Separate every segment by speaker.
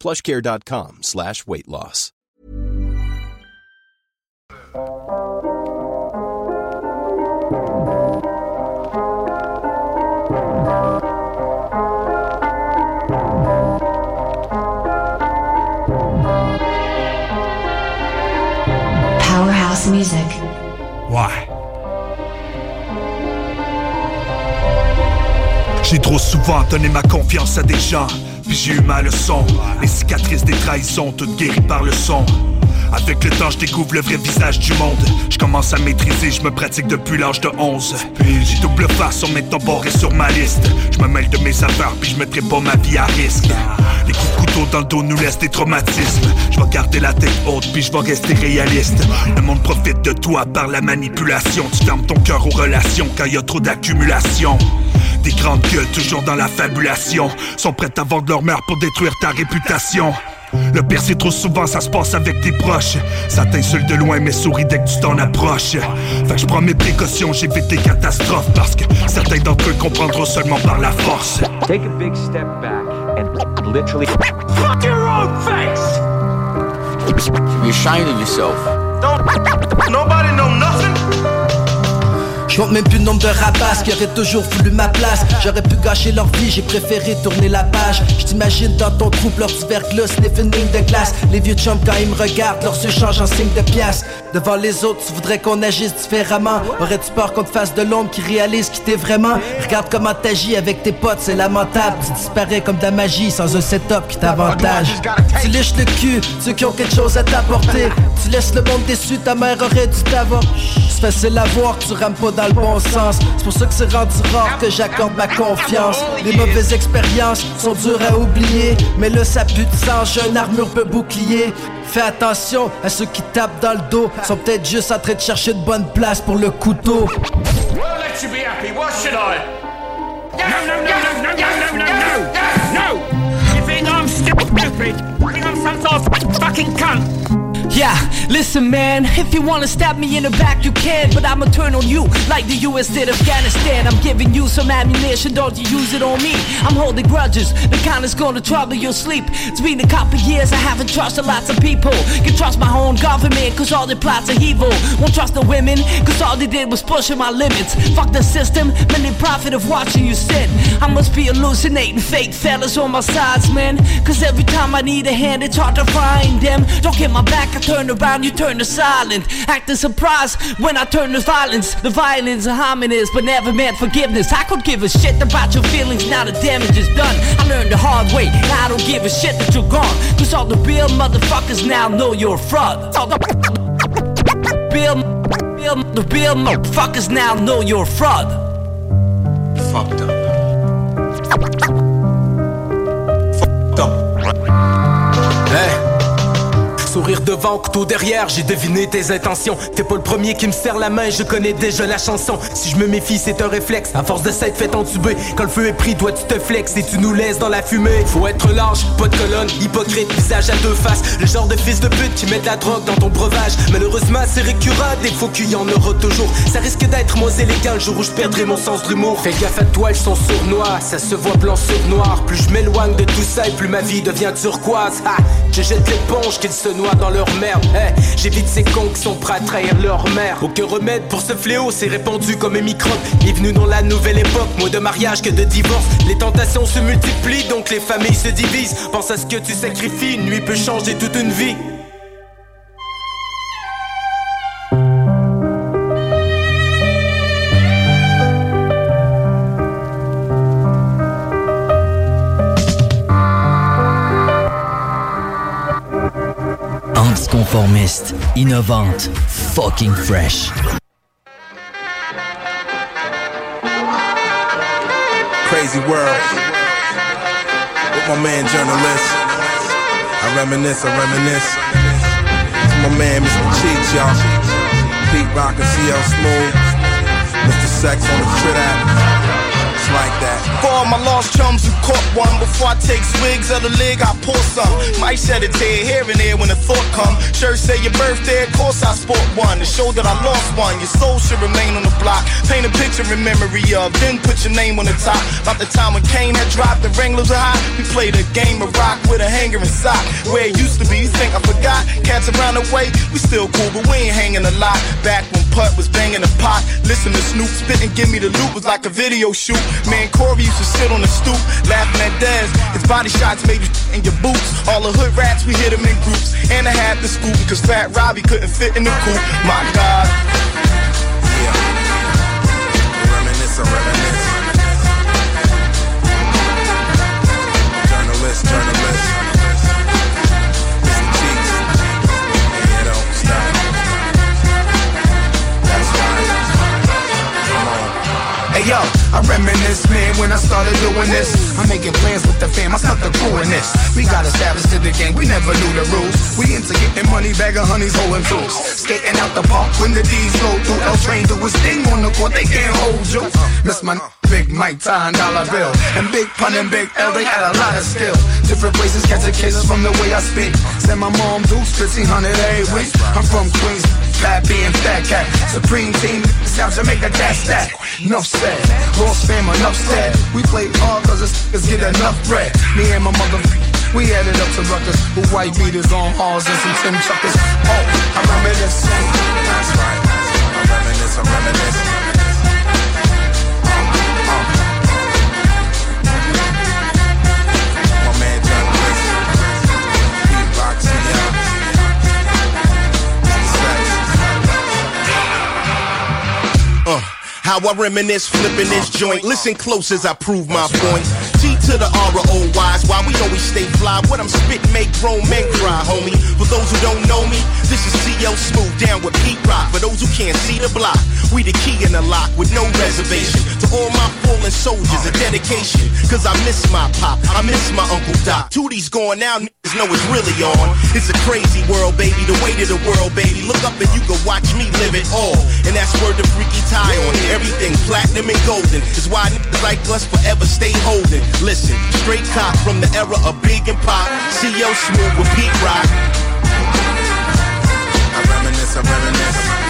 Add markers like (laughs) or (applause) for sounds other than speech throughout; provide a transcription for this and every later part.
Speaker 1: plushcare.com slash weight loss.
Speaker 2: Powerhouse Music.
Speaker 3: Ouais. J'ai trop souvent donné ma confiance à des gens, puis j'ai eu ma leçon. Les cicatrices des trahisons, toutes guéries par le son. Avec le temps, je découvre le vrai visage du monde. Je commence à maîtriser, je me pratique depuis l'âge de 11. J'ai double face sur mes tambours et sur ma liste. Je me mêle de mes affaires, puis je mettrai pas ma vie à risque. Les coups de couteau dans le dos nous laissent des traumatismes. Je vais garder la tête haute, puis je vais rester réaliste. Le monde profite de toi par la manipulation. Tu fermes ton cœur aux relations quand y a trop d'accumulation. Des grandes gueules toujours dans la fabulation Sont prêtes à vendre leur mère pour détruire ta réputation le pire c'est trop souvent ça se passe avec tes proches Ça t'insulte de loin mais souris dès que tu t'en approches Fait que je prends mes précautions, j'évite des catastrophes Parce que certains d'entre eux comprendront seulement par la force
Speaker 4: Take a big step back and literally fuck your own face.
Speaker 5: You're ashamed of yourself.
Speaker 4: Don't nobody know nothing.
Speaker 6: Compte même plus le nombre de rapaces qui auraient toujours voulu ma place. J'aurais pu gâcher leur vie, j'ai préféré tourner la page. Je t'imagine dans ton troupe, leur petit verglas, sniffing ligne de glace. Les vieux chums, quand ils me regardent, leurs yeux changent en signe de pièce. Devant les autres, tu voudrais qu'on agisse différemment. Aurais-tu peur qu'on te fasse de l'ombre qui réalise qui t'es vraiment? Regarde comment t'agis avec tes potes, c'est lamentable. Tu disparais comme de la magie sans un setup qui t'avantage. Tu liches le cul, ceux qui ont quelque chose à t'apporter. Tu laisses le monde déçu, ta mère aurait dû t'avoir. C'est facile à voir tu rames pas dans c'est pour ça que c'est rendu rare que j'accorde ma confiance. Les mauvaises expériences sont dures à oublier, mais là ça pue de sang, j'ai une armure peu bouclier. Fais attention à ceux qui tapent dans le dos, sont peut-être juste en train de chercher de bonnes places pour le couteau.
Speaker 7: Yeah, listen, man. If you wanna stab me in the back, you can. But I'ma turn on you like the US did Afghanistan. I'm giving you some ammunition, don't you use it on me. I'm holding grudges, the kind that's gonna trouble your sleep. It's been a couple years, I haven't trusted lots of people. Can trust my own government, cause all their plots are evil. Won't trust the women, cause all they did was pushing my limits. Fuck the system, many profit of watching you sin. I must be hallucinating fake fellas on my sides, man. Cause every time I need a hand, it's hard to find them. Don't get my back, I turn around, you turn to silent. Acting surprised when I turn to violence. The violence of hominids, but never meant forgiveness. I could give a shit about your feelings, now the damage is done. I learned the hard way, I don't give a shit that you're gone. Cause all the real motherfuckers now know you're a fraud. All the real, real, the real motherfuckers now know you're a fraud.
Speaker 5: Fucked up.
Speaker 6: Sourire devant, couteau derrière, j'ai deviné tes intentions. T'es pas le premier qui me serre la main, je connais déjà la chanson. Si je me méfie, c'est un réflexe. À force de s'être fait entuber, quand le feu est pris, toi tu te flexes et tu nous laisses dans la fumée. Faut être large, pas de colonne, hypocrite, visage à deux faces. Le genre de fils de pute qui met de la drogue dans ton breuvage. Malheureusement, c'est récurrent, des faux qu'il y en aura toujours. Ça risque d'être moins élégant le jour où je perdrai mon sens de l'humour. Fais gaffe à toi, elles sont sournois, ça se voit blanc sur noir. Plus je m'éloigne de tout ça et plus ma vie devient turquoise. Ha! Je jette l'éponge qu'ils se dans leur merde. J'évite ces cons qui sont prêts à trahir leur mère. Aucun remède pour ce fléau, c'est répandu comme un microbe. Bienvenue dans la nouvelle époque, moins de mariage que de divorce. Les tentations se multiplient, donc les familles se divisent. Pense à ce que tu sacrifies, une nuit peut changer toute une vie.
Speaker 8: Anticonformiste, innovante, fucking fresh.
Speaker 9: Crazy world. With my man journalist. I reminisce, I reminisce. My man Mr. Cheeks, y'all. Pete Rock and CL Smooth. Mr. Sex on the Trinidad like that.
Speaker 10: For all my lost chums who caught one, before I take swigs of the leg, I pour some. Might shed a tear here and there when a thought come. Sure say your birthday, of course I sport one. To show that I lost one, your soul should remain on the block. Paint a picture in memory of, then put your name on the top. About the time when Kane had dropped, the Wranglers were hot. We played a game of rock with a hanger and sock. Where it used to be, you think I forgot? Cats around the way, we still cool, but we ain't hanging a lot. Back when Putt was banging the pot, listen to Snoop spit and give me the loop was like a video shoot. Man, Corey used to sit on the stoop, laughing at Dez. His body shots made you (laughs) in your boots. All the hood rats, we hit them in groups. And I had the scoop, cause Fat Robbie couldn't fit in the coop. My God.
Speaker 11: I reminisce, man, when I started doing this. I'm making plans with the fam, I start the crew in this. We got established in the game, we never knew the rules. We into getting money, bag of honeys, holding tools. Skating out the park when the D's roll through. L train do his thing on the court, they can't hold you. Miss my Big Mike, time Dollar Bill. And Big Pun and Big L, they had a lot of skill. Different places, catching cases from the way I speak. Send my mom Dukes, 1500 every week. I'm from Queens, Fat B and Fat Cat. Supreme Team, South Jamaica, that's that. Enough said. Lost fam, enough said. We play hard cause us niggas get enough bread. Me and my mother, we added up to Rutgers with white beaters on halls and some Tim Chuckers. Oh, I reminisce.
Speaker 9: That's right. I reminisce, I reminisce. How I reminisce, flipping this joint. Listen close as I prove my point. T to the R O Y's, why we always stay fly. What I'm spitting make grown men cry, homie. For those who don't know me, this is CL Smooth down with Pete Rock. For those who can't see the block, we the key in the lock with no reservation. All my fallen soldiers, a dedication. Cause I miss my pop, I miss my Uncle Doc. Tootie's going now, niggas know it's really on. It's a crazy world, baby, the weight of the world, baby. Look up and you can watch me live it all. And that's where the freaky tie on. Everything platinum and golden is why niggas like us forever stay holding. Listen, straight cock from the era of Big and Pop. CL Smooth with Pete Rock. I reminisce, I reminisce.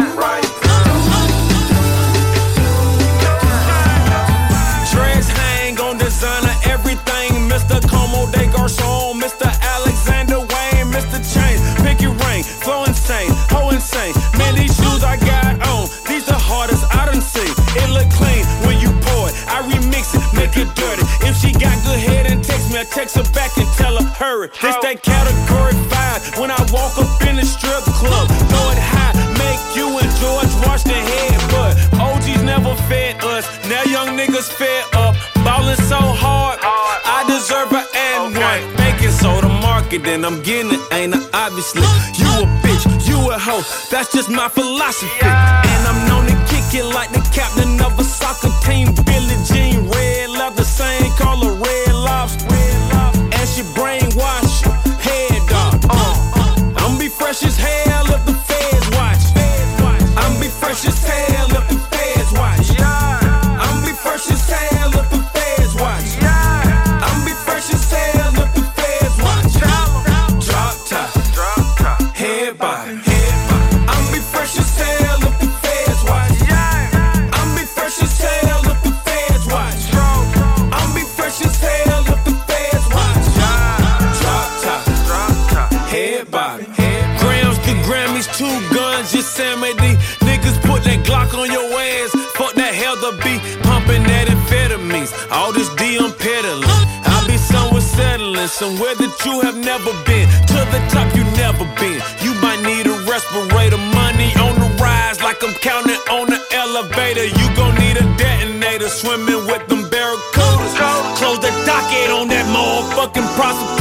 Speaker 12: And text I her back and tell her hurry. This that category five when I walk up in the strip club, throw it high, make you and George wash their head, but OGs never fed us. Now young niggas fed up, ballin' so hard I deserve an and okay. one. Baking soda market, and I'm getting it, ain't it? Obviously, you a bitch, you a hoe. That's just my philosophy. Yeah. And I'm known to kick it like the captain of a soccer team. Billie Red leather, same color, red lobster. And she brainwash, head dog. Uh, I'm be fresh as hell if the feds watch. I'm be fresh as hell if somewhere that you have never been. To the top you never been. You might need a respirator, money on the rise, like I'm counting on the elevator. You gon' need a detonator, swimming with them barracudas. Close the docket on that motherfucking prosecutor.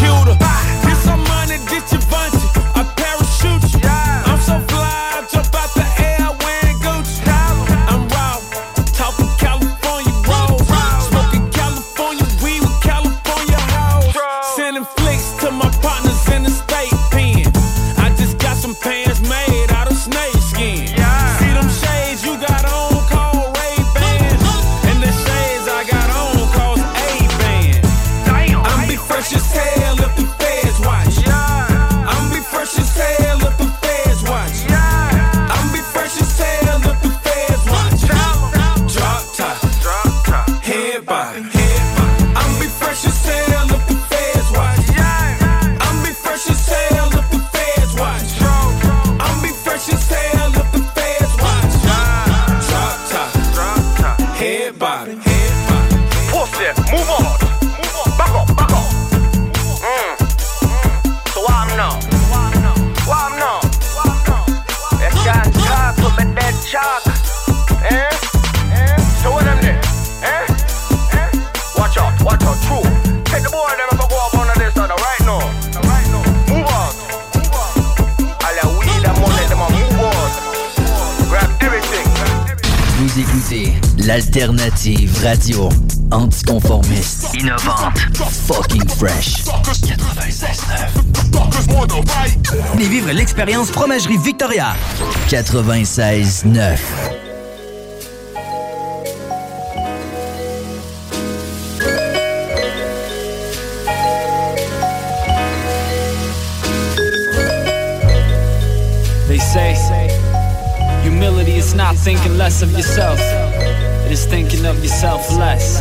Speaker 8: L'alternative radio anticonformiste, innovante, fucking fresh. 96.9.
Speaker 13: Venez vivre l'expérience Fromagerie Victoria.
Speaker 8: 96.9.
Speaker 14: They say humility is not thinking less of yourself, thinking of yourself less.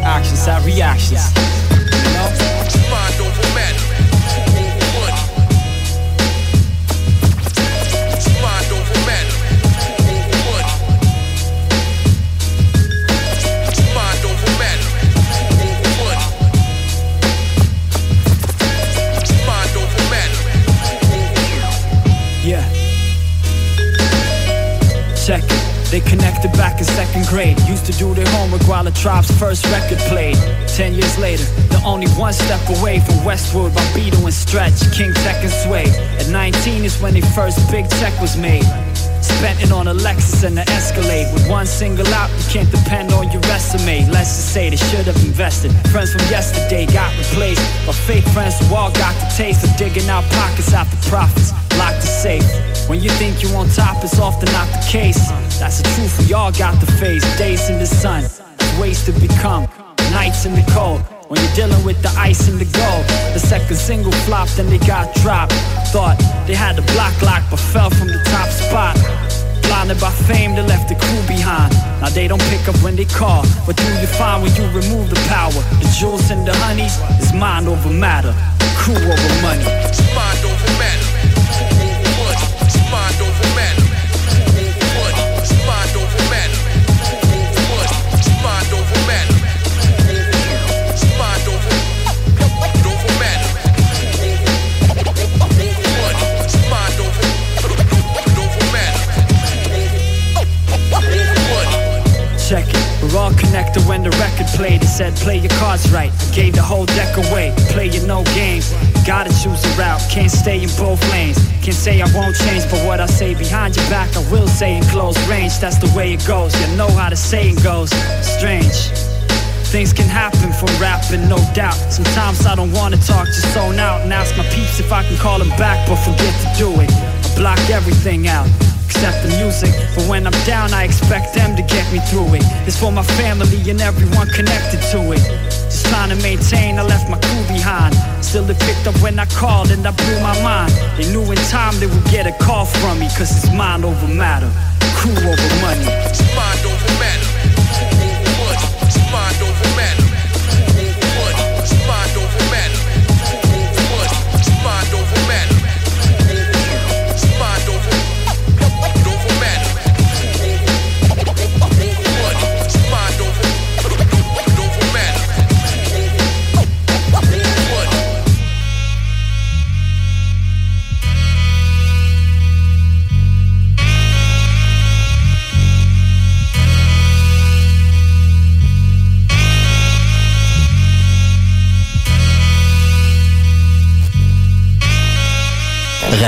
Speaker 14: Actions have reactions. Tribe's first record played. Ten years later, they're only one step away from Westwood by Beto and Stretch, King Tech and Sway. At 19 is when their first big check was made. Spent it on a Lexus and an Escalade. With one single out, you can't depend on your resume. Let's just say they should have invested. Friends from yesterday got replaced by fake friends who all got the taste of digging out pockets after profits. Locked the safe. When you think you're on top, it's often not the case. That's the truth, we all got the face. Days in the sun, ways to become. Nights in the cold. When you're dealing with the ice and the gold. The second single flopped and they got dropped. Thought they had the block lock, but fell from the top spot. Blinded by fame, they left the crew behind. Now they don't pick up when they call. What do you find when you remove the power? The jewels and the honeys is mind over matter. Crew over money.
Speaker 12: Mind over matter.
Speaker 14: Check it. We're all connected when the record played. It said, play your cards right. Gave the whole deck away. Play your no games. Gotta choose a route. Can't stay in both lanes. Can't say I won't change, but what I say behind your back, I will say in close range. That's the way it goes. You know how the saying goes. Strange. Things can happen from rapping, no doubt. Sometimes I don't wanna talk, just zone out and ask my peeps if I can call them back, but forget to do it. I block everything out except the music. But when I'm down, I expect them to get me through it. It's for my family and everyone connected to it. Just trying to maintain, I left my crew behind. Still, they picked up when I called and I blew my mind. They knew in time they would get a call from me, cause it's mind over matter, crew over money.
Speaker 12: It's Mind over matter.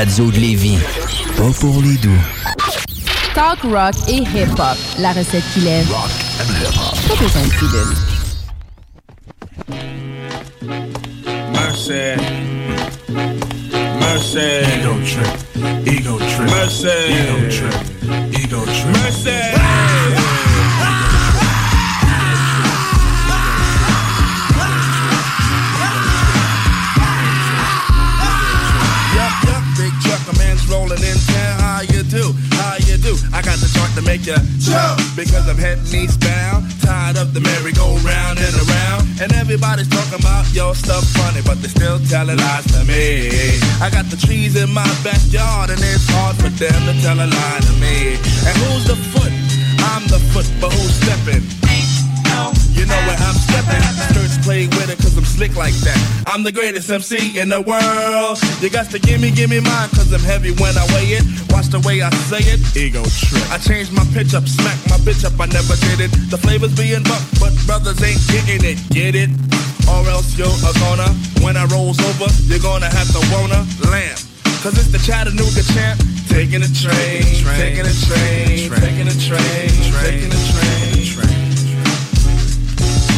Speaker 13: Radio de Lévis. Pas pour les doux.
Speaker 15: Talk rock et hip-hop. La recette qui lève. Rock and hip-hop. Pas besoin de pilule.
Speaker 16: Mercy. Mercy. Ego trip. Ego trip. Mercy. Ego trip. Ego trip. Mercy. Make you jump because I'm heading eastbound. Tired of the merry-go-round and around. And everybody's talking about your stuff funny, but they still telling lies to me. I got the trees in my backyard, and it's hard for them to tell a lie to me. And who's the foot? I'm the foot, but who's stepping? You know where I'm stepping. Skirts play with it cause I'm slick like that. I'm the greatest MC in the world. You got to give me, give me mine cause I'm heavy when I weigh it. Watch the way I say it. Ego trip. I changed my pitch up, smack my bitch up, I never did it. The flavors being buck, but brothers ain't getting it. Get it? Or else you're a gonna. When I rolls over, you're gonna have to wanna lamb. Cause it's the Chattanooga champ. Taking a train, taking a train, taking a train, taking a train.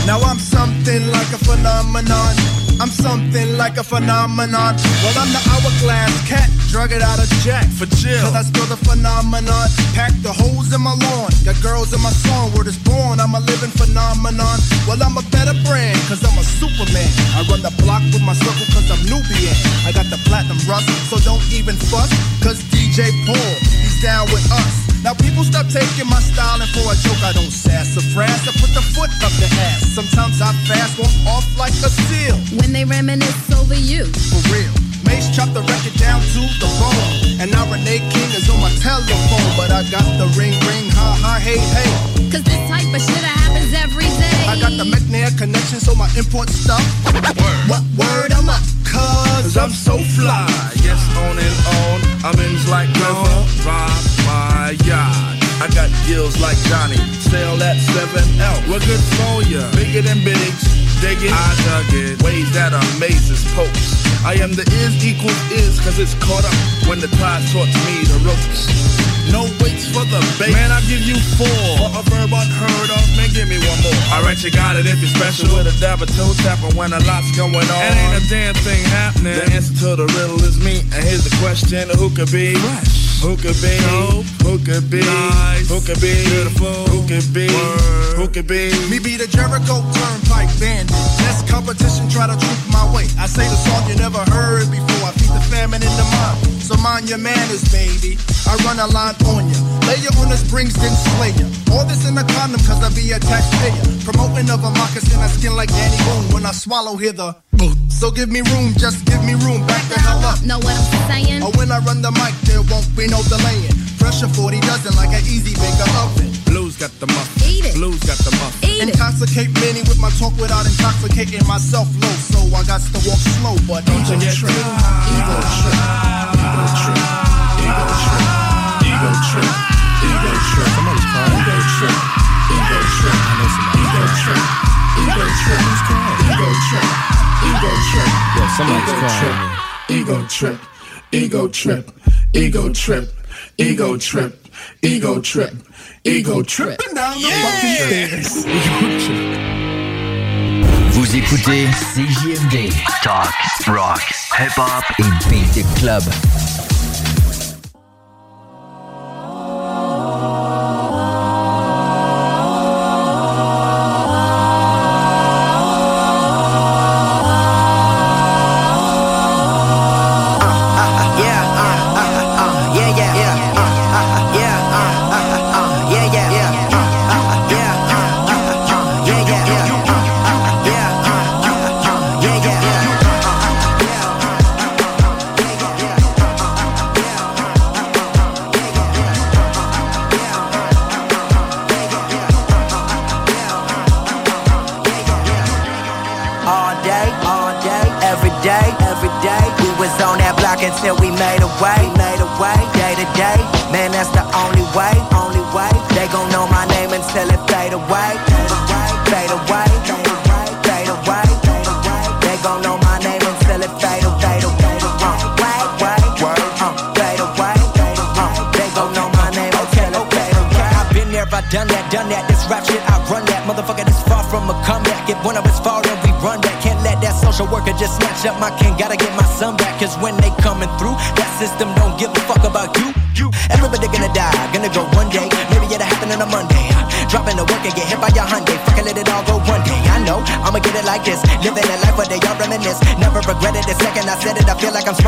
Speaker 10: Now I'm something like a phenomenon. I'm something like a phenomenon. Well, I'm the hourglass cat, drug it out of jack.
Speaker 16: For chill.
Speaker 10: Cause I spill the phenomenon. Pack the holes in my lawn. Got girls in my song. Word is born. I'm a living phenomenon. Well, I'm a better brand. Cause I'm a superman. I run the block with my circle cause I'm Nubian. I got the platinum rust. So don't even fuss. Cause DJ Paul, he's down with us. Now people stop taking my style and for a joke I don't sass or frass. I put the foot up the ass. Sometimes I fast, walk off like a seal.
Speaker 17: When they reminisce over you.
Speaker 10: For real. Mace chopped the record down to the bone. And now Renee King is on my telephone. But I got the ring ring, ha ha, hey hey.
Speaker 17: Cause this type of shit happens every day.
Speaker 10: I got the McNair connection, so my import stuff. Word. What word I'm up? Cause
Speaker 16: I'm so fly. Yes, on and on. I'm in like river. Rock my yacht. I got gills like Johnny. Sail that 7L. We're good for ya. Bigger than bigs. Dig it. I dug it. Ways that amazes popes. I am the is equals is cause it's caught up when the tide taught me the ropes. No waits for the bait. Man, I'll give you four. For a verb unheard of, man, give me one more. Alright, you got it if you're special. With a dab of toe tapper when a lot's going on. And ain't a damn thing happening. The answer to the riddle is me. And here's the question who could be? Fresh. Who could be? Dope. Who could be? Nice. Who could be? Beautiful. Who could be? Word. Who could be?
Speaker 10: Me be the Jericho Turnpike Bandit. Less competition, try to troop my way. I say the song you never heard before. I feed the famine in the mind. So mind your manners, baby. I run a line on ya. Lay you on the springs, then slay ya. All this in a condom, cause I be a taxpayer. Promoting of a moccasin, I skin like Danny Boone. When I swallow, hear the so give me room, just give me room. Back the hell up.
Speaker 17: Know what I'm saying?
Speaker 10: Or when I run the mic, there won't be no delaying. Pressure 40 dozen like an easy baker oven.
Speaker 16: Blues got the muff.
Speaker 17: Eat it.
Speaker 16: Blues got the muff.
Speaker 17: Eat it.
Speaker 10: Intoxicate many with my talk without intoxicating myself low. So I got to walk slow, but don't you
Speaker 16: get
Speaker 10: trip.
Speaker 16: too
Speaker 10: Ego trip.
Speaker 16: Ego trip. Ego trip. Ego trip. Ego trip. Somebody's crying. Ego trip. Ego trip. I know somebody. Ego trip. Ego trip. Who's crying? Ego trip. Ego trip.
Speaker 18: Yeah, somebody's
Speaker 16: Ego
Speaker 18: crying.
Speaker 16: trip. Ego trip. Ego trip. Ego trip. Ego trip. Ego trip. Ego tripping down the fucking stairs. Ego trip.
Speaker 13: Vous écoutez CJMD. Talk, rock, hip-hop et beat club.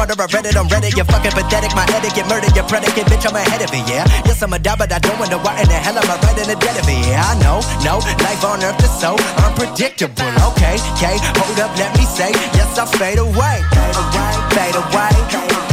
Speaker 13: I'm smarter. I read it on Reddit. You're fucking pathetic. My etiquette, murder, your predicate. Bitch, I'm ahead of it, yeah. Yes, I'm a die, but I don't wonder why in the hell am I right in the dead of it. Yeah, I know, no. Life on earth is so unpredictable. Okay, okay, hold up, let me say. Yes, I'll fade away. Fade away, fade away, fade away,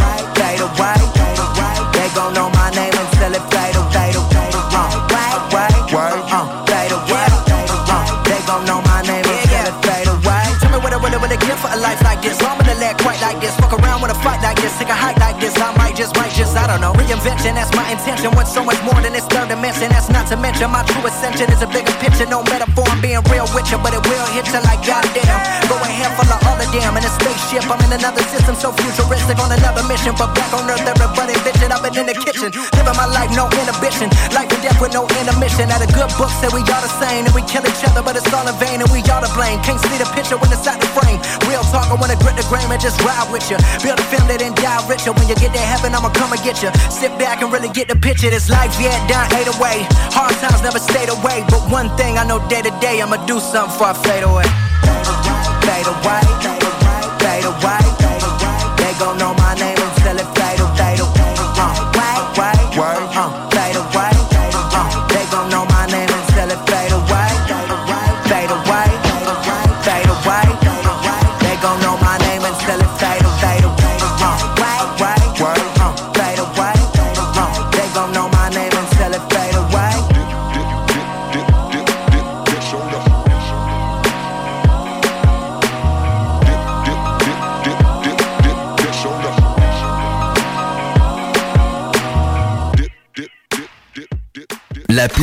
Speaker 13: fight like this. Take a hike like this. I might just, might just, I don't know. Reinvention, that's my intention. What's so much more than this third dimension? That's not to mention my true ascension is a bigger picture. No metaphor, I'm being real with you, but it will hit you like goddamn. Go ahead, follow all the damn in a spaceship. I'm in another system so futuristic on another mission. But back on earth, everybody bitching. I've been in the kitchen, living my life, no inhibition. Life and death with no intermission. At a good book said we all the same, and we kill each other, but it's all in vain, and we all to blame. Can't see the picture when it's out the frame. Real talk, I wanna grit the grain and just ride with you. Build a family, then die richer. When you get to heaven, I'ma come and get you. Sit back and really get the picture. This life, yeah, done ate away. Hard times never stayed away, but one thing I know day to day, I'ma do something before I. Fade away, fade away. Gon' know my name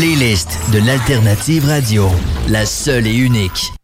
Speaker 8: playlist de l'Alternative Radio. La seule et unique.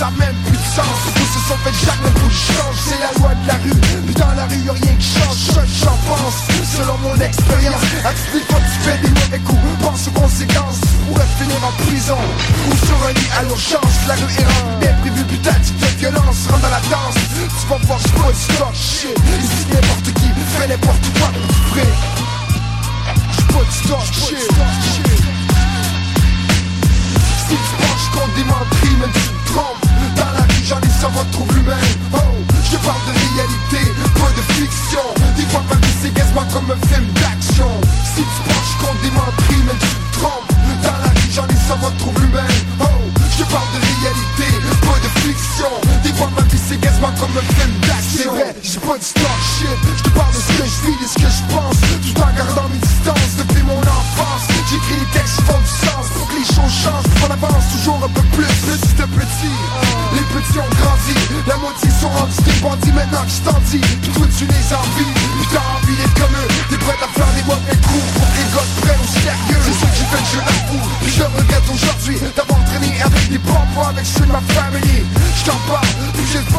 Speaker 11: Ça même plus de sens. Tous se sont fait Jacques, le bout change. C'est la loi de la rue, puis dans la rue y'a rien qui change. J'en pense, selon mon expérience. À toutes les fois que tu fais des mauvais coups. Pense aux conséquences, tu pourrais finir en prison. Ou sur un lit à l'urgence. La rue est remplie d'imprévus, putain de violence. Rentre dans la danse, tu vas voir je du stock shit. Ici n'importe qui fait n'importe quoi. Pas du stock shit. Si tu penches contre des menteries, même tu Dans la rue, j'en ai sans retrouve l'humain. Oh, je parle de réalité, pas de fiction. Des fois ma vie c'est quasiment comme un film d'action. Si tu penches contre des menteries, même tu trompes Dans la rue, j'en ai sans retrouve l'humain. Oh, je parle de réalité, pas de fiction c'est quasiment comme un film d'action j'ai pas du stock shit. Je parle de ce que je vis, de ce que je pense. Tout en gardant mes distances depuis mon enfance. J'écris des textes qui font du sens Pour que les choses changent, on avance toujours un peu plus Petit à petit, les petits ont grandi La moitié sont rendus des bandits maintenant que je t'en dis. Puis toi tu les envies, puis t'as envie d'être comme eux. T'es prêt à faire des mauvais coups pour que les te prennent au sérieux. C'est ça que j'ai fait, je l'avoue Puis je regrette aujourd'hui d'avoir traîné avec des bonbons avec ceux de ma famille. Je t'en parle, puis j'ai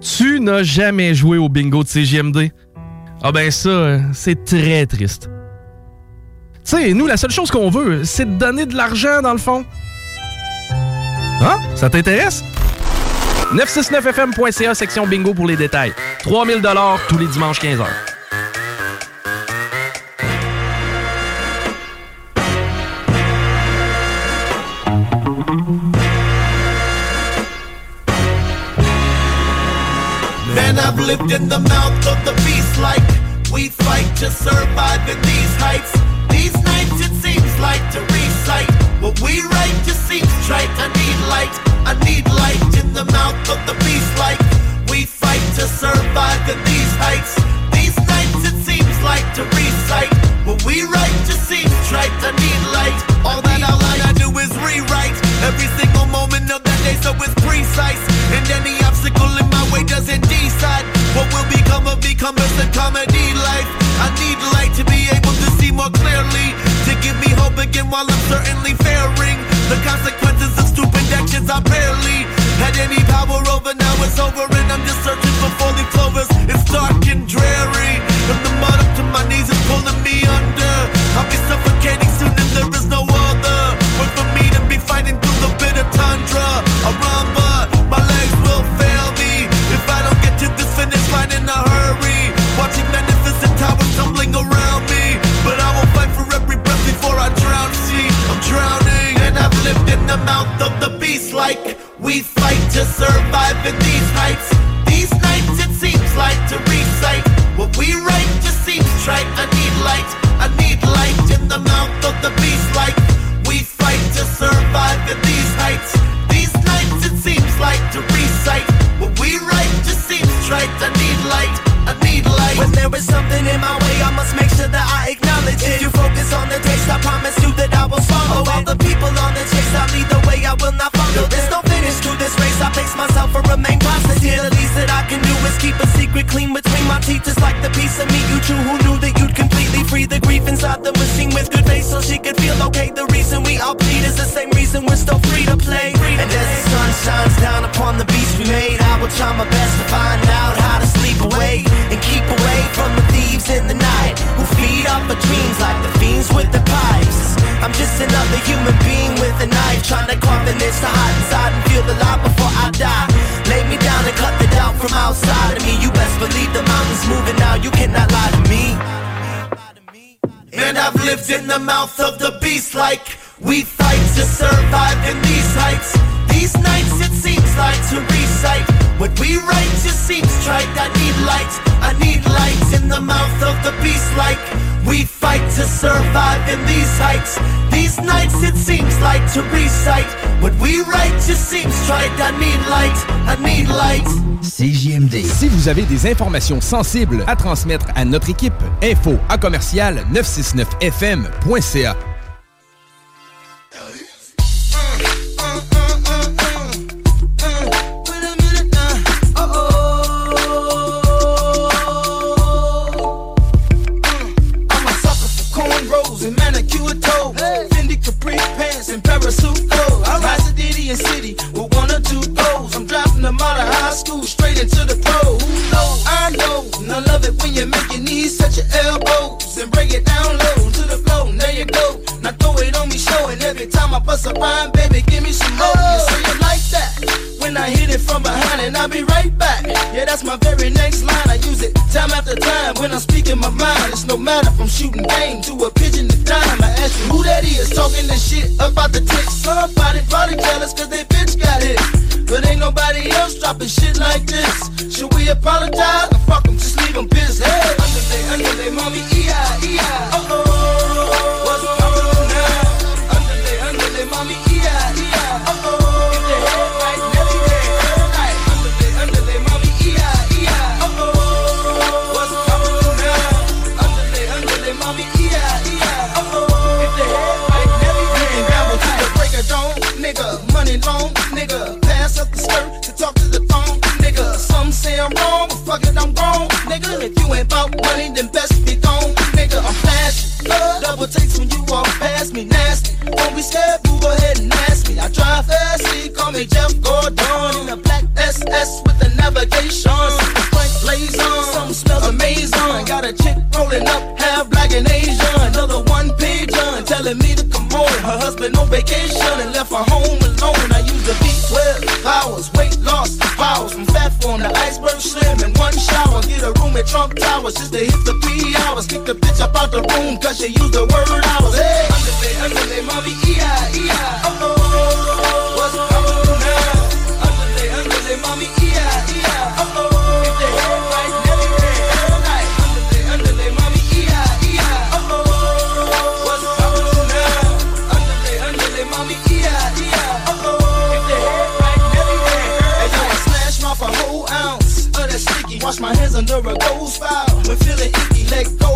Speaker 11: Tu
Speaker 19: n'as jamais joué au bingo de CGMD Ah ben ça, c'est très triste. Tu sais, nous la seule chose qu'on veut, c'est de donner de l'argent dans le fond. Hein? Ça t'intéresse? 969fm.ca section bingo pour les détails. 3000 dollars tous les dimanches 15h.
Speaker 20: Lived in the mouth of the beast like we fight to survive in these heights. These nights it seems like to recite what we write just seems trite. I need light, I need light in the mouth of the beast like we fight to survive in these heights. These nights it seems like to recite what we write just seems trite. I need light. All that I like I do is rewrite every single moment of that day so it's precise. And any obstacle in my way doesn't decide become of me comes a comedy life. I need light to be able to see more clearly, to give me hope again while I'm certainly fearing the consequences of stupid actions I barely had any power over. Now it's over and I'm just searching for four-leaf clovers. It's dark and dreary, and the mud up to my knees is pulling me under. I'll be suffocating soon and there is no other way for me to be fighting through the bitter tundra. I run, of the beast like we fight to survive in these heights. These nights it seems like to recite what we write just seems trite. I need light, I need light in the mouth of the beast like we fight to survive in these heights. These nights it seems like to recite what we write just seems trite. I need light, I need light.
Speaker 13: When there is something in my way, I must make sure that I acknowledge it. If you focus on the taste, I promise you that I will follow all the people on the I lead the way, I will not follow. There's no finish to this race, I pace myself and remain positive. The least that I can do is keep a secret clean between my teeth, just like the piece of meat you chew. Who knew that you'd completely free the grief inside the machine with good faith, so she could feel okay. The reason we all bleed is the same reason we're still free to play. And as the sun shines down upon the beast we made, I will try my best to find out how to sleep away and keep away from the thieves in the night who feed off our dreams like the fiends with the pipes. I'm just another human being with a knife trying to carve an itch to hide inside and feel the light before I die. Lay me down and cut the doubt from outside of me. You best believe the mountains moving now. You cannot lie to me.
Speaker 20: Man, I've lived in the mouth of the beast like we fight to survive in these heights. These nights it seems like to recite what we write just seems trite. I need light, I need light in the mouth of the beast like we fight to survive in these heights. These nights it seems like to recite what we write just seems trite. I need light, I need light.
Speaker 21: CJMD. Si vous avez des informations sensibles à transmettre à notre équipe, info à commercial 969fm.ca.
Speaker 22: And City with one or two goals. I'm dropping them out of high school straight into the pros. Who knows? I know. And I love it when you make your knees touch your elbows and break it down low to the floor. And there you go. Now throw it on me, show it every time I bust a rhyme, baby. Give me some more. You say like that. When I hit it from behind and I'll be right back. Yeah, that's my very next line. I use it time after time when I'm speaking my mind. It's no matter from shooting game to a pigeon who that is talking this shit about the tick. Somebody probably jealous cause they bitch got hit. But ain't nobody else dropping shit like this. Should we apologize? Or fuck them, just leave them pissed. Hey, underlay, underlay, mommy, Scared, boo, go ahead and ask me. I drive fast, call me Jeff Gordon in a black SS with the navigation. Frank blaze on, something smells amazing. Got a chick rolling up, half black and Asian. Another one page on, telling me to come home. Her husband on vacation and left her home alone. I used to be 12 hours, weight loss, powers from fat form to iceberg slim in one shower. Get a room at Trump Towers just to hit the three hours. Kick the bitch up out the room cause she used the word hours. Hey, underlay, underlay, mommy,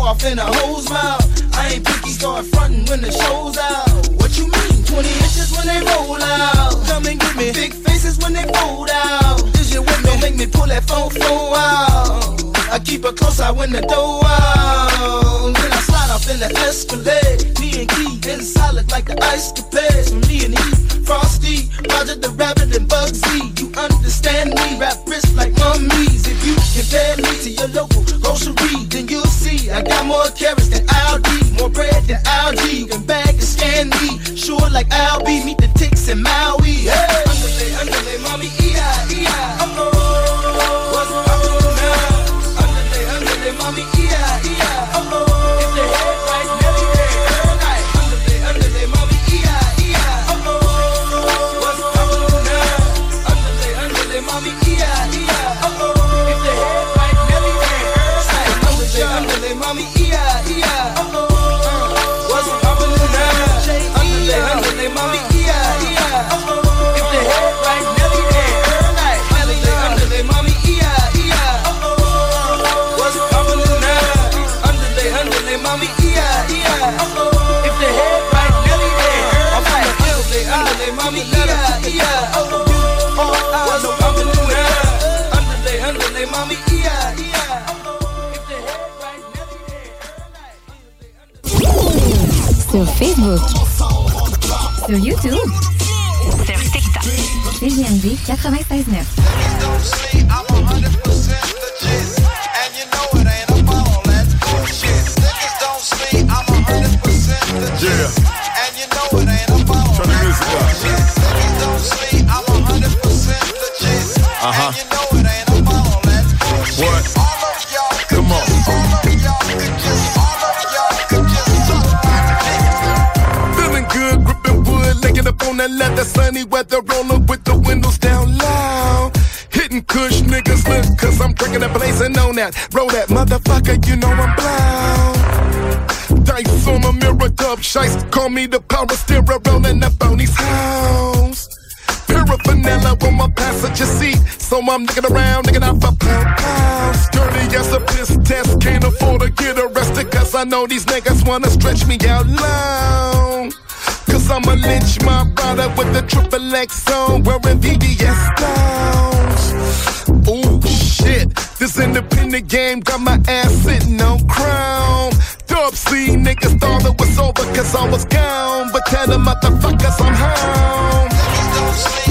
Speaker 22: off in a hose mouth. I ain't picky, start frontin' when the show's out. What you mean? 20 inches when they roll out. Come and get me. Big faces when they fold out. Is you with make me pull that phone phone out. I keep it close out when the door out. Then I slide off in the Escalade. Me and Key in solid like the ice capades. Me and E, Frosty, Roger the Rabbit and Bugsy. You understand me? Rap wrist like mummies. If you compare me to your local grocery, I got more carrots than Aldi, more bread than algae. You can bag and scan me, sure like Albie. Meet the ticks in Maui. Hey, underlay, underlay, mommy,
Speaker 23: Sur Facebook. Sur YouTube. Sur TikTok. CGMD 96.9.
Speaker 24: Yeah. On leather, sunny weather, rolling with the windows down loud. Hitting kush niggas look, cause I'm drinking and blazing on that. Roll that motherfucker, you know I'm blown. Dice on a mirror, dub shice. Call me the power steerer, rolling up on these house. Paraphernalia on my passenger seat. So I'm nicking around, nicking out for pound pounds. Dirty as a piss test. Can't afford to get arrested. Cause I know these niggas wanna stretch me out long. Cause I'm a lynch my brother with the triple X on. Wearing VVS stones. Ooh, shit. This independent game got my ass sitting on crown. Dub C niggas thought it was over cause I was gone. But tell them motherfuckers I'm home.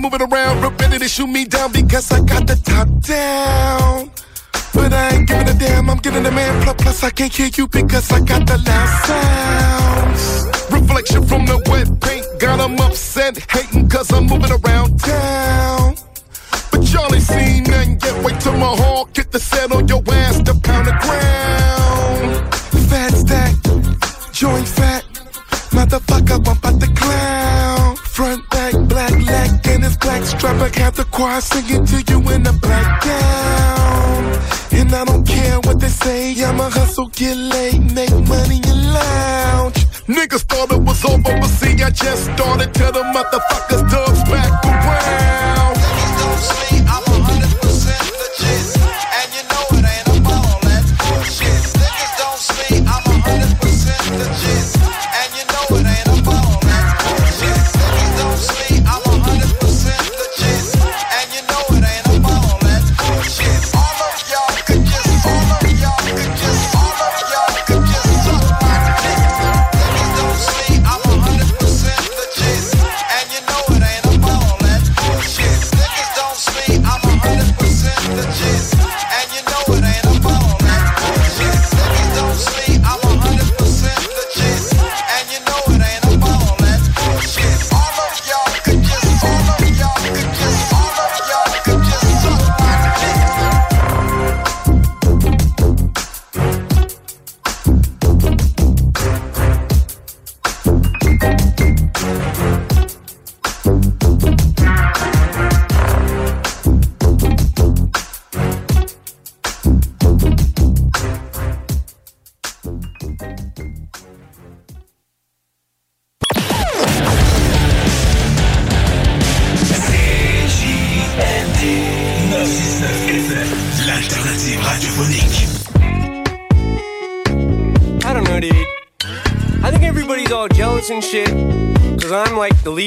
Speaker 24: Moving around and moving around, ready to shoot me down because I got the top down. But I ain't giving a damn, I'm getting a man. Plus, plus I can't hear you because I got the loud sounds. Reflection from the wet paint got them upset, hating cause I'm moving around town. But y'all ain't seen nothing yet. Wait till my hawk get the set on your ass to pound the ground. Fat stack, joint fat. Motherfucker, I'm about to clown. Front, back, black leg, and his black strap. I have the choir singing to you in a black gown. And I don't care what they say, I'ma hustle, get laid, make money and lounge. Niggas thought it was over, but see, I just started. Tell the motherfuckers, dubs back around.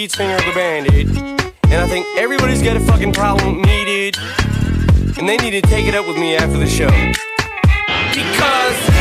Speaker 25: Lead singer of the band, dude. And I think everybody's got a fucking problem dude. And they need to take it up with me after the show. Because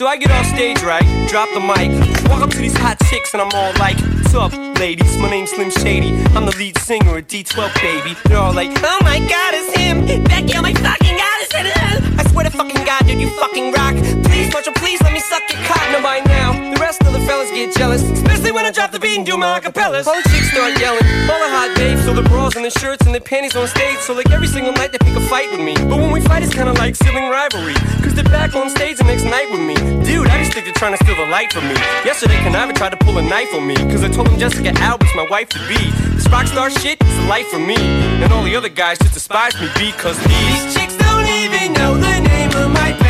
Speaker 25: So I get off stage, right? Drop the mic, walk up to these hot chicks, and I'm all like, What's up, ladies? My name's Slim Shady. I'm the lead singer at D12, baby. They're all like, Oh my god, it's him! Becky, oh my fucking god, it's him! I swear to fucking god, dude, you fucking rock. Please, Marshall, please let me suck your. Now by now, rest of the fellas get jealous, especially when I drop the beat and do my acapellas. All the chicks start yelling, all the hot babes, so the bras and the shirts and the panties on stage. So like every single night they pick a fight with me. But when we fight, it's kinda like sibling rivalry. Cause they're back on stage the next night with me. Dude, I just think they're trying to steal the light from me. Yesterday, Kuniva tried to pull a knife on me. Cause I told him Jessica Alba's my wife to be. This rock star shit is a life for me. And all the other guys just despise me because these chicks don't even know the name of my band.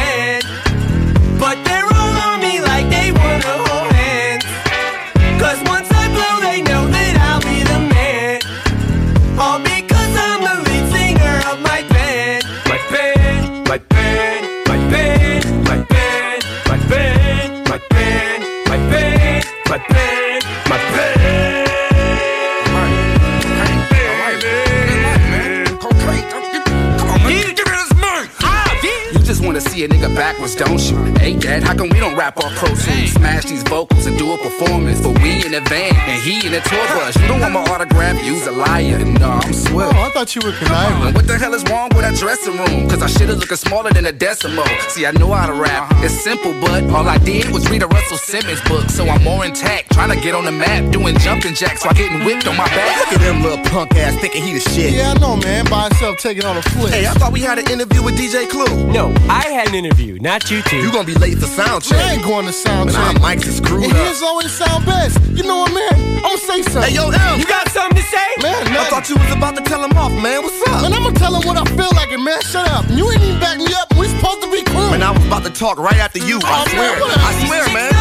Speaker 26: Rap off Pro Tools? Smash these vocals and do a performance. But we in the van and he in the tour bus. You don't want my autograph, you's a liar. No, uh, I'm swift.
Speaker 27: Oh, I thought you were Kuniva.
Speaker 26: What the hell is wrong with that dressing room? Cause I shit is looking smaller than a decimal. See, I know how to rap. Uh-huh. It's simple, but all I did was read a Russell Simmons book. So I'm more intact, trying to get on the map, doing jumping jacks while getting whipped on my back.
Speaker 7: Look at them little punk ass thinking he the shit.
Speaker 27: Yeah, I know, man. By himself taking on a flip.
Speaker 7: Hey, I thought we had an interview with DJ Clue.
Speaker 25: No, I had an interview, not you two.
Speaker 7: You gonna be late for sound check.
Speaker 27: I ain't going to sound
Speaker 7: Man, our
Speaker 27: check.
Speaker 7: mics is screwed
Speaker 27: And
Speaker 7: up.
Speaker 27: his always sound best. You know what, man? I'ma say something.
Speaker 7: Hey, yo, M.
Speaker 25: You got something to say?
Speaker 27: Man,
Speaker 7: I thought you was about to tell him off, man. What's up?
Speaker 27: Man, I'ma tell him what I feel like, and man, shut up. You ain't even back me up. We supposed to be cool.
Speaker 7: Man, I was about to talk right after you. I
Speaker 27: Oh,
Speaker 7: swear.
Speaker 27: man.
Speaker 7: I swear, man.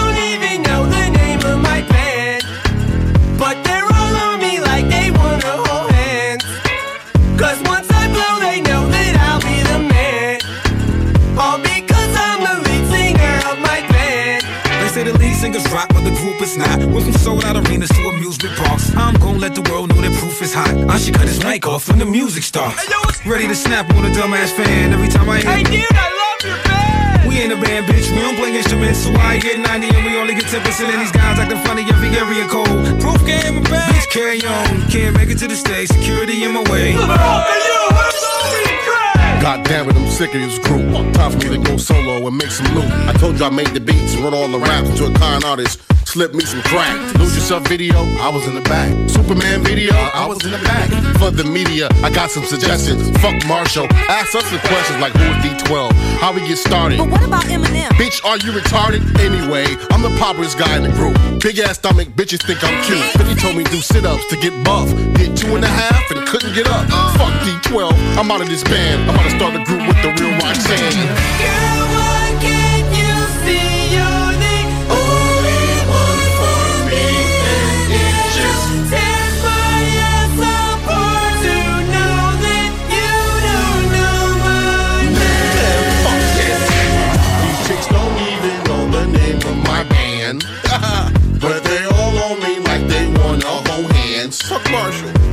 Speaker 25: But the
Speaker 28: not. Went from sold out arenas to amusement parks. I'm gonna let the world know that proof is hot. I should cut his mic off when the music starts. Ready to snap on a dumbass fan every time I hear.
Speaker 25: Hey dude, I love your band!
Speaker 28: We ain't a band, bitch. We don't play instruments, so I get 90 and we only get 10%. And these guys acting funny every area code. Proof game, my bad. Bitch, carry on. Can't make it to the stage. Security in my way.
Speaker 27: God damn it, I'm sick of this group. Time for me to go solo and make some loot. I told you I made the beats and wrote all the raps to a con artist. Slip me some crack. Lose yourself video, I was in the back. Superman video, I was in the back. For the media, I got some suggestions. Fuck Marshall. Ask us some questions like who is D12? How we get started?
Speaker 29: But what about Eminem?
Speaker 27: Bitch, are you retarded? Anyway, I'm the poppiest guy in the group. Big ass stomach, bitches think I'm cute. 50 told me do sit ups to get buff. Did two and a half and couldn't get up. Fuck D12, I'm out of this band. I'm about to start a group with the real Roxanne.
Speaker 25: Girl,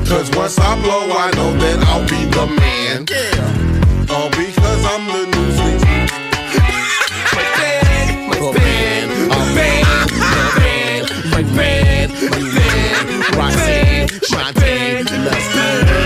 Speaker 27: Cause once I blow, I know that I'll be the man. Yeah. All because I'm the.
Speaker 25: My band, my band, my band, my band, my band, my band, my band, band,
Speaker 27: let's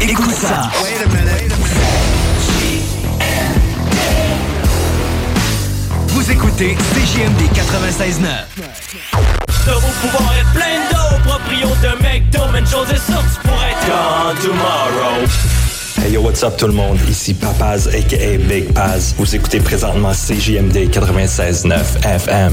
Speaker 30: Écoute ça. Vous écoutez CGMD 96.9.
Speaker 14: De vos pouvoirs être plein d'eau, proprio de McDo, man, chose est être gone tomorrow.
Speaker 31: Hey yo, what's up tout le monde? Ici Papaz aka Big Paz. Vous écoutez présentement CJMD 96.9 FM.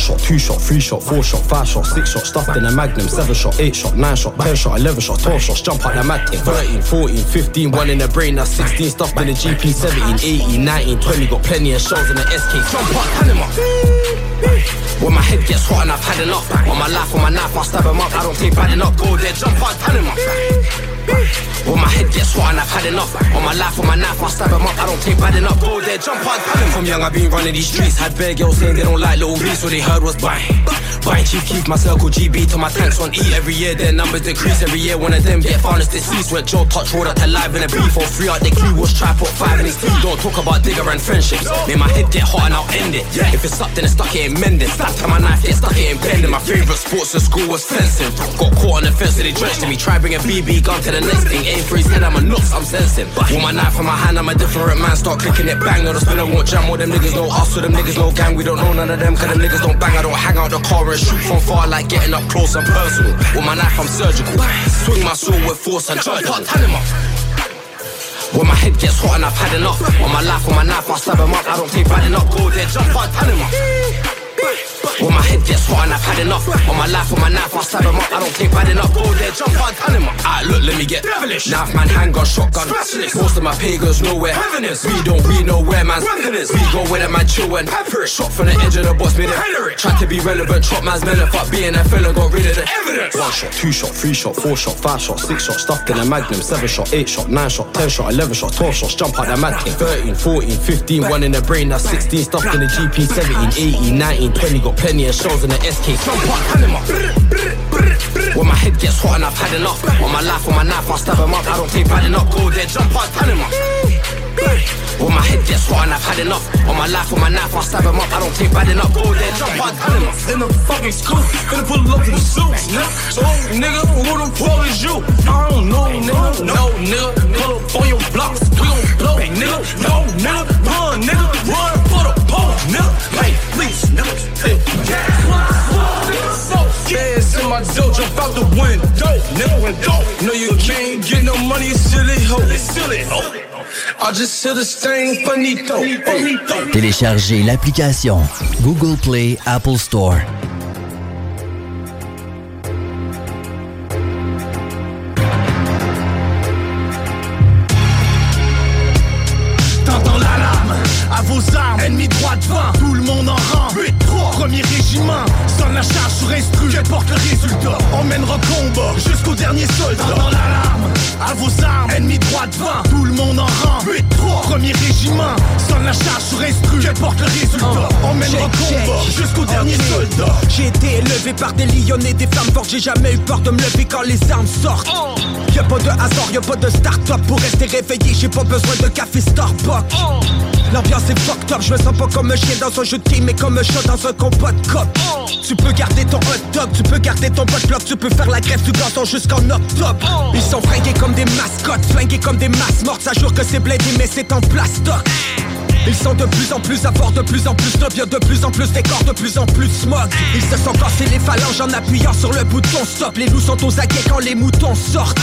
Speaker 32: Shot, two shot, three shot, four shot, five shot, six shot, stuffed in a magnum, seven shot, eight shot, nine shot, ten shot, eleven shot, twelve shots, jump out the mat thing. 13, 14, 15, one in the brain, that's 16, stuffed in the GP, 17, 18, 19, 20, got plenty of shows in the SK, jump out, Panama. When my head gets hot and I've had enough. On my life, on my knife, I'll stab 'em up. I don't take bad enough, go there, jump out, Panama when my head gets hot and I've had enough. On my life, on my knife, I'll stab 'em up. I don't take bad enough, go there, jump out, Panama From young I've been running these streets. Had bare girls saying they don't like little B So they heard was bang Buying keep my circle GB to my tanks on E Every year. Their numbers decrease Every year. One of them get found as deceased. Went Joe touch road to live in a beef or free out the clue was try put five in his teeth Don't talk about digger and friendships. Make my head get hot and I'll end it. If it's stuck then it's stuck, it ain't mending Stab to my knife, get stuck, it ain't bending My favourite sports at school was fencing. Got caught on the fence so they drenched me. Try bring a BB gun to the next thing. Aim for his head, I'm a nuts, I'm sensing. With my knife in my hand, I'm a different man. Start clicking it, bang, no the spinner won't jam. All them niggas know us, so them niggas know gang. We don't know none of them, cause them niggas don't bang. I don't hang out the car shoot from far Like getting up close and personal. With my knife, I'm surgical. Swing my sword with force and charge. Hot animal when my head gets hot and I've had enough. On my life, on my knife, I'll stab 'em up. I don't take bad enough, go there, jump Panama when my head gets hot and I've had enough. On my life, on my knife, I'll stab 'em up. I don't take bad enough, go there, jump on Panama Alright, look, let me get devilish. Knife man, handgun, shotgun. Most of my pagans nowhere. We don't, we know where man's We go where the man chillin' Shot from the edge of the boss, made it. Tried to be relevant, chop man's melon Fuck being a fella, got rid of the evidence. One shot, two shot, three shot, four shot, five shot, six shot. Stuffed in a magnum, seven shot, eight shot, nine shot, ten shot, eleven shot, twelve shots. Jump out that mad thing 13, 14, 15, one in the brain, that's 16 Stuffed in the GP, 17, 18, 19, 20 Got plenty of shows in the SK, jump out Panama when my head gets hot and I've had enough On my life, on my knife, I'll stab 'em up I don't take bad enough, go there, jump out Panama when my head gets hot and I've had enough On my life, on my knife, I'll stab 'em up I don't take bad enough, go there, jump out Panama
Speaker 14: In the fucking school, gonna pull up in the nigga. So, nigga, who the fuck is you? I don't know, nigga. No, nigga. Pull up on your blocks, we gon' blow, nigga. No, nigga. Run, nigga. Run for the I just.
Speaker 33: Téléchargez l'application Google Play Apple Store.
Speaker 22: Sonne la charge sur instru, qu'importe le résultat. On combat jusqu'au dernier soldat. T'entends l'alarme à vos armes, ennemi droit devant, tout le monde en rang. 8-3, premier régiment, sonne la charge sur instru, qu'importe le résultat. On mènera combat jusqu'au dernier soldat.
Speaker 32: J'ai été élevé par des lions et des femmes fortes. J'ai jamais eu peur de me lever quand les armes sortent. Y'a pas de hasard, y'a pas de start-up Pour rester réveillé, j'ai pas besoin de café Starbucks. L'ambiance est fucked up, je me sens pas comme un chien dans un jeu de team Mais comme un chat dans un combat de cop. Tu peux garder ton hot dog, tu peux garder ton bot block Tu peux faire la grève du gazon jusqu'en octobre. Ils sont fringués comme des mascottes, flingués comme des masses mortes. Ça jure que c'est blindé mais c'est ils sont de plus en plus à fort, de plus en plus de de plus en plus décor, de plus en plus smog. Ils se sont cassés les phalanges en appuyant sur le bouton stop. Les loups sont aux aguets quand les moutons sortent.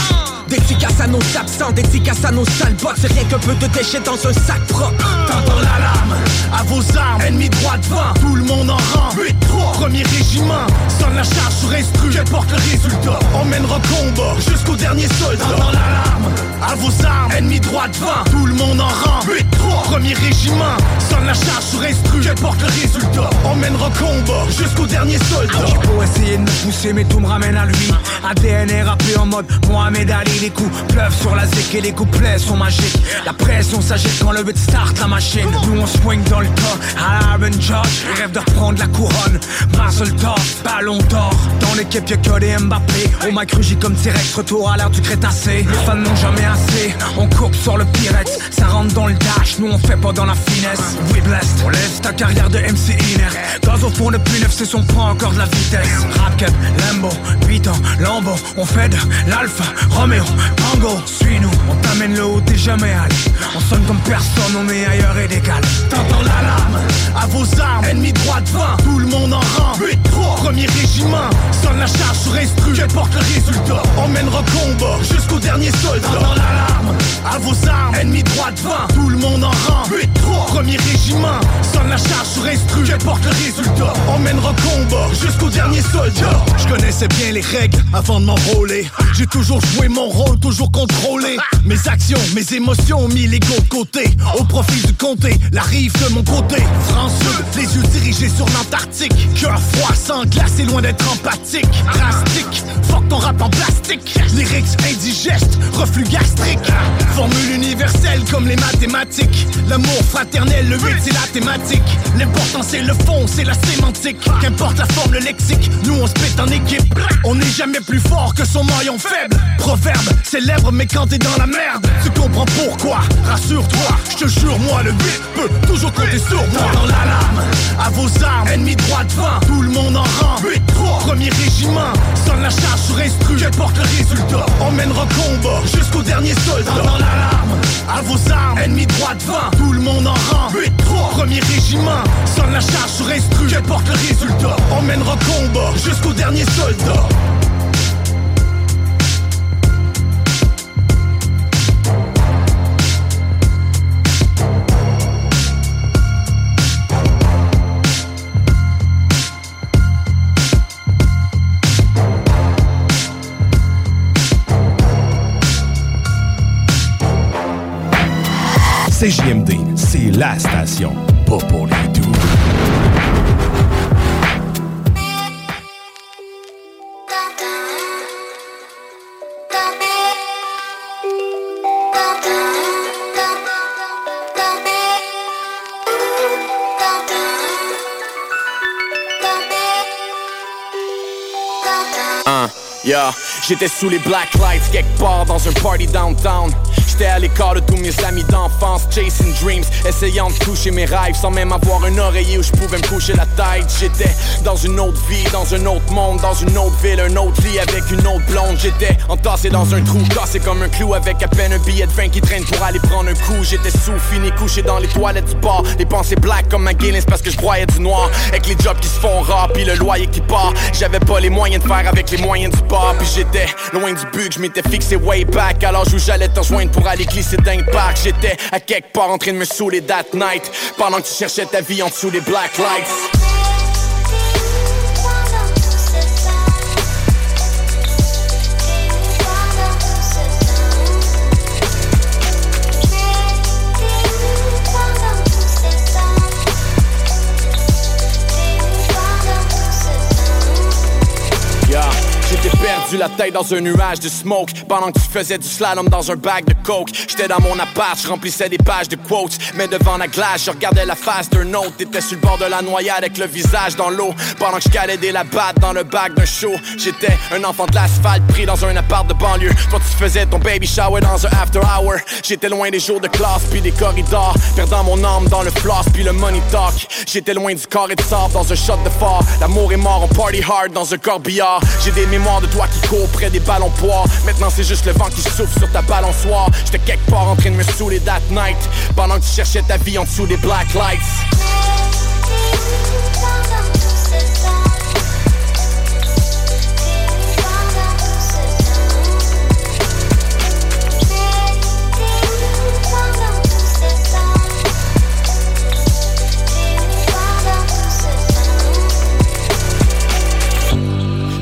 Speaker 32: D'efficace à nos absents, d'efficace à nos sales bottes. C'est rien qu'un peu de déchets dans un sac propre.
Speaker 22: T'entends l'alarme à vos armes, ennemi droit devant, tout le monde en rang. 8-3, premier régiment, sonne
Speaker 34: la charge sur instru, qu'importe le résultat. On mènera combat jusqu'au dernier soldat. Dans l'alarme, à vos armes, ennemi droit devant, tout le monde en rang. 8-3, premier régiment, sonne la charge sur instru, qu'importe le résultat. On mènera combat jusqu'au dernier soldat.
Speaker 35: J'ai beau essayer de me pousser, mais tout me ramène à lui. ADN est rappelé en mode Mohamed Ali. Les coups pleuvent sur la zik et les couplets sont magiques. La pression s'agite quand le beat start la machine. Nous on swing dans le tas à Aaron Judge. Rêve de reprendre la couronne. Marcel top, ballon d'or. Dans l'équipe, y'a que des Mbappé. On m'a cru, comme T-Rex, retour à l'ère du Crétacé. Les fans n'ont jamais assez. On coupe sur le Pyrex. Ça rentre dans le dash, nous on fait pas dans la finesse. We blessed, on laisse ta carrière de MC Iner. Gaz au fond depuis neuf, c'est son prend encore de la vitesse. Rap Lambo, Python, Lambo. On fait de l'Alpha, Romeo, Tango. Suis-nous, on t'amène le haut, t'es jamais allé. On sonne comme personne, on est ailleurs et décalé.
Speaker 34: T'entends l'alarme, à vos armes, ennemi droit devant, tout le monde en rang. 8-3, premier régiment, sonne la charge sur instru, qu'importe le résultat. On mènera combat jusqu'au dernier soldat. Dans l'alarme, à vos armes, ennemi droit devant, tout le monde en rang. 8-3, premier régiment, sonne la charge sur instru, qu'importe le résultat. On mènera combat jusqu'au dernier soldat. Je connaissais bien les règles avant de m'enrôler. J'ai toujours joué mon rôle, toujours contrôlé. (laughs) Mes actions, mes émotions ont mis l'ego de côté. Au profit du comté, la rive de mon côté. Français, les yeux dirigés sur l'Antarctique. Cœur froid, sans glace et loin d'être empathique. Drastique, fuck ton rap en plastique. Lyrics indigestes, reflux gastrique. Formule universelle comme les mathématiques. L'amour fraternel, le 8 c'est la thématique. L'important c'est le fond, c'est la sémantique. Qu'importe la forme, le lexique, nous on se pète en équipe. On n'est jamais plus fort que son maillon faible. Proverbe célèbre, mais quand t'es dans la merde, tu comprends pourquoi. Rassure-toi, je te jure, moi le 8 peut toujours compter sur moi. Dans l'alarme, à vos armes, ennemi droit devant, tout le monde en rang. 8-3, premier régiment, sonne la charge sur instru, qu'importe le résultat? On mènera combat jusqu'au dernier soldat. Dans l'alarme, à vos armes, ennemi droit devant, tout le monde en rang. 8-3, premier régiment, sonne la charge sur instru, qu'importe le résultat? On mènera combat jusqu'au dernier soldat.
Speaker 26: CJMD, c'est la station, pas pour les doux.
Speaker 32: Hein, yeah. J'étais sous les black lights quelque part dans un party downtown. J'étais à l'écart de tous mes amis d'enfance, chasing dreams, essayant de toucher mes rêves sans même avoir un oreiller où je pouvais me coucher la tête. J'étais dans une autre vie, dans un autre monde, dans une autre ville, un autre lit avec une autre blonde. J'étais entassé dans un trou, cassé comme un clou avec à peine un billet de vin qui traîne pour aller prendre un coup. J'étais sous, fini, couché dans les toilettes du bar, les pensées black comme ma Guinness parce que je broyais du noir. Avec les jobs qui se font rap, puis le loyer qui part. J'avais pas les moyens de faire avec les moyens du bar, puis j'étais loin du but, je m'étais fixé way back. Alors où j'allais te rejoindre pour aller glisser d'un parc. J'étais à quelque part en train de me saouler that night. Pendant que tu cherchais ta vie en dessous des black lights. Perdu la tête dans un nuage de smoke. Pendant que tu faisais du slalom dans un bag de coke J'étais dans mon appart, je remplissais des pages de quotes. Mais devant la glace, je regardais la face d'un autre. T'étais sur le bord de la noyade avec le visage dans l'eau. Pendant que je calais des labattes dans le bac d'un show J'étais un enfant de l'asphalte pris dans un appart de banlieue. Toi tu faisais ton baby shower dans un after hour. J'étais loin des jours de classe puis des corridors. Perdant mon âme dans le floss puis le money talk. J'étais loin du corps et de sable dans un shot de phare. L'amour est mort, on party hard dans un corbillard. J'ai des mémoires de toi qui court près des ballons poids. Maintenant c'est juste le vent qui souffle sur ta balançoire. J'étais quelque part en train de me saouler that night. Pendant que tu cherchais ta vie en dessous des black lights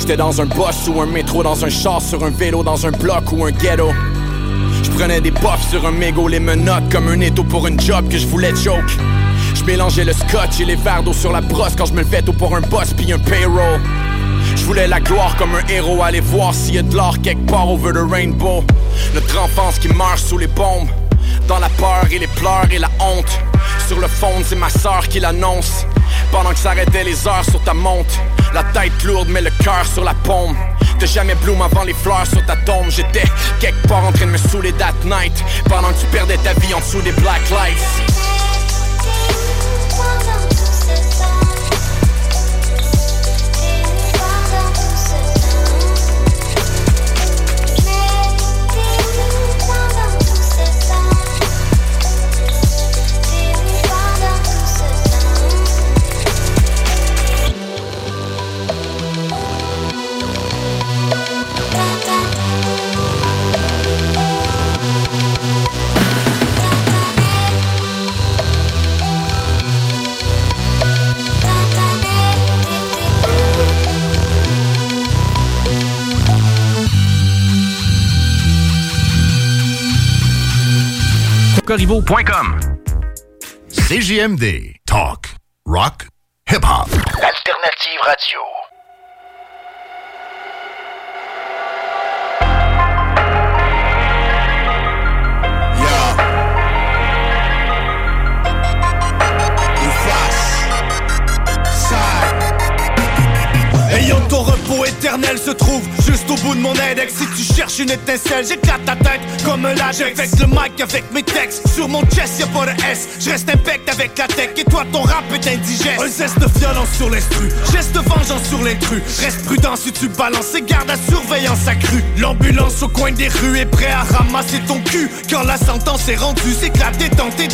Speaker 19: J'étais dans un bus ou un métro, dans un char, sur un vélo, dans un bloc ou un ghetto. Je prenais des puffs sur un mégot, les menottes comme un étau pour une job que je voulais choke. Je mélangeais le scotch et les verres d'eau sur la brosse quand je me levais tôt pour un boss puis un payroll. Je voulais la gloire comme un héros, aller voir s'il y a de l'or quelque part over the rainbow. Notre enfance qui marche sous les bombes, dans la peur et les pleurs et la honte. Sur le fond, c'est ma soeur qui l'annonce. Pendant que s'arrêtaient les heures sur ta montre, la tête lourde mais le cœur sur la paume. De jamais bloom avant les fleurs sur ta tombe. J'étais quelque part en train de me saouler that night. Pendant que tu perdais ta vie en dessous des black lights.
Speaker 26: Corriveau.com. CJMD. Talk. Rock. Hip-hop.
Speaker 36: Alternative radio.
Speaker 37: Éternel se trouve juste au bout de mon index. Si tu cherches une étincelle, j'éclate ta tête comme un lagex Avec le mic, avec mes textes, sur mon chest y'a pas de S. Je reste impact avec la tech. Et toi ton rap est indigeste. Un zeste de violence sur l'instru, geste de vengeance sur l'intrus. Reste prudent si tu balances et garde à surveillance accrue. L'ambulance au coin des rues est prêt à ramasser ton cul Quand la sentence est rendue, c'est que la détente est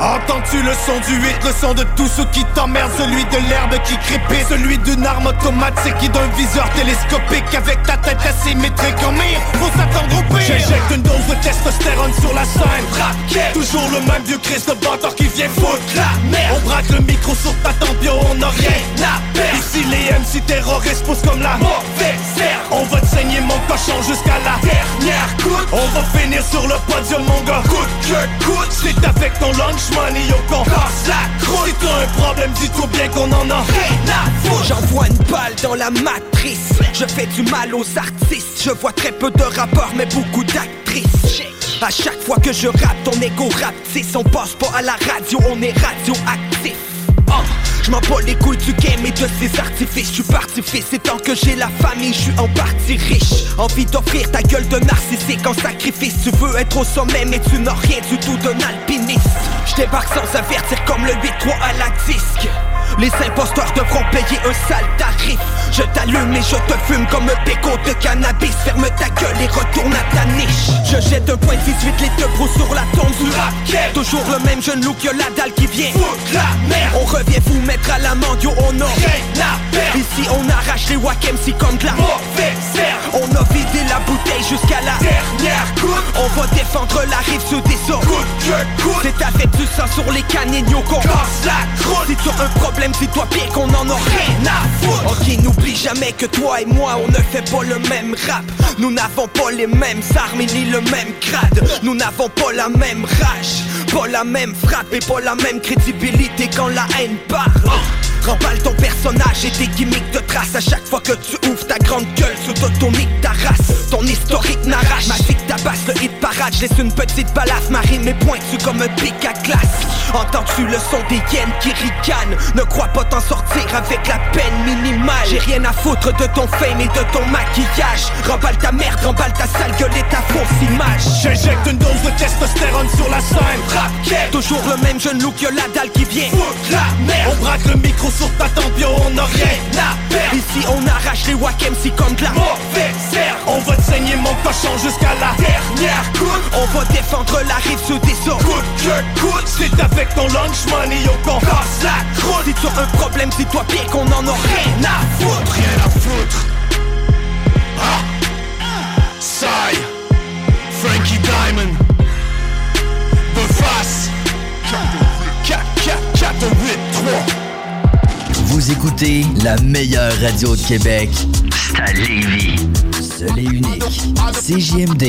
Speaker 37: Entends-tu le son du 8, le son de tout ce qui t'emmerde Celui de l'herbe qui crépit, celui d'une arme automatique qui d'un viseur télescopique Avec ta tête asymétrique en mire, faut s'attendre au pire. J'injecte une dose de testostérone sur la scène. Raquette, toujours le même vieux Christ de qui vient foutre la merde. On braque le micro sur ta tempe, yo, on a rien à perdre. Ici les MC terroristes poussent comme la mauvaise On va te saigner mon cochon jusqu'à la dernière goutte. On va finir sur le podium mon gars. Coûte que coûte, c'est avec ton lunch money casse la croûte. T'as un problème dis-toi bien qu'on en a rien à foutre
Speaker 32: J'envoie une balle dans la matrice. Je fais du mal aux artistes. Je vois très peu de rappeurs mais beaucoup d'actrices. À chaque fois que je rappe ton ego rapetisse. On passe pas à la radio on est radioactif. Oh, je m'en bats les couilles du game et de ses artifices. Je suis parti fils et tant que j'ai la famille Je suis en partie riche. Envie d'offrir ta gueule de narcissique en sacrifice. Tu veux être au sommet mais tu n'as rien du tout d'un alpiniste Je débarque sans avertir comme le 8-3 à la disque les imposteurs devront payer un sale tarif. Je t'allume et je te fume comme un péco de cannabis. Ferme ta gueule et retourne à ta niche. Je jette un point 18 litres de brou sur la tombe du racket Toujours le même jeune loup que la dalle qui vient Foutre la merde. On revient vous mettre à l'amende yo on a rien à perdre. Ici on arrache les wack MC comme de la mauvaise On a vidé la bouteille jusqu'à la dernière goutte On va défendre la rive sous des eaux. C'est avec du sang sur les canignos qu'on casse la croûte. Si tu as un problème dis-toi bien qu'on en a rien à foutre. Ok n'oublie jamais que toi et moi on ne fait pas le même rap. Nous n'avons pas les mêmes armes ni le même grade Nous n'avons pas la même rage Pas la même frappe et pas la même crédibilité quand la haine parle Remballe ton personnage et tes gimmicks de trace À chaque fois que tu ouvres ta grande gueule Sous t'automique ta race Ton historique n'arrache. Ma vie tabasse le hit parade. Laisse une petite balafre Marie mes pointus comme un pic à glace. Entends-tu le son des hyènes qui ricanent? Ne crois pas t'en sortir avec la peine minimale. J'ai rien à foutre de ton fame et de ton maquillage. Remballe ta merde, remballe ta sale gueule et ta fausse image.
Speaker 37: J'injecte une dose de testostérone sur la scène. Raquette,
Speaker 32: Toujours le même jeune loup que la dalle qui vient.
Speaker 37: Foutre la merde. On braque le micro sur ta tempe, yo, on a rien à perdre.
Speaker 32: Ici on arrache les wack MC comme de la
Speaker 37: mauvaise herbe. On va te saigner mon cochon jusqu'à la dernière goutte.
Speaker 32: On va défendre la rive sous des eaux
Speaker 37: Coûte que coûte, c'est avec ton lunch money, yo, qu'on casse la croûte.
Speaker 32: Si tu as un problème, dis-toi bien qu'on en a rien à foutre.
Speaker 37: Rien à foutre. Ah. Sai. Frankie Diamond. The Face 4, 4, 4, 8, 3
Speaker 8: vous écoutez
Speaker 33: la meilleure radio de Québec. C'est à Lévis. Seul unique. CJMD.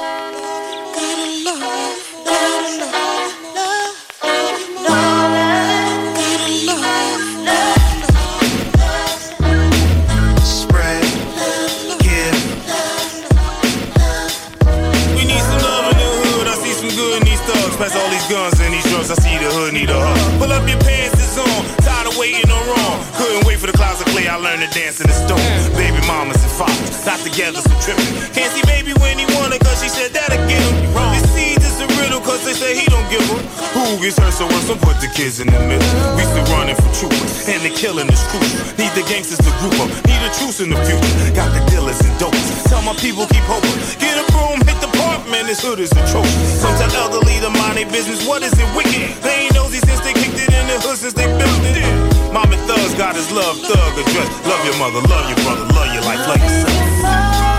Speaker 7: Dance in the stone. Baby mamas and fathers, got together some tripping. Can't see baby when he wanted, cause she said that'll get him. This seed is a riddle, cause they say he don't give her. Who gets hurt so worse? Don't put the kids in the middle. We still running for troopers, and the killing is crucial. Need the gangsters to group up, need a truce in the future. Got the dealers and dopes. Tell my people keep hoping. Get a broom, hit the park, man, this hood is atrocious. Some tell elderly to mind business, what is it wicked? They ain't nosy since they kicked it in the hood since they built it. Mom and thugs got his love, thug address. Love your mother, love your brother, love your life, love yourself.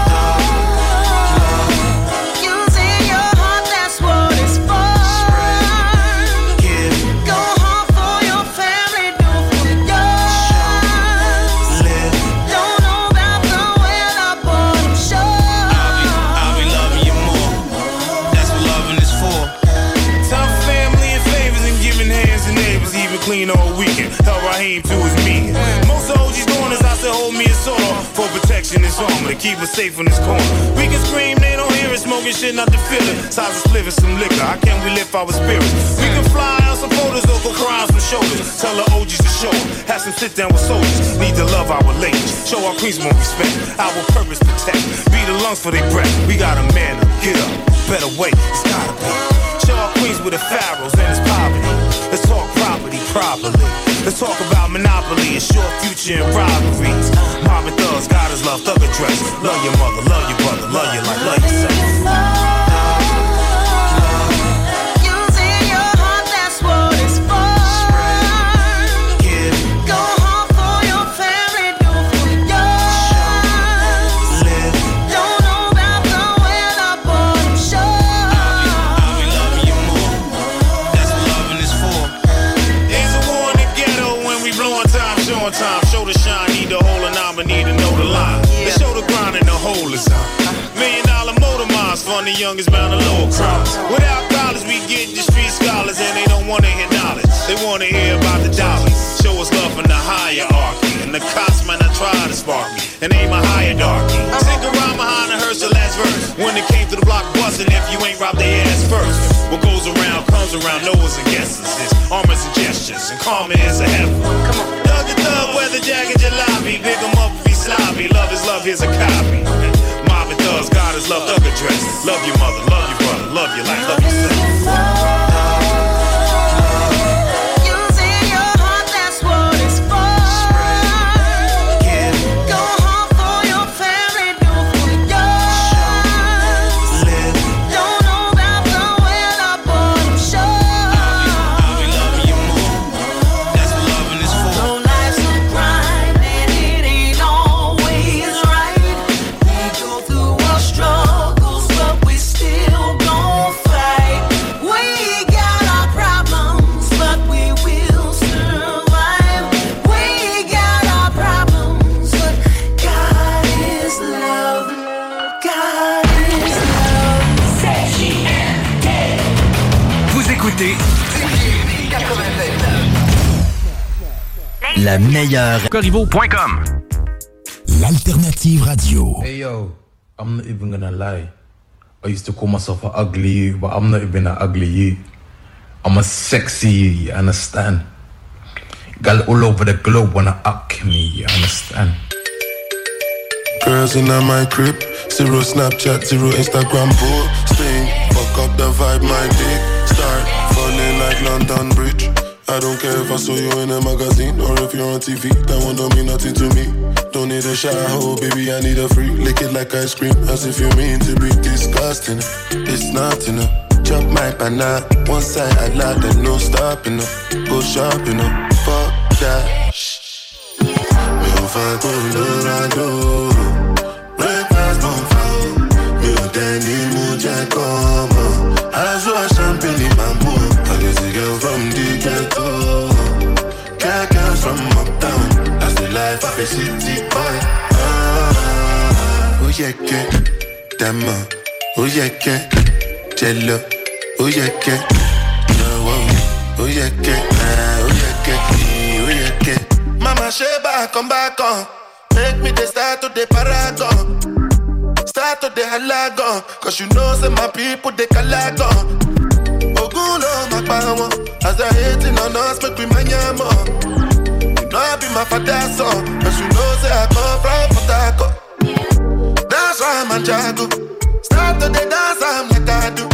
Speaker 7: Most of OG's doing is I said hold me a sword for protection and home to keep us safe in this corner. We can scream, they don't hear it, smoking shit, not the feeling. Size is living some liquor. How can we lift our spirits? We can fly out some photos over crimes from shoulders. Tell the OGs to show them. Have some sit down with soldiers. Need to love our ladies. Show our queens more respect. Our purpose protect. Be the lungs for their breath. We got a man up. Get up. Better wait. It's gotta be. Show our queens with the pharaohs and his poverty. Let's talk property properly. Let's talk about monopoly and short future and robberies. Mom and thugs, God is love, thug address. Love your mother, love your brother, love your life, love yourself. They wanna hear about the dollars. Show us love in the hierarchy. And the cops might not try to spark me. And aim a higher darky. Stick around behind the hearse the last verse. When it came to the block busting, if you ain't robbed their ass first. What goes around comes around, Noah's and guesses. It's armors and gestures, and karma is a heifer. Come on. Thug to thug, weather jacket, jalopy. Pick 'em up if he's sloppy. Love is love, here's a copy. Mob and thugs, God is love, thug address. Love your mother, love your brother, love your life, love yourself.
Speaker 8: La meilleure.
Speaker 32: Corriveau.com
Speaker 26: L'alternative radio.
Speaker 38: Hey yo, I'm not even gonna lie. I used to call myself an ugly you, but I'm not even an ugly you. I'm a sexy you, you understand? Girl all over the globe wanna up me, you understand?
Speaker 39: Girls in my crib, zero Snapchat, zero Instagram posting. Fuck up the vibe, my dick start falling like London Bridge. I don't care if I saw you in a magazine or if you're on TV. That one don't mean nothing to me. Don't need a shower, oh baby, I need a free. Lick it like ice cream, as if you mean to be disgusting. It's not enough. Chop my banana, one side I like, then no stopping up. Go shopping up, fuck that. Mi ò fa Colorado, breakfast of a city boy. Oh yeah, que, que, jello. Oh yeah, que, que, oh yeah, que. Mama Sheba, come back on. Make me the start to the paragon. Start to the halagon. Cause you know, say my people, they calagon. Ogun lo ma. As they hating on us, make we mind Now I be my father's son. Cause you know, say I come from Potako. That's why I'm a jago. Start to the dance, I'm like I do.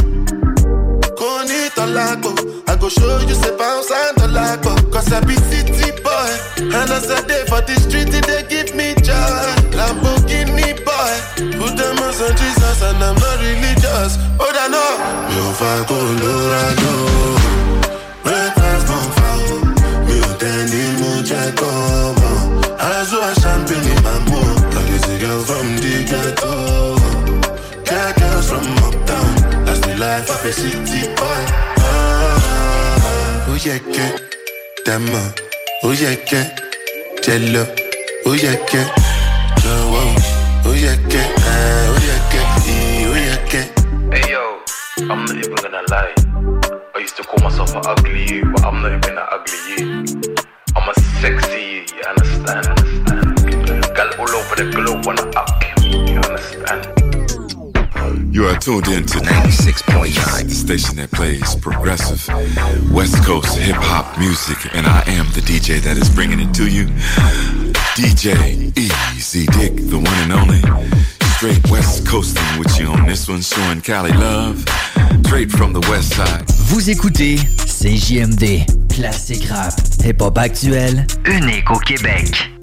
Speaker 39: Conito lago. I go show you, say bounce and the lago. Cause I be city boy. And as I day for the street, they give me joy. Lamborghini boy. Put them on some Jesus and I'm not religious. Oh, I know. Yo, fuck, oh, Lord, I know. Breakfast, don't
Speaker 40: fall. Mutiny. I'm not even gonna lie. I used to call myself an ugly, but I'm not even an ugly sexy, you understand? understand? Girl all over the globe wanna up you, understand?
Speaker 41: You are tuned in to 96.9, the station that plays progressive West Coast hip hop music, and I am the DJ that is bringing it to you. DJ Easy Dick, the one and only straight West Coasting with you on this one, showing Cali love, straight from the West Side.
Speaker 42: Vous écoutez CJMD classique rap, hip-hop actuel, unique au Québec.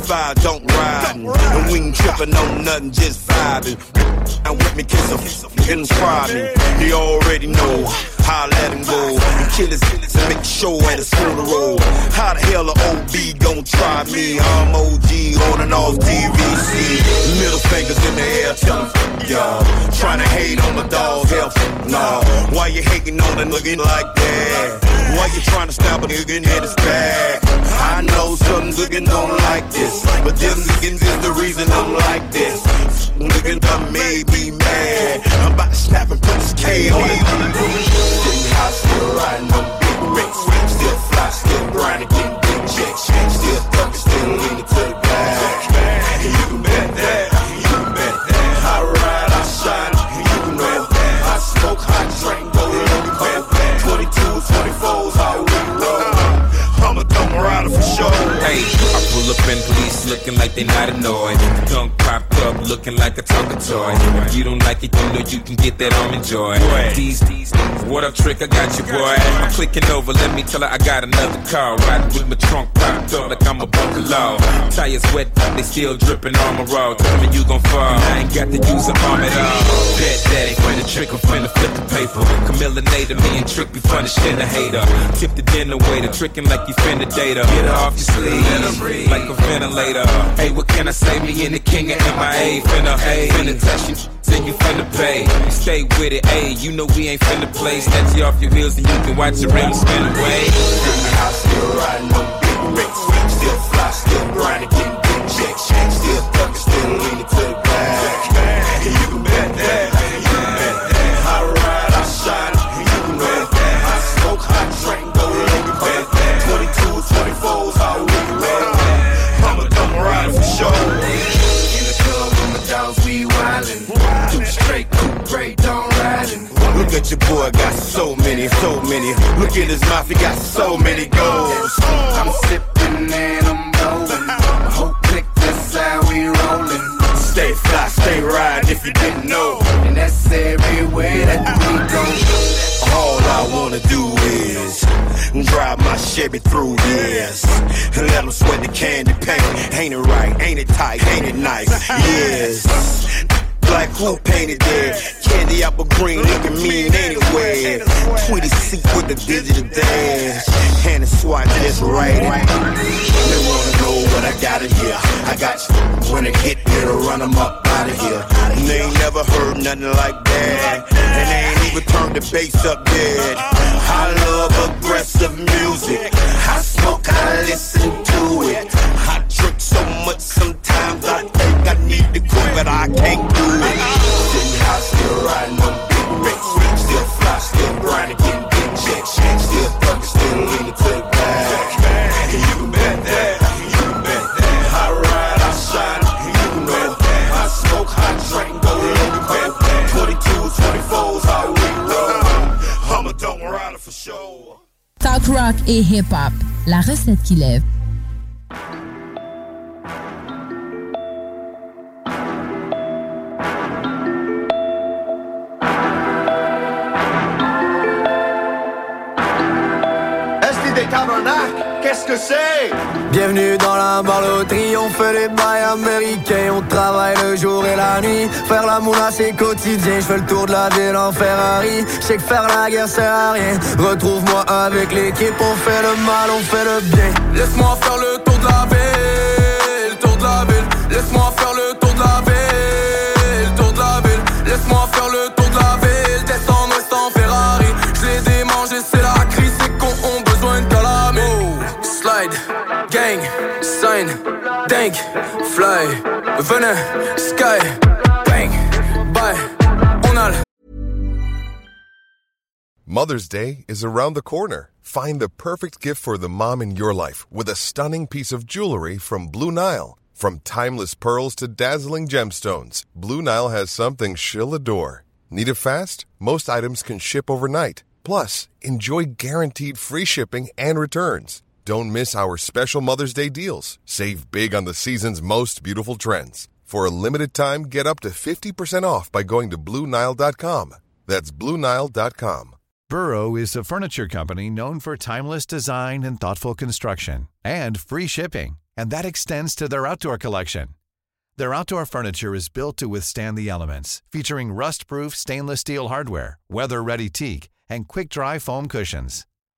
Speaker 43: 5 don't
Speaker 9: ride. And we ain't tripping on nothing, just vibing. And with me, kiss him, and try me. He already know how I let him go. And kill his and make sure at his funeral. How the hell a OB gon' try me? I'm OG on and off DVC. Middle fingers in the air, tell him, y'all. Tryna hate on my dog's hell nah. Why you hating on a nigga like that? Why you tryna stop stab a nigga in his back? I know some nigga don't like this but them niggas is the reason I'm like this. Niggas done made me mad. I'm about to snap and put this K on it. Sitting high, still riding them big ricks. Still fly, still grinding, getting big checks. Still thugging, still leaning to the back. You can bet that, you can bet that. I ride, I shine, you can bet that. I smoke, I drink, go you bet that. 22, 24's how we roll. I'm a dumb rider for sure.
Speaker 44: Hey, looking like they not annoyed. Tongue popped up looking like a talking toy. If you don't like it, you know you can get that on enjoy. These, these, what up, trick? I got you, boy. I'm clicking over, let me tell her I got another car. Riding with my trunk popped up like I'm a buffalo. Tires wet, they still dripping on my road. Tell me you gon' fall. I ain't got to use a arm at all. Bet that ain't finna trick, I'm finna flip the paper. Camilla Nader, me and Trick be funny shit a hater. Tip the dinner waiter, tricking like you finna date her. Get her off your sleeve, like a ventilator. Hey, what can I say? Me and the king of MIA finna, hey, finna touch you. Then you finna pay. Stay with it, hey. You know we ain't finna play. Snatch you off your heels and you can watch your ring spin away.
Speaker 9: I still riding them big ricks. Still fly, still grinding, getting big checks. Still thugging, still leaning to the back. You can bet that, you can bet that. I ride, I shine, At your boy, got so many, so many. Look at his mouth, he got so many goals. I'm sipping and I'm blowing. Whole clique, that's how we rollin'. Stay fly, stay ride if you didn't know. And that's everywhere that we go. All I wanna do is drive my Chevy through this and let them sweat the candy paint. Ain't it right? Ain't it tight? Ain't it nice? Yes. Black who painted there? Candy apple green, looking mean anyway. Tweety seat with the digital dash. And a swatch just right. They wanna know what I got in here. I got you. When get here to run them up out of here. And they ain't never heard nothing like that. And they ain't even turned the bass up yet. I love aggressive music. I smoke, I listen to it. I drink so much sometimes I think I need to quit, but I can't do it. Sitting high, still riding them big ricks. Still fly, still grinding, getting big checks. Still thugging, still to the
Speaker 17: Talk rock et hip hop, la recette qui lève.
Speaker 45: STD Tabernacle, qu'est-ce que c'est?
Speaker 46: Bienvenue dans la loterie, on fait les bails américains, on travaille le jour et la nuit. Faire la moula c'est quotidien, je fais le tour de la ville en Ferrari. Je sais que faire la guerre sert à rien. Retrouve-moi avec l'équipe, on fait le mal, on fait le bien. Laisse-moi faire le tour de la ville, tour de la ville. Laisse-moi faire le tour de la ville, tour de la ville. Laisse-moi fly, venin, sky, bye, on a
Speaker 47: Mother's Day is around the corner. Find the perfect gift for the mom in your life with a stunning piece of jewelry from Blue Nile. From timeless pearls to dazzling gemstones, Blue Nile has something she'll adore. Need it fast? Most items can ship overnight. Plus, enjoy guaranteed free shipping and returns. Don't miss our special Mother's Day deals. Save big on the season's most beautiful trends. For a limited time, get up to 50% off by going to BlueNile.com. That's BlueNile.com.
Speaker 48: Burrow is a furniture company known for timeless design and thoughtful construction and free shipping, and that extends to their outdoor collection. Their outdoor furniture is built to withstand the elements, featuring rust-proof stainless steel hardware, weather-ready teak, and quick-dry foam cushions.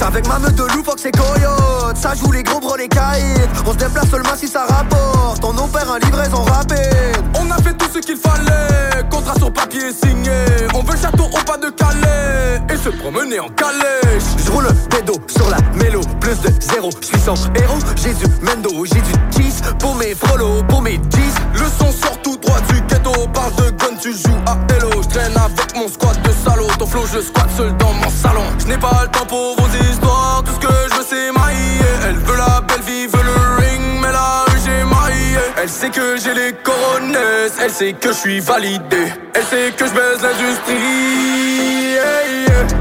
Speaker 35: Avec ma meute de loup, fuck c'est coyote. Ça joue les gros bros, les caïds. On se déplace seulement si ça rapporte. On opère en livraison rapide. On a fait tout ce qu'il fallait. Contrat sur papier signé. On veut château au pas de Calais. Et se promener en calèche. J'roule le pédo sur la mélo. Plus de zéro, j'suis sans héros. Du Mendo, j'ai du cheese. Pour mes frolos, pour mes jeans. Le son sort tout droit du ghetto. Parle de gun, tu joues à Hello. J'traîne avec mon squad de salauds. Ton flow, je squatte seul dans mon salon. J'n'ai pas le temps pour vos Tout ce que je veux, c'est mailler. Elle veut la belle vie, veut le ring. Mais la rue, j'ai maillé. Elle sait que j'ai les coronesses. Elle sait que je suis validé. Elle sait que je baise l'industrie.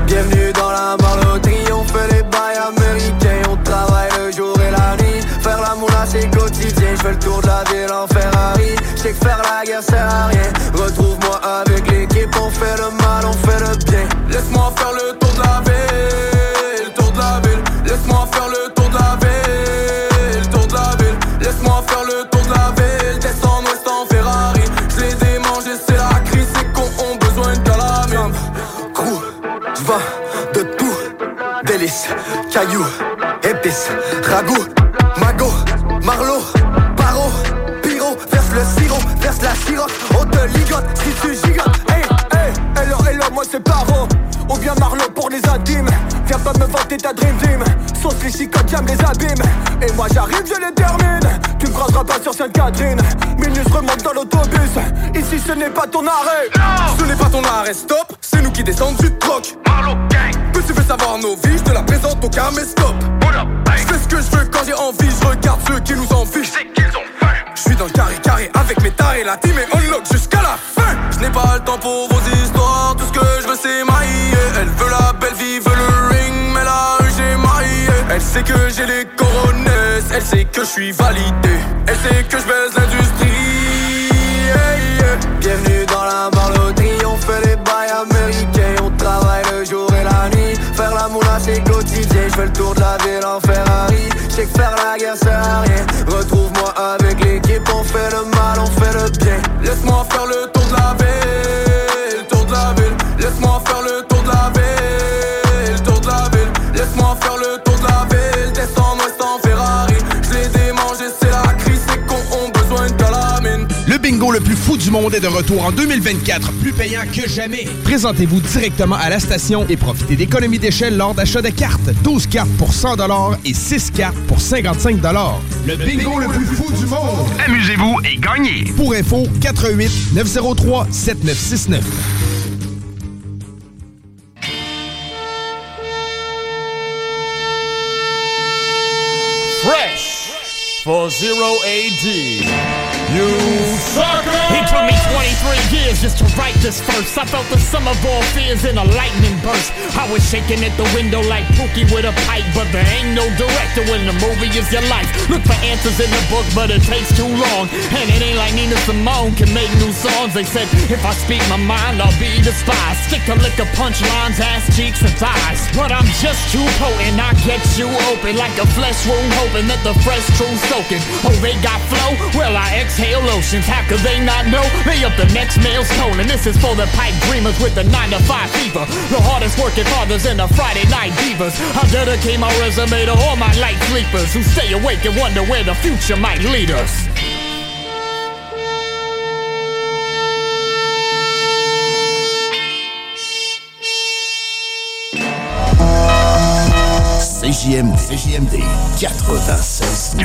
Speaker 35: Bienvenue dans la marloterie. On fait les bails américains. On travaille le jour et la nuit. Faire la moula, c'est quotidien. Je fais le tour de la ville en Ferrari. Je sais que faire la guerre sert à rien. Retrouve-moi avec l'équipe. On fait le mal, on fait le bien. Laisse-moi faire le tour de la ville. Délices, cailloux, épices, ragoût, magot, marlot, paro, pyro, verse le sirop, verse la siroc, on te ligote si tu gigotes. Hey, hey, hello, hello, moi c'est paro. Ou bien Marlot pour les intimes. Viens pas me vanter ta dream team Sauce les chicotes, j'aime les abîmes. Et moi j'arrive, je les termine Tu me croiseras pas sur Sainte-Catherine. Minus remonte dans l'autobus Ici ce n'est pas ton arrêt. Ce n'est pas ton arrêt, stop C'est nous qui descendons du troc Marlot gang Tu veux savoir nos vies, je te la présente au caméscope Je fais ce que je veux quand j'ai envie Je regarde ceux qui nous envient. C'est qu'ils ont faim. Je suis dans le carré carré avec mes tarés La team est on lock jusqu'à la fin. Je n'ai pas le temps pour vos histoires Tout ce que je veux c'est mailler Elle veut la belle vie, veut le ring Mais la rue j'ai maillé Elle sait que j'ai les coronesses Elle sait que je suis validé. Elle sait que je baise l'industrie. Yeah, yeah. Bienvenue dans la marloterie fais le tour de la ville en Ferrari. Je sais que faire la guerre sert à rien. Retrouve-moi avec l'équipe On fait le mal, on fait le bien. Laisse-moi faire le tour Le
Speaker 19: plus fou du monde est de retour en 2024, plus payant que jamais. Présentez-vous directement à la station et profitez d'économies d'échelle lors d'achat de cartes. 12 cartes pour 100 et 6 cartes pour 55 Le bingo le plus fou du monde.
Speaker 49: Amusez-vous et gagnez.
Speaker 19: Pour info, 88 903 7969.
Speaker 50: Fresh for Zero AD. You sucker!
Speaker 42: It took me 23 years just to write this verse. I felt the sum of all fears in a lightning burst. I was shaking at the window like Pookie with a pipe, but there ain't no director when the movie is your life. Look for answers in the book, but it takes too long. And it ain't like Nina Simone can make new songs. They said if I speak my mind, I'll be despised. Stick to lick a punchlines, ass cheeks and thighs. But I'm just too potent. I get you open like a flesh wound, hoping that the fresh truth Oh, they got flow? Well, I exhale oceans. How could they not know? They up the next male's tone. And this is for the pipe dreamers with the 9 to 5 fever. The hardest working fathers and the Friday night divas. I dedicate my resume to all my light sleepers who stay awake and wonder where the future might lead us.
Speaker 13: CJMD. CJMD 96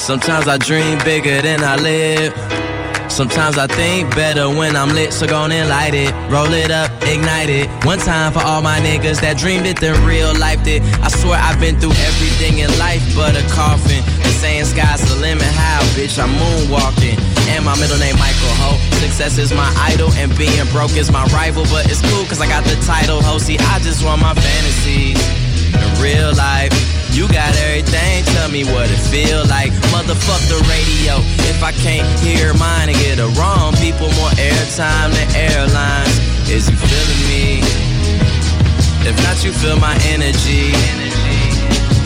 Speaker 51: Sometimes I dream bigger than I live. Sometimes I think better when I'm lit, so gon' and light it. Roll it up, ignite it. One time for all my niggas that dreamed it, then real life it. I swear I've been through everything in life but a coffin. The saying sky's the limit, how, bitch, I'm moonwalking. And my middle name Michael Ho. Success is my idol, and being broke is my rival. But it's cool, cause I got the title, ho. See, I just want my fantasies in real life. You got everything, tell me what it feel like. Motherfuck the radio. If I can't hear mine and get it wrong, people more airtime than airlines. Is you feeling me? If not, you feel my energy.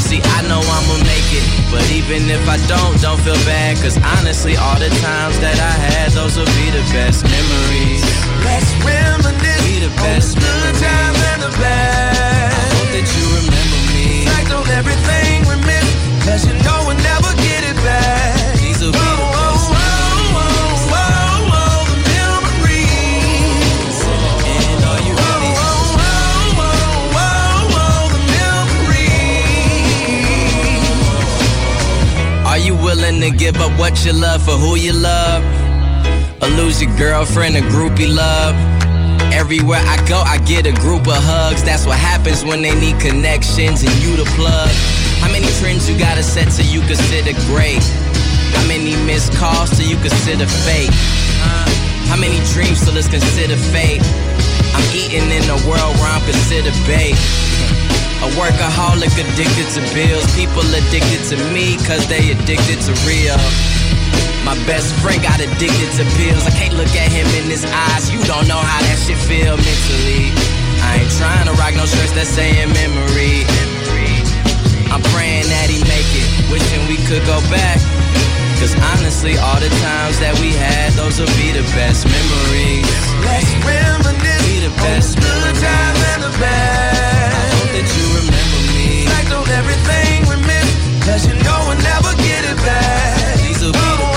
Speaker 51: See, I know I'ma make it, but even if I don't, don't feel bad. Cause honestly, all the times that I had, those will be the best memories.
Speaker 7: Let's reminisce
Speaker 51: Be the best
Speaker 7: on the good times and the bad.
Speaker 51: I hope that you remember me.
Speaker 7: Act on everything we miss, cause you know we'll never get it back.
Speaker 51: These will be the
Speaker 7: Oh,
Speaker 51: best
Speaker 7: oh, oh, oh, oh, the memories.
Speaker 51: And are you ready?
Speaker 7: Oh, oh, oh, oh, oh, the memories.
Speaker 51: Are you willing to give up what you love for who you love? Or lose your girlfriend, a groupie love? Everywhere I go, I get a group of hugs. That's what happens when they need connections and you to plug. How many trends you gotta set till you consider great? How many missed calls till you consider fake? Uh, how many dreams till it's considered fate? I'm eating in a world where I'm considered bait. A workaholic addicted to bills. People addicted to me cause they addicted to real. My best friend got addicted to pills. I can't look at him in his eyes. You don't know how that shit feel mentally. I ain't trying to rock no shirts that saying memory. I'm praying that he make it. Wishing we could go back. Cause honestly, all the times that we had, those will be the best memories.
Speaker 7: Let's reminisce
Speaker 51: Be the
Speaker 7: on
Speaker 51: best
Speaker 7: the good
Speaker 51: memories.
Speaker 7: times and the bad.
Speaker 51: I Hope that you remember me.
Speaker 7: Act on everything we miss, cause you know we'll never get it back.
Speaker 51: These will be the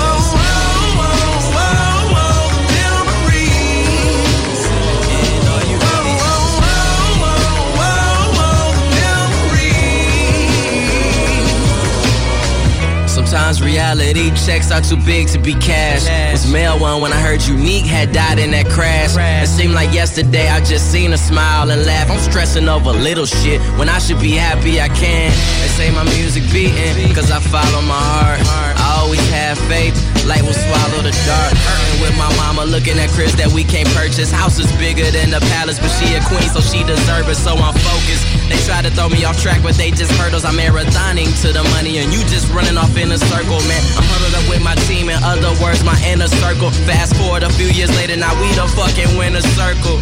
Speaker 51: Sometimes reality checks are too big to be cash. Was mail one when I heard Unique had died in that crash. It seemed like yesterday I just seen her smile and laugh. I'm stressing over little shit when I should be happy I can. They say my music beating, cause I follow my heart. I always have faith, light will swallow the dark. Hurting with my mama looking at cribs that we can't purchase. House is bigger than the palace, but she a queen, so she deserve it, so I'm focused. They try to throw me off track, but they just hurdles. I'm marathoning to the money, and you just running off in a circle, man. I'm huddled up with my team, in other words, my inner circle. Fast forward a few years later, now we the fucking winner circle.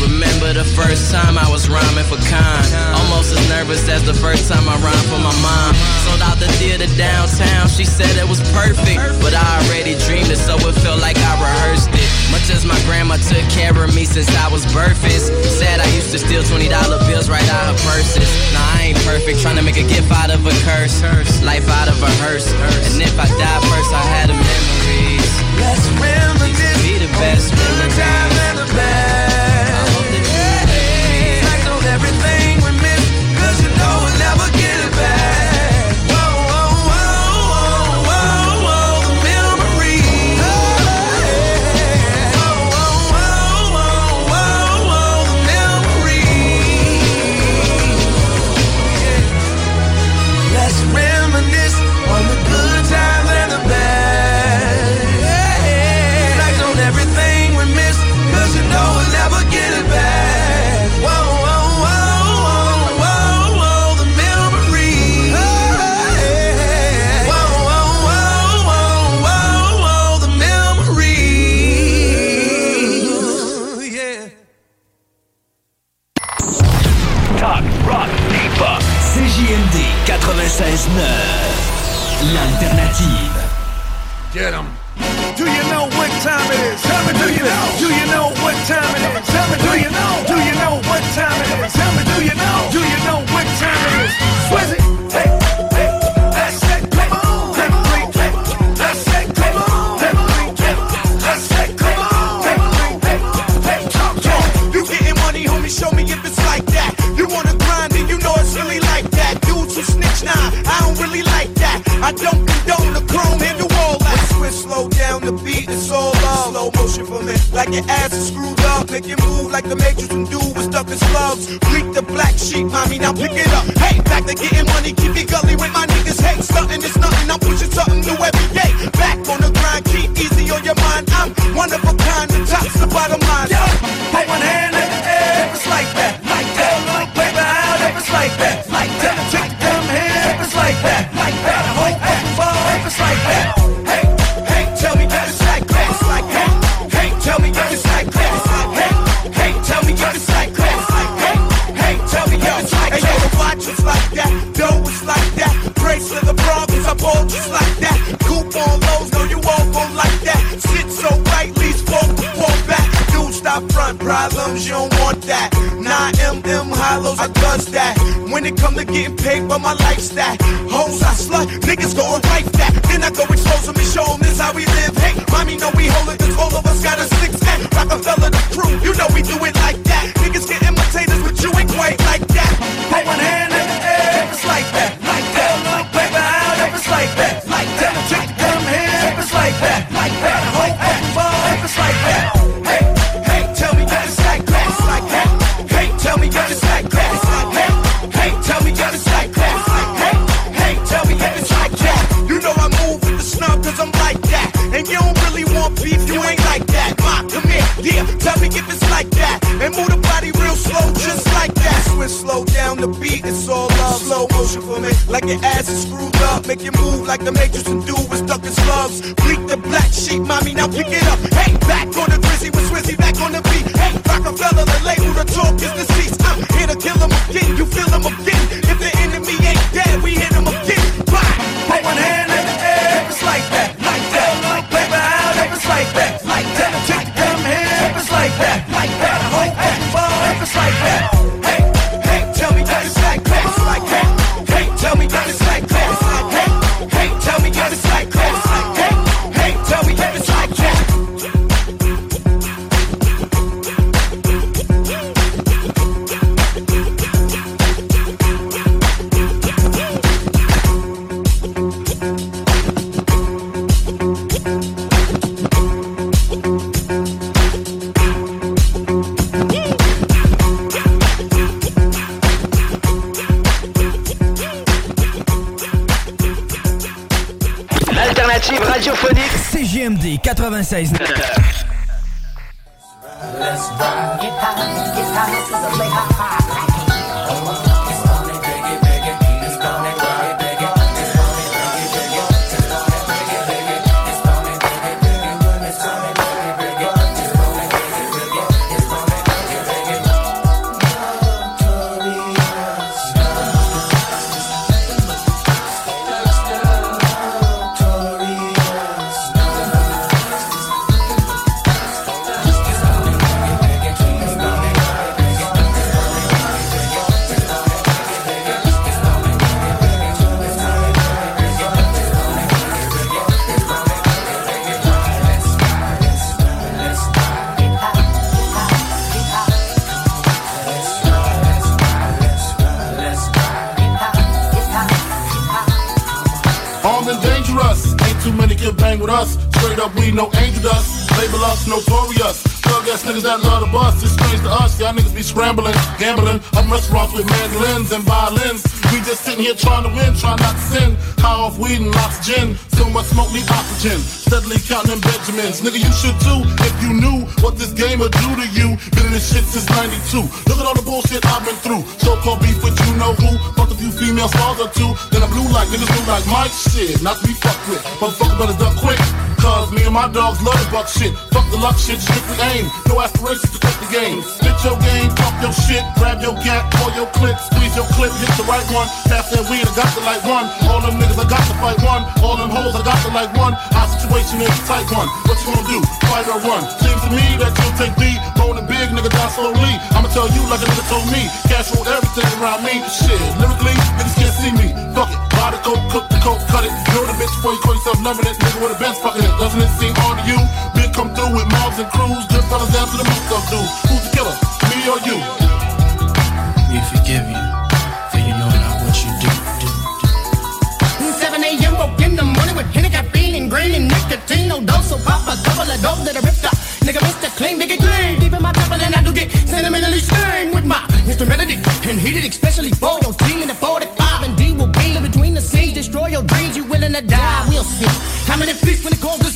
Speaker 51: Remember the first time I was rhyming for Khan. Almost as nervous as the first time I rhymed for my mom. Sold out the theater downtown, she said it was perfect. But I already dreamed it, so it felt like I rehearsed it. Much as my grandma took care of me since I was birthless. Said I used to steal $20 bills right out her purses. Nah, I ain't perfect, trying to make a gift out of a curse. Life out of a hearse. And if I die first, I had the memories.
Speaker 7: Let's reminisce
Speaker 51: Be the best
Speaker 7: good times and the bad.
Speaker 13: 96.9. L'alternative.
Speaker 9: Get 'em. Do you know what time it is? Tell me, do you know? Do you know what time it is? Tell me, do you know? Do you know what time it is? Tell me, do you know? Do you know what time it is? Swizzy, I don't condone the chrome in the wall. Like switch, slow down the beat, it's all love. Slow motion for me, like your ass is screwed up. Make it move like the matrix from dude was stuck in slugs. Bleak the black sheep, mommy, now pick it up. Hey, back to getting money, keep it gully with my niggas. Hey, something is nothing, I'm pushing something new every day. Back on the grind, keep easy on your mind. I'm one of a kind, the top's the bottom line. Yeah. when it come to getting paid, but my lifestyle, that. Hoes I slut, niggas go and wipe that. Then I go expose them and show them this how we live. Hey, mommy know we hold it like the matrix and dude was stuck in slums. Bleak the black sheep, mommy, now pick it up.
Speaker 52: says no. game. With my
Speaker 22: instrumentality. And heated, especially for your team in the 45. And D will be in between the scenes, destroy your dreams. You willing to die? We'll see. How many feast when it calls the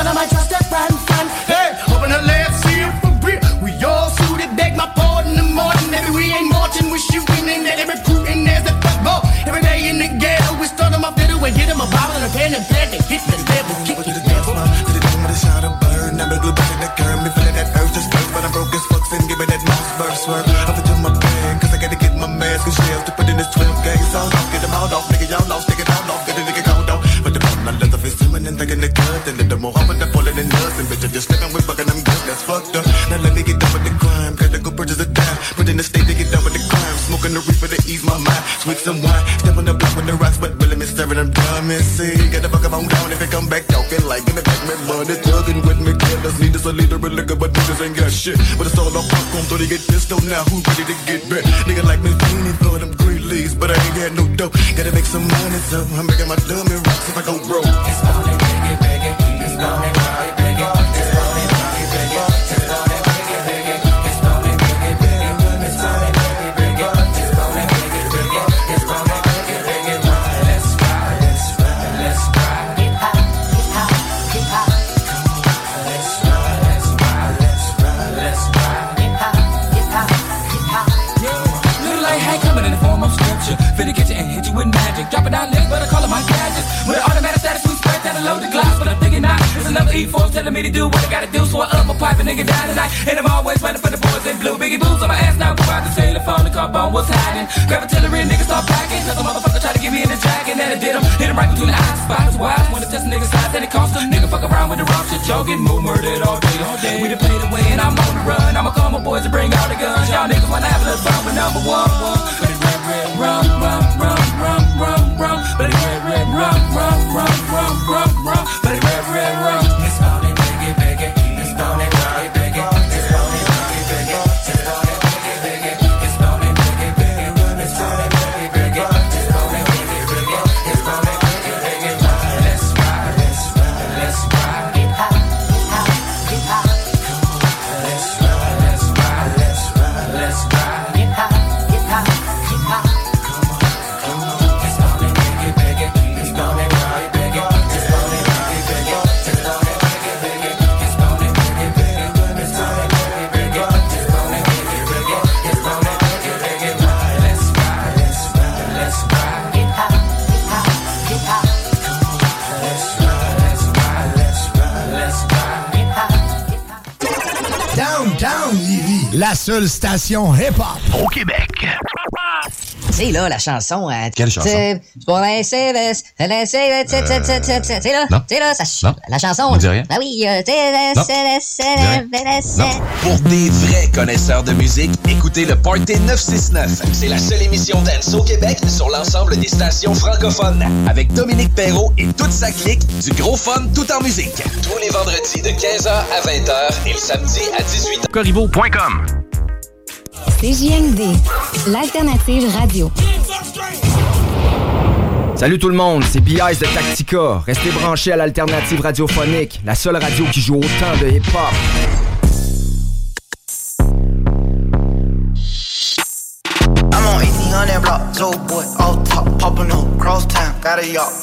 Speaker 22: one of my shit.
Speaker 11: But it's all on popcorn, so they get pissed on now. Who ready to get back? Nigga like me, feeling for them green leaves, but I ain't got no dough. Gotta make some money, so I'm making my dummy
Speaker 53: Grab artillery, niggas start packing. Cause a motherfucker try to get me in the jacket, and I did him. Hit him right between the eyes, spots wise. Wanna test a nigga size, and it cost him. Nigga fuck around with the wrong shit, jogging, move murdered all day, all day. We done played away, and I'm on the run. I'ma call my boys to bring all the guns. Y'all niggas wanna have a little fun with number one, one. But it's rum, rum, rum, rum, rum, rum. But red, red, rum, rum, rum, rum, rum, rum. But red, red, rum.
Speaker 26: Seule station hip-hop au Québec.
Speaker 54: Sais, là, la chanson. euh,
Speaker 26: Quelle chanson?
Speaker 54: C'est là.
Speaker 55: non.
Speaker 54: Là, ça.
Speaker 55: Non.
Speaker 54: La chanson.
Speaker 55: Dis rien.
Speaker 54: Ah oui, euh,
Speaker 55: Non.
Speaker 54: laisser.
Speaker 56: Pour des vrais connaisseurs de musique, écoutez le Party 969. C'est la seule émission dance au Québec sur l'ensemble des stations francophones. Avec Dominique Perrault et toute sa clique, du gros fun tout en musique. Tous les vendredis de 15h à 20h et le samedi à 18h.
Speaker 32: Corriveau.com
Speaker 17: CJMD, l'alternative radio.
Speaker 57: Salut tout le monde, c'est B.I.S. de Tactica. Restez branchés à l'alternative radiophonique, la seule radio qui joue autant de hip-hop.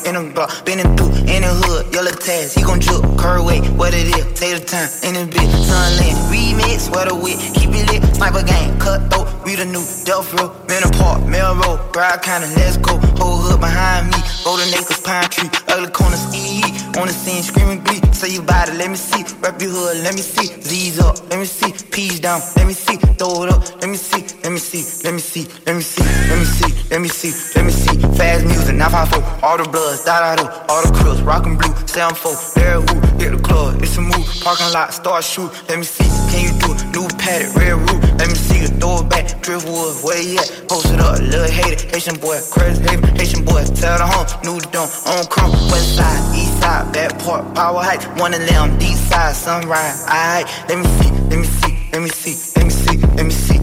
Speaker 58: In a block, been through in the hood, yellow tags, he gon' drip, curve way, what it is, take the time, in the bitch, sunland, remix, what a wit, keep it lit, sniper game, cut throat, we the new Delph Road, Manor Park, Melrose, Bride County, let's go, whole hood behind me, golden acres, pine tree, ugly corners, E, on the scene, screaming glee, say you it, let me see, rep your hood, let me see, Z's up, let me see, P's down, let me see, throw it up, let me see, me see, let me see, let me see, let me see, let me see, let me see, fast music, 954, all the bloods, da da do, all the crips, rockin' blue, 7 4, Larry Woo, hit the club, it's a move, parking lot, start shoot, let me see, can you do it, new it, red roof. Let me see you throw it back. Driftwood, where you at? Post it up, little hater. Haitian boy, crazy haven. Haitian boy, tell the home. New dome, on come. West side, east side, back part, power heights. One of them, deep side, sunrise. Alright, let me see, let me see, let me see, let me see, let me see,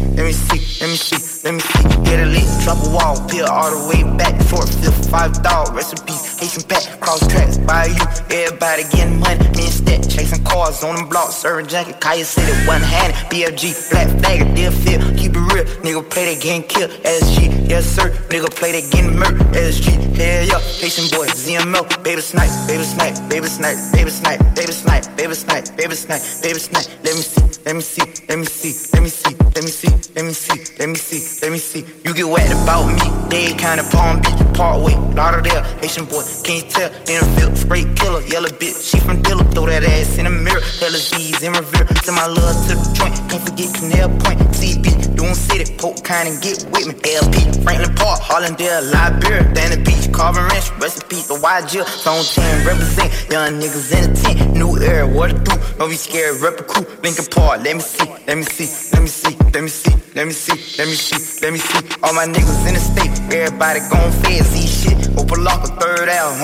Speaker 58: let me see, let me see. Get a leak, drop a wall, peel all the way back. Four, fifth, five dog, recipes, Haitian pack, cross tracks, by you. Everybody getting money, me and Stat, chasing cars on them blocks, serving junkie. Kaya City, one handed, BFG, black flag, deal feel, keep it real. Nigga play that getting killed, SG, yes sir. Nigga play that getting murked, SG, hell yeah. Haitian boy, ZMO, baby snipe, baby snipe, baby snipe, baby snipe, baby snipe, baby snipe, baby snipe, baby snipe. Let me see, let me see, let me see, let me see, let me see, let me see, let me see, let me see. You get wet about me, they kinda Palm Beach, Parkway, Lauderdale, Haitian boy, can you tell? In a field, spray killer, yellow bitch, she from Dilla, throw that ass in the mirror, hella Z's in revere. Send my love to the joint, can't forget Canal Point, CB, doing city, kind and get with me. LP, Franklin Park, Hollandale, Liberia, Danny Beach, Carvin Ranch, recipe, the YG, Zone 10, represent young niggas in the tent, new era, to do, don't be scared, rep a crew, Lincoln Park, let me see, let me see, let me see, let me see, let me see, let me see, let me see, all my niggas in the state, everybody gon' fed, see shit, a third out.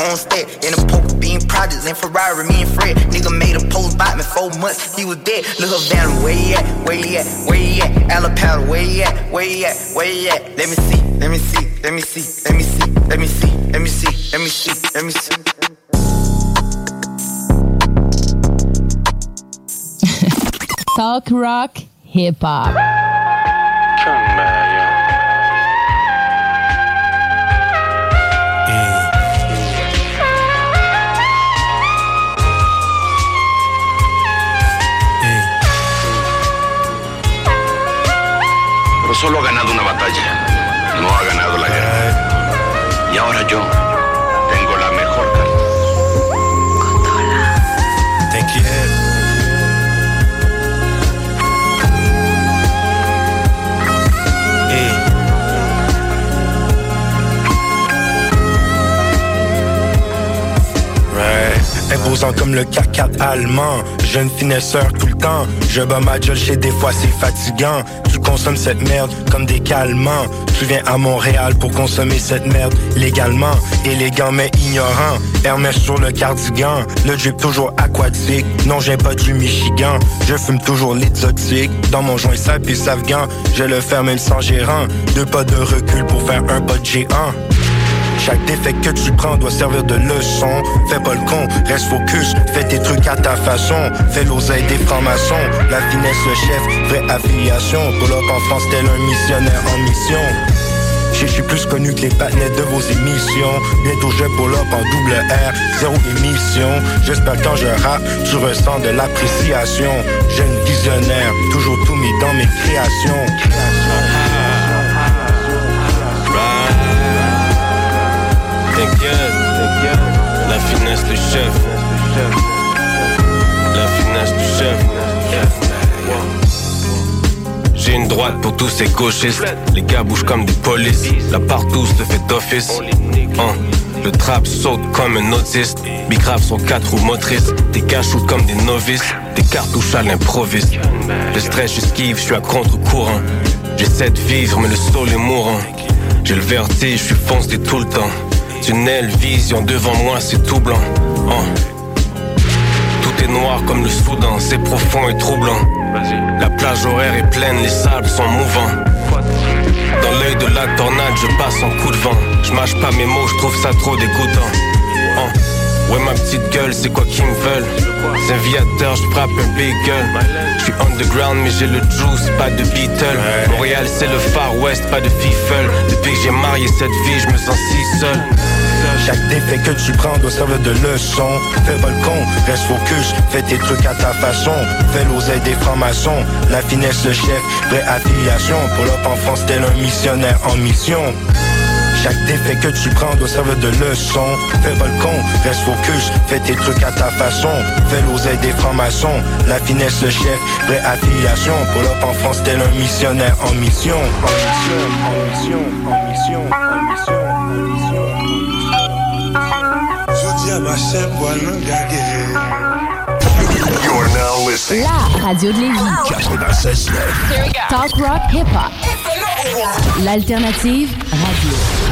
Speaker 58: In a poker projects Ferrari, me and Fred. Nigga made a post by me four months, he was dead. Where he at, where he at, where he at. Where he at, where he at, where he at. Let me see, let me see, let me see, let me see, let me see, let me see, let me see, let me see.
Speaker 17: Talk rock hip hop.
Speaker 59: Solo ha ganado una batalla, no ha ganado la guerra. Y ahora yo
Speaker 60: Imposant comme le CAC allemand, jeune finesseur tout le temps. Je bats ma chez des fois c'est fatigant. Tu consommes cette merde comme des calmants. Tu viens à Montréal pour consommer cette merde légalement. Élégant mais ignorant. Hermès sur le cardigan. Le drip toujours aquatique. Non, j'ai pas du Michigan. Je fume toujours l'exotique. Dans mon joint sale puis afghan. Je le faire même sans gérant. Deux pas de recul pour faire un pas de géant. Chaque défaite que tu prends doit servir de leçon. Fais pas le con, reste focus, fais tes trucs à ta façon. Fais l'oseille des francs-maçons, la finesse le chef, vraie affiliation. Pull en France tel un missionnaire en mission. Je suis plus connu que les panettes de vos émissions. Bientôt je pull en double R, zéro émission. J'espère quand je rappe, tu ressens de l'appréciation. Jeune visionnaire, toujours tout mis dans mes créations.
Speaker 61: La finesse du chef. La finesse du chef. J'ai une droite pour tous ces gauchistes. Les gars bougent comme des polices. La partout se fait d'office. Hein. Le trap saute comme un autiste. Bicrave sont quatre roues motrices. Des gars comme des novices. Des cartouches à l'improviste. Le stress, j'esquive, je suis à contre-courant. J'essaie de vivre, mais le sol est mourant. J'ai le vertige, je suis foncé tout le temps. Tunnel, vision, devant moi c'est tout blanc. Hein. Tout est noir comme le Soudan, c'est profond et troublant. La plage horaire est pleine, les sables sont mouvants. Dans l'œil de la tornade, je passe en coup de vent. Je mâche pas mes mots, je trouve ça trop dégoûtant. Hein. Ouais, ma petite gueule, c'est quoi qu'ils me veulent? C'est un viateur, je frappe un gueule. Je suis underground, mais j'ai le juice, pas de Beatle. Montréal, c'est le Far West, pas de Fifle. Depuis que j'ai marié cette vie, je me sens si seul.
Speaker 60: Chaque défaite que tu prends doit servir de leçon. Fais pas le con, reste focus, fais tes trucs à ta façon. Fais l'oseille des francs-maçons, la finesse le chef, vraie affiliation. Pour up en France, tel un missionnaire en mission. Chaque défaite que tu prends doit servir de leçon. Fais pas le con, reste focus, fais tes trucs à ta façon. Fais l'oseille des francs-maçons, la finesse le chef, vraie affiliation. Pour up en France, tel un missionnaire en mission. En mission, en mission, en mission, en mission, en mission.
Speaker 62: Ma.
Speaker 63: You're now listening
Speaker 17: La radio de Lévis.
Speaker 64: 96.9.
Speaker 17: Talk rock hip hop. L'alternative radio.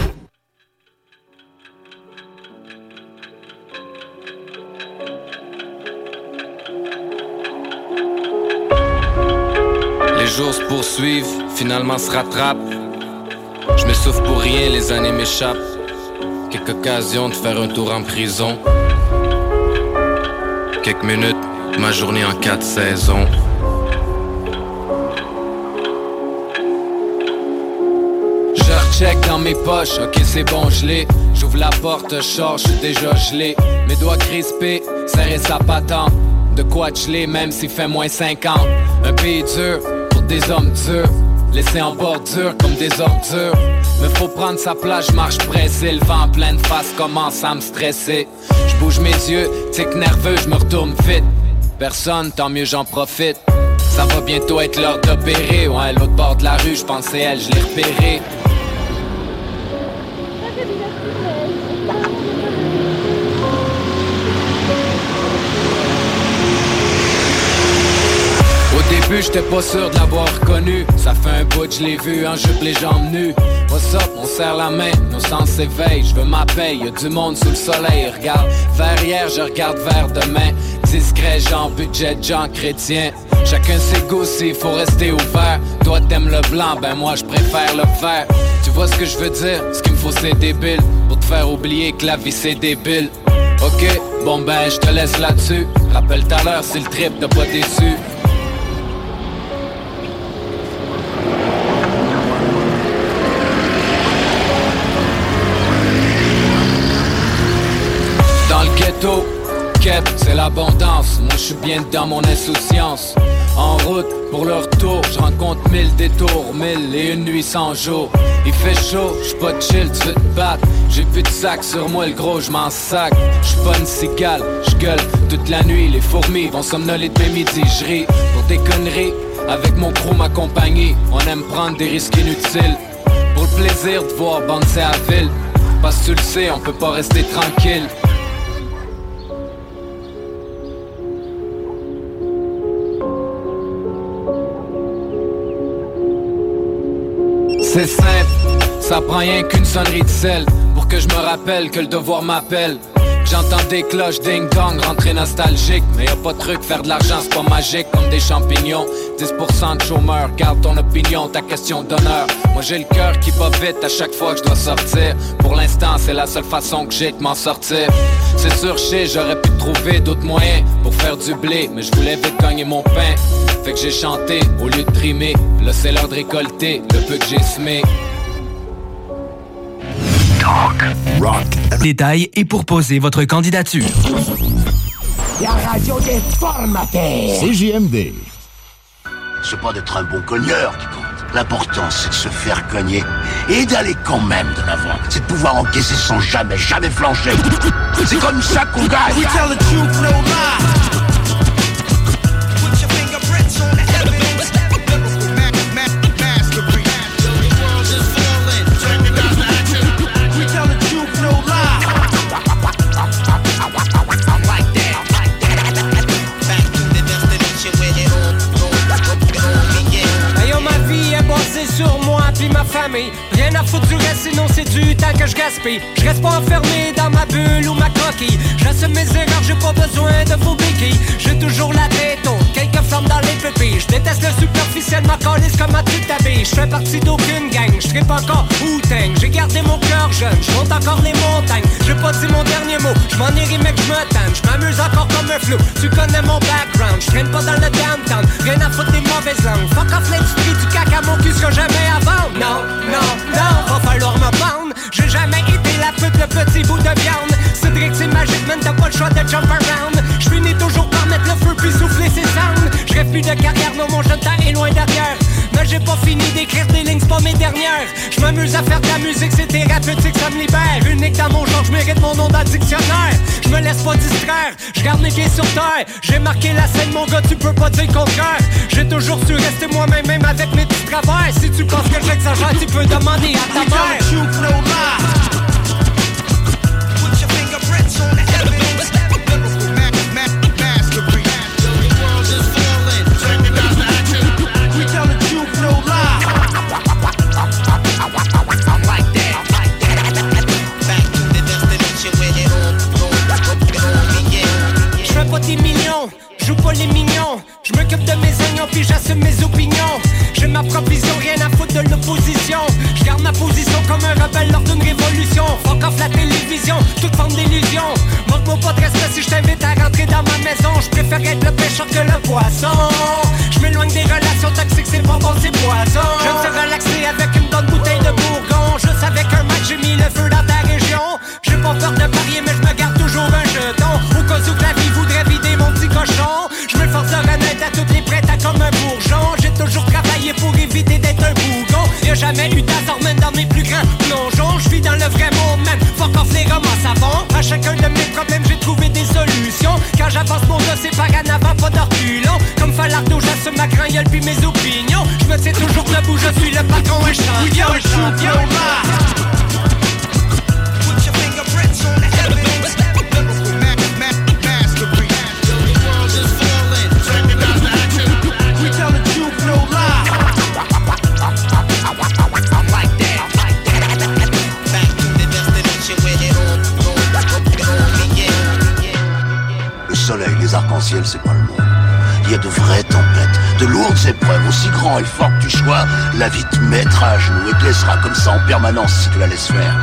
Speaker 65: Jours se poursuivent, finalement se rattrapent. Je m'essouffle pour rien, les années m'échappent. Quelques occasions de faire un tour en prison. Quelques minutes, ma journée en quatre saisons. Je recheck dans mes poches, ok c'est bon je l'ai J'ouvre la porte, je suis déjà gelé Mes doigts crispés, serrer sa patente De quoi geler même s'il fait moins 50 Un pays dur, des hommes durs Laissés en bordure comme des ordures. Me faut prendre sa place, marche pressé Le vent en pleine face commence à me stresser. Je bouge mes yeux, tic nerveux, je me retourne vite. Personne, tant mieux j'en profite. Ça va bientôt être l'heure d'opérer. Ouais, l'autre bord de la rue, je pensais elle, je l'ai repéré j'étais pas sûr de l'avoir reconnu. Ça fait un bout, je l'ai vu en jupe les jambes nues. What's up, on serre la main, nos sens s'éveillent. Je veux ma paye, y a du monde sous le soleil. Regarde vers hier, je regarde vers demain. Discret, genre budget, genre chrétien. Chacun ses goûts, s'il faut rester ouvert. Toi, t'aimes le blanc, ben moi, je préfère le vert. Tu vois ce que je veux dire? Ce qu'il me faut, c'est débile. Pour te faire oublier que la vie, c'est débile. Ok, bon ben, je te laisse là-dessus. Rappelle tout à l'heure, c'est le trip, t'as pas déçu. L'abondance. Moi, je suis bien dans mon insouciance. En route pour le retour, je rencontre mille détours, mille et une nuit sans jour. Il fait chaud, je pas chill, tu veux te battre. J'ai plus de sac sur moi, le gros, je m'en sac. Je pas une cigale, je gueule toute la nuit. Les fourmis vont somnoler mes midi, je ris pour des conneries. Avec mon crew, ma compagnie, on aime prendre des risques inutiles. Pour le plaisir de voir bouncer à ville. Parce que tu le sais, on peut pas rester tranquille. C'est simple, ça prend rien qu'une sonnerie de sel Pour que je me rappelle que le devoir m'appelle J'entends des cloches ding-dong rentrer nostalgique. Mais y a pas de truc, faire de l'argent c'est pas magique. Comme des champignons 10% de chômeurs, garde ton opinion, ta question d'honneur. Moi j'ai le cœur qui bat vite à chaque fois que je dois sortir. Pour l'instant c'est la seule façon que j'ai de m'en sortir. C'est sûr j'aurais pu trouver d'autres moyens Pour faire du blé, mais je voulais vite gagner mon pain. Fait que j'ai chanté au lieu de trimer. Là c'est l'heure de récolter le peu que j'ai semé
Speaker 64: Rock.
Speaker 66: Détails et pour poser votre candidature.
Speaker 64: La radio des formateurs.
Speaker 67: CJMD. C'est pas d'être un bon cogneur qui compte. L'important, c'est de se faire cogner et d'aller quand même de l'avant. C'est de pouvoir encaisser sans jamais, jamais flancher. C'est comme ça qu'on gagne.
Speaker 9: We tell the truth, no lie.
Speaker 68: Famille. Rien à foutre du reste, sinon c'est du temps que je gaspille. Je reste pas enfermé dans ma bulle ou ma coquille. J'assume mes erreurs, j'ai pas besoin de faux béquilles. J'ai toujours la tête quelques flammes dans les pépilles. Je déteste le superficiel, ma calisse comme ma tu t'habilles. Je fais partie d'aucune gang, je tripe encore ou J'ai gardé mon cœur jeune, je monte encore les montagnes. J'ai pas dit mon dernier mot, je m'en irai mec, je me. Je m'amuse encore comme un flou, tu connais mon background. Je traîne pas dans le downtown, rien à foutre des mauvaises langues. Fuck off l'industrie du caca, mon cul sera jamais à vendre. Non, non, va falloir me pendre. J'ai jamais été la pute, le petit bout de viande. Cédric, c'est magique, man, t'as pas le choix de jump around. Je finis toujours par mettre le feu puis souffler ses sounds. Je plus de carrière, non, mon jeune temps est loin derrière. J'ai pas fini d'écrire des lignes, c'est pas mes dernières. Je m'amuse à faire de la musique, c'est thérapeutique, ça me libère. Unique dans mon genre, je mérite mon nom dans le dictionnaire. Je me laisse pas distraire, je garde mes pieds sur terre. J'ai marqué la scène, mon gars, tu peux pas dire le contraire. J'ai toujours su rester moi-même, même avec mes petits travers. Si tu penses que j'exagère, tu peux demander à ta mère.
Speaker 9: Je m'occupe de mes oignons puis j'assume mes opinions. Je m'approvision, rien à foutre de
Speaker 68: l'opposition. Je garde ma position comme un rebelle lors d'une révolution. Fuck off la télévision, toute forme d'illusion. Manque-moi pas de respect si je t'invite à rentrer dans ma maison. Je préfère être le pêcheur que le poisson. Je m'éloigne des relations toxiques, c'est pas bon, c'est poison. Je me suis relaxé avec une bonne bouteille de bourgon. Juste avec un match, j'ai mis le feu dans ta région. J'ai pas peur de parier, mais Y'a jamais eu même dans mes plus grands plongeons. Je vis dans le vrai monde même. Fuck off les romans savants. À chacun de mes problèmes, j'ai trouvé des solutions. Quand j'avance mon gars, c'est par en avant, pas d'orculon. Comme Falardo, j'assume ma crinière puis mes opinions. Je me tiens toujours debout, je suis le patron, un champion, un champion.
Speaker 62: We
Speaker 67: les arcs-en-ciel, c'est pas le monde. Il y a de vraies tempêtes, de lourdes épreuves, aussi grand et fort que tu sois, la vie te mettra à genoux et te laissera comme ça en permanence si tu la laisses faire.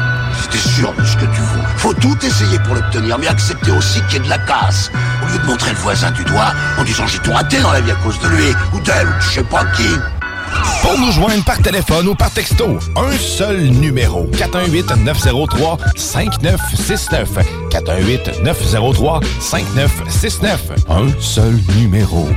Speaker 67: Si t'es sûr de ce que tu vaux, faut tout essayer pour l'obtenir, mais accepter aussi qu'il y ait de la casse. Au lieu de montrer le voisin du doigt en disant j'ai tout raté dans la vie à cause de lui, ou d'elle, ou de je sais pas qui.
Speaker 26: Pour nous joindre par téléphone ou par texto, un seul numéro. 418-903-5969. 418-903-5969. Un seul numéro.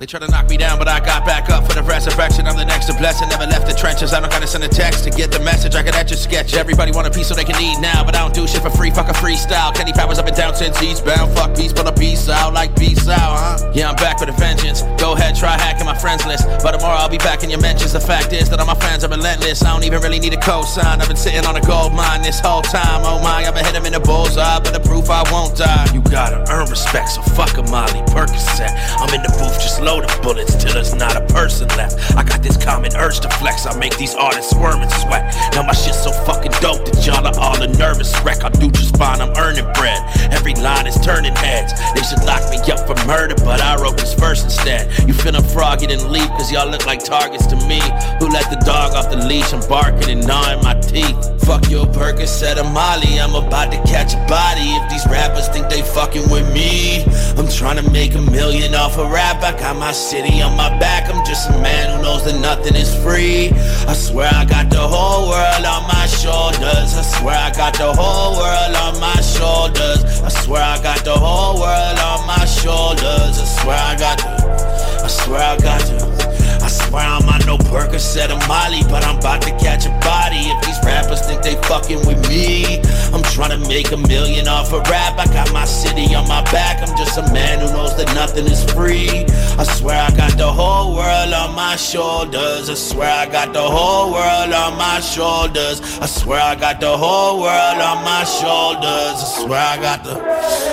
Speaker 69: They try to knock me down, but I got back up for the resurrection. I'm the next to blessing. Never left the trenches. I don't gotta send a text to get the message. I can etch a sketch. Everybody want a piece so they can eat now, but I don't do shit for free. Fuck a freestyle. Kenny Powers up and down since eastbound. Fuck peace, but a peace out like peace out, huh? Yeah, I'm back with a vengeance. Go ahead, try hacking my friends list. But tomorrow I'll be back in your mentions. The fact is that all my fans are relentless. I don't even really need a cosign. I've been sitting on a gold mine this whole time. Oh my, I've been hit him in the bullseye, but the proof I won't die. You gotta earn respect, so fuck a Molly Percocet. I'm in the booth, just load the bullets till there's not a person left. I got this common urge to flex. I make these artists squirm and sweat. Now my shit's so fucking dope that y'all are all a nervous wreck. I do just fine, I'm earning bread. Every line is turning heads. They should lock me up for murder, but I wrote this verse instead. You feeling froggy and leave, cause y'all look like targets to me. Who let the dog off the leash? I'm barking and gnawing my teeth. Fuck your Percocet or Molly, I'm about to catch a body. If these rappers think they fucking with me, I'm trying to make a million off a rap. I got my city on my back. I'm just a man who knows that nothing is free. I swear I got the whole world on my shoulders. I swear I got the whole world on my shoulders. I swear I got the whole world on my shoulders. I swear I got the. I swear I got the. I I'm on no Percocet or Molly, but I'm about to catch a body. If these rappers think they fucking with me, I'm trying to make a million off a rap. I got my city on my back. I'm just a man who knows that nothing is free. I swear I got the whole world on my shoulders. I swear I got the whole world on my shoulders. I swear I got the whole world on my shoulders. I swear I got the.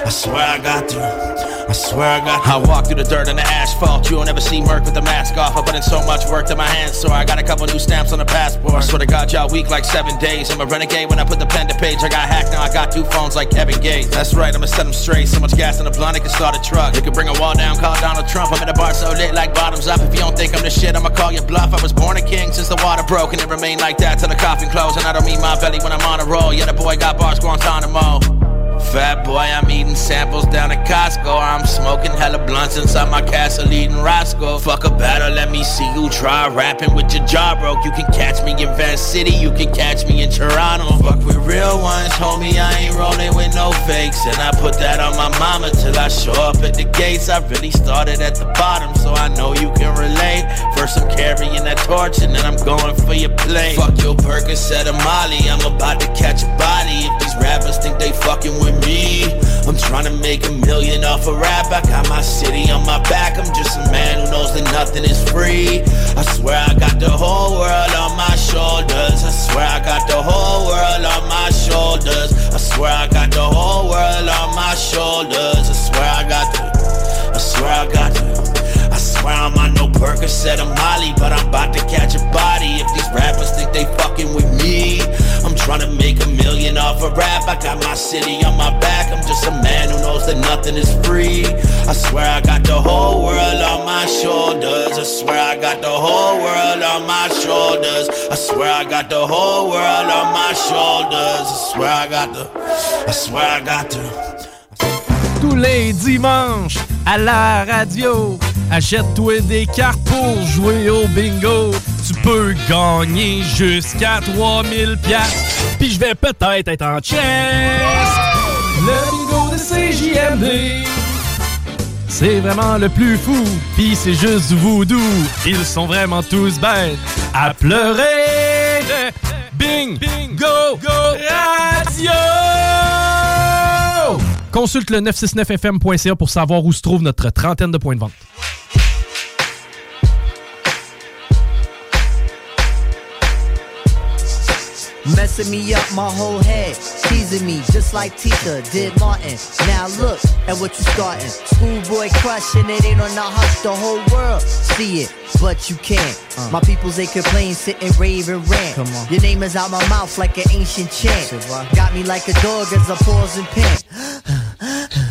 Speaker 69: I swear I got the. I swear I got. I walk through the dirt and the asphalt. You don't ever see Merc with the mask off. I put in so much work that my hands so I got a couple new stamps on the passport. I swear to God, y'all weak like seven days. I'm a renegade when I put the pen to page. I got hacked now. I got two phones like Kevin Gates. That's right, I'ma set them straight. So much gas in the blunt, it can start a truck. It could bring a wall down, call Donald Trump. I'm in a bar so lit like bottoms up. If you don't think I'm the shit, I'ma call you bluff. I was born a king since the water broke, and it remained like that till the coffin closed. And I don't mean my belly when I'm on a roll. Yeah, the boy got bars, Guantanamo. Fat boy, I'm eating samples down at Costco. I'm smoking hella blunts inside my castle eating Roscoe. Fuck a battle, let me see you try rapping with your jaw broke. You can catch me in Van City, you can catch me in Toronto. Fuck with real ones, homie, I ain't rolling with no fakes. And I put that on my mama till I show up at the gates. I really started at the bottom, so I know you can relate. First I'm carrying that torch and then I'm going for your plate. Fuck your Percocet or Molly, I'm about to catch a body. If rappers think they fucking with me, I'm trying to make a million off a rap. I got my city on my back. I'm just a man who knows that nothing is free. I swear I got the whole world on my shoulders. I swear I got the whole world on my shoulders. I swear I got the whole world on my shoulders. I swear I got the. I swear I got the. I swear I'm on no Percocet or Molly, but I'm about to catch a body. If these rappers think they fucking with me, I'm trying to make a million off for rap. I got my city on my back. I'm just a man who knows that nothing is free. I swear I got the whole world on my shoulders. I swear I got the whole world on my shoulders. I swear I got the whole world on my shoulders. I swear I got the. I swear I got the.
Speaker 19: Tous les dimanches à la radio, achète-toi des cartes pour jouer au bingo. Tu peux gagner jusqu'à 3000 pièces. Puis je vais peut-être être en chest. Le bingo de CJMD. C'est vraiment le plus fou, pis c'est juste du voodoo. Ils sont vraiment tous bêtes à pleurer. Bing, bingo, go, radio! Consulte le 969fm.ca pour savoir où se trouve notre trentaine de points de vente.
Speaker 70: Messing me up my whole head, teasing me just like Tika did Martin. Now look at what you starting. Schoolboy crushing it ain't on the hush, the whole world see it, but you can't. Uh. My peoples they complain, sit and rave and rant.
Speaker 71: Come on.
Speaker 70: Your name is out my mouth like an ancient chant. Got me like a dog as I pause and pant. (gasps) (laughs)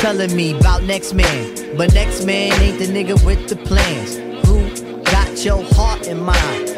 Speaker 70: Telling me about next man. But next man ain't the nigga with the plans. Who got your heart in mind?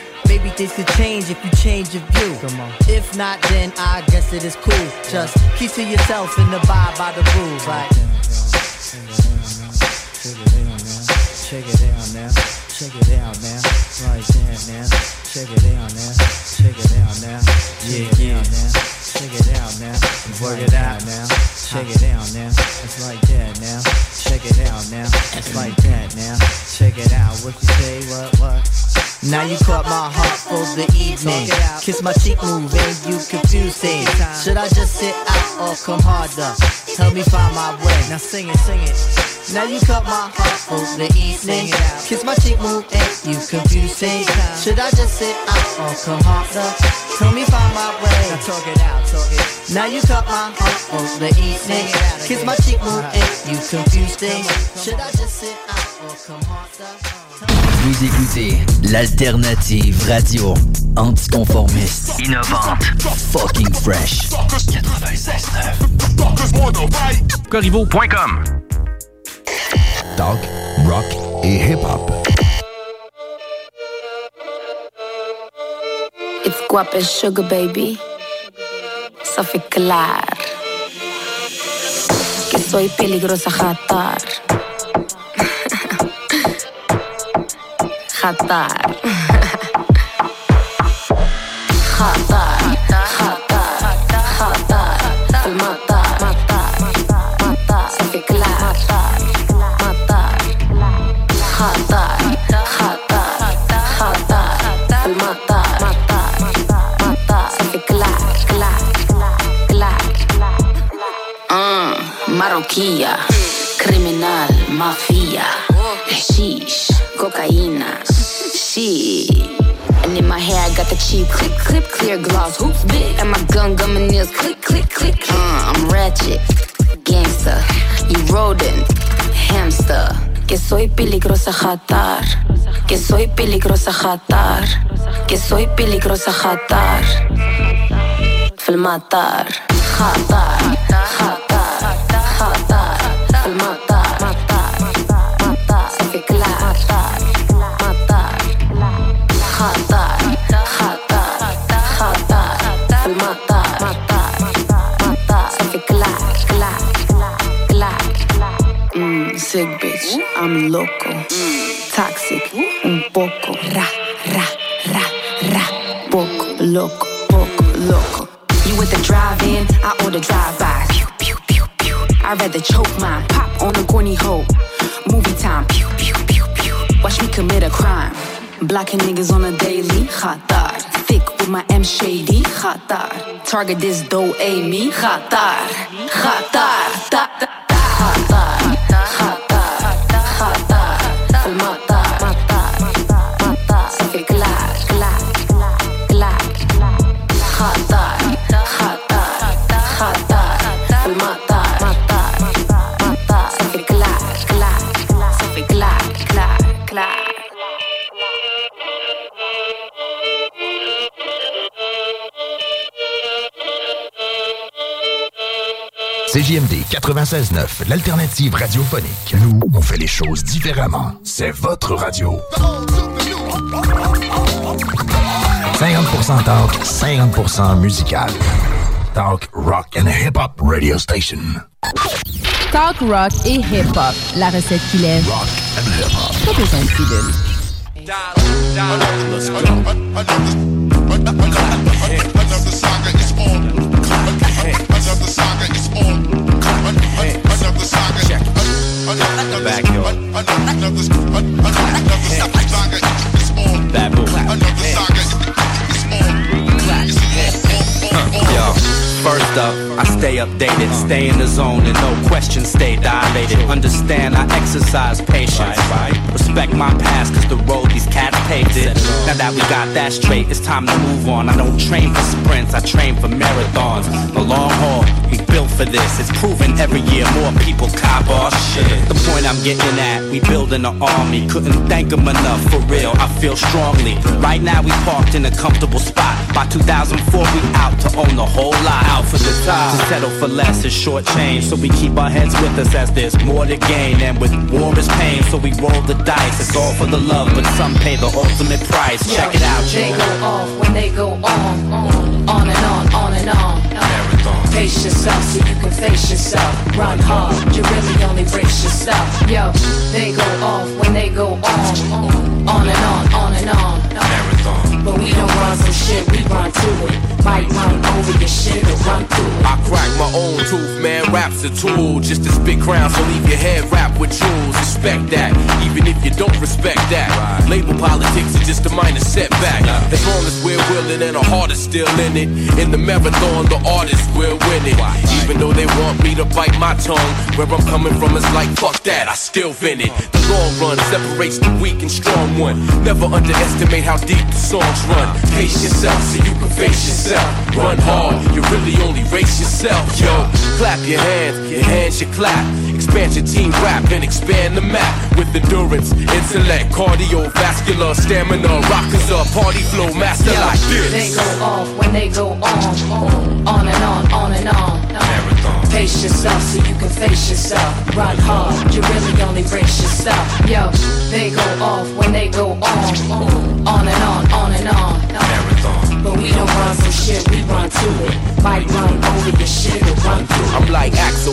Speaker 70: Maybe things could change if you change your view. If not, then I guess it is cool. Just keep to yourself and abide by the rules. Like,
Speaker 71: Check it out now. Check it out now. Right there now. Check it out now. Check it out now. Yeah, yeah. Check it out now. Work it out now. Check it out now. It's like that now. Check it out now. It's like that now. Check it out. What you say? What? What?
Speaker 70: Now you caught my heart for the evening. Kiss my cheek move and you confusing. Should I just sit out or come harder? Help me find my way. Now sing it, sing it. Now you caught my heart for the evening. Kiss my cheek move and you confusing. Should I just sit out or come harder? Help me find my way. Now talk it out. Now you caught my heart for the evening. Kiss my cheek move and you confusing. Should I just sit out or come harder?
Speaker 8: Vous écoutez l'alternative radio anticonformiste, innovante, fucking fresh. 96.9.
Speaker 19: Corriveau.com
Speaker 26: Talk, rock et hip-hop.
Speaker 72: It's guap and sugar baby. Ça fait clair. Que soy peligrosa jatar. (laughs) Jatar. Jatar. Criminal. Mafia. Sheesh. Cocaína. Shit. And in my hair, I got the cheap clip, clip, clear gloss, hoops big. And my gun, gum, and nails, click, click, click. Uh, I'm ratchet, gangster. You roll soy peligrosa jatar. Que soy peligrosa jatar. Que soy peligrosa jatar. Filmatar. Jatar. Jatar. I'm loco. Toxic. Un poco. Ra, ra, ra, ra. Poco. Loco. Poco. Loco. You with the drive-in, I order drive-by. Pew, pew, pew, pew. I'd rather choke mine. Pop on a corny hoe. Movie time. Pew, pew, pew, pew. Watch me commit a crime. Blocking niggas on a daily. Khatar. Thick with my M shady. Khatar. Target this dough, A me. Khatar. Khatar. Ta, ta, ta. Khatar.
Speaker 26: CJMD 96.9, l'alternative radiophonique. Nous, on fait les choses différemment. C'est votre radio. 50% talk, 50% musical. Talk, rock and hip-hop radio station.
Speaker 17: Talk, rock et hip-hop. La recette qui lève.
Speaker 26: Rock and hip-hop.
Speaker 17: Pas besoin de pilule.
Speaker 68: Yo, first up, I stay updated, stay in the zone, and no questions stay dilated. Understand I exercise patience. Respect my past, cause the road these cats paved it. Now that we got that straight, it's time to move on. I don't train for sprints, I train for marathons. The long haul, we built for this. It's proven every year more people cop our shit. The point I'm getting at, we building an army. Couldn't thank them enough, for real, I feel strongly. Right now we parked in a comfortable spot. By 2004 we out to own the whole lot. Out for the top. To settle for less is short change. So we keep our heads with us as there's more to gain. And with war is pain, so we roll the dice. It's all for the love, but some pay the ultimate prize. Check it out,
Speaker 71: They go off when they go on, on, on and on, on and on. Pace yourself so you can face yourself. Run hard, you really only brace yourself. Yo, they go off when they go on, on, on and on, on and on. But we don't run some shit, we run to it. Might run over your shit or run through it.
Speaker 73: I crack my own tooth, man. Rap's a tool. Just to spit crown, so leave your head wrapped with jewels. Respect that, even if you don't respect that. Label politics is just a minor setback. As long as we're willing and our heart is still in it. In the marathon, the artist will win it. Even though they want me to bite my tongue, where I'm coming from is like, fuck that, I still win it. The long run separates the weak and strong one. Never underestimate how deep the songs run. Pace yourself so you can face yourself. Run hard, you really only race yourself, yo. Clap your hands, your hands should clap. Expand your team rap and expand the map with endurance, intellect, cardiovascular, stamina. Rockers up, party flow, master like this.
Speaker 71: They go off when they go on, on, on and on, on and on. Pace yourself so you can face yourself. Run hard, you really only brace yourself. Yo, they go off when they go on, on, on and on,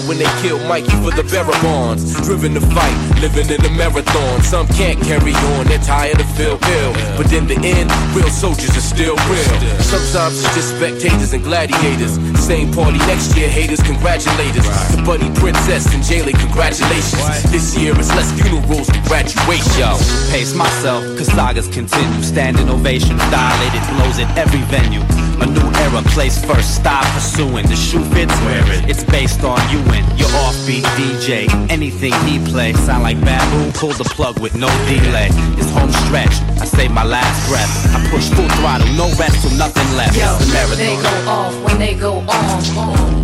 Speaker 73: when they killed Mikey for the Barabons. Driven to fight, living in a marathon. Some can't carry on, they're tired of feel ill. But in the end, real soldiers are still real. Sometimes it's just spectators and gladiators. Same party next year, haters congratulate us. To Buddy Princess and Jaylee, congratulations. This year it's less funerals than graduation.
Speaker 68: Yo, pace myself, cause sagas continue. Standing ovations, dilated blows at every venue. A new era, place first, stop pursuing. The shoe fits, wear it. It's based on you and your offbeat DJ. Anything he plays sound like bamboo. Pull the plug with no delay. It's home stretch. I save my last breath. I push full throttle, no rest till nothing left.
Speaker 71: Yo,
Speaker 68: it's the
Speaker 71: they go off when they go on,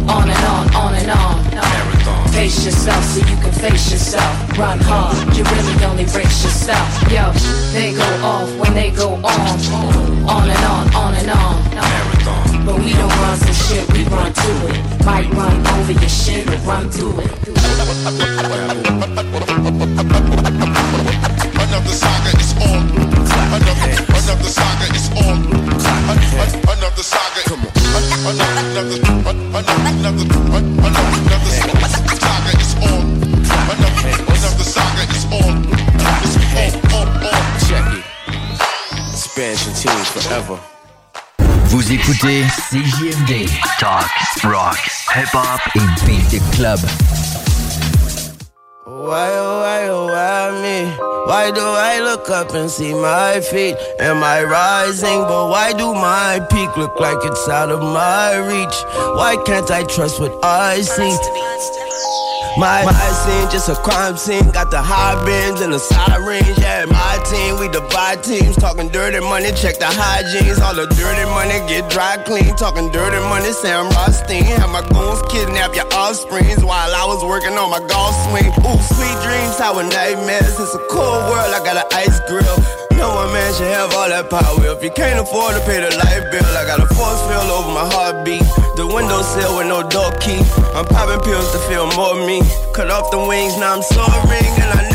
Speaker 71: on, and on, on and on. Marathon. Pace yourself so you can face yourself. Run hard, you really only brace yourself. Yo, they go off when they go on. On and on, on and on. But we don't run some shit, we run to it. Might run over your shit or run through it.
Speaker 9: Another saga is on. Another, another saga is on. Another saga. Come on. Another, another, another, another saga is on. Another, another saga is on. It's on, on, on.
Speaker 44: Check it. Expansion team forever.
Speaker 8: Vous écoutez CJMD. Talk, rock, hip-hop et beat the club.
Speaker 51: Why, oh, why, oh, why me? Why do I look up and see my feet? Am I rising? But why do my peak look like it's out of my reach? Why can't I trust what I see? My, my scene, just a crime scene. Got the high bins and the sirens. Yeah, my team, we divide teams. Talking dirty money, check the hygienes. All the dirty money get dry clean. Talking dirty money, Sam Rothstein. Have my goons kidnap your offsprings while I was working on my golf swing. Ooh, sweet dreams, sour nightmares. It's a cold world, I got an ice grill. No one man should have all that power. If you can't afford to pay the light bill, I got a force field over my heartbeat. The windowsill with no door key. I'm popping pills to feel more me. Cut off the wings, now I'm soaring, and I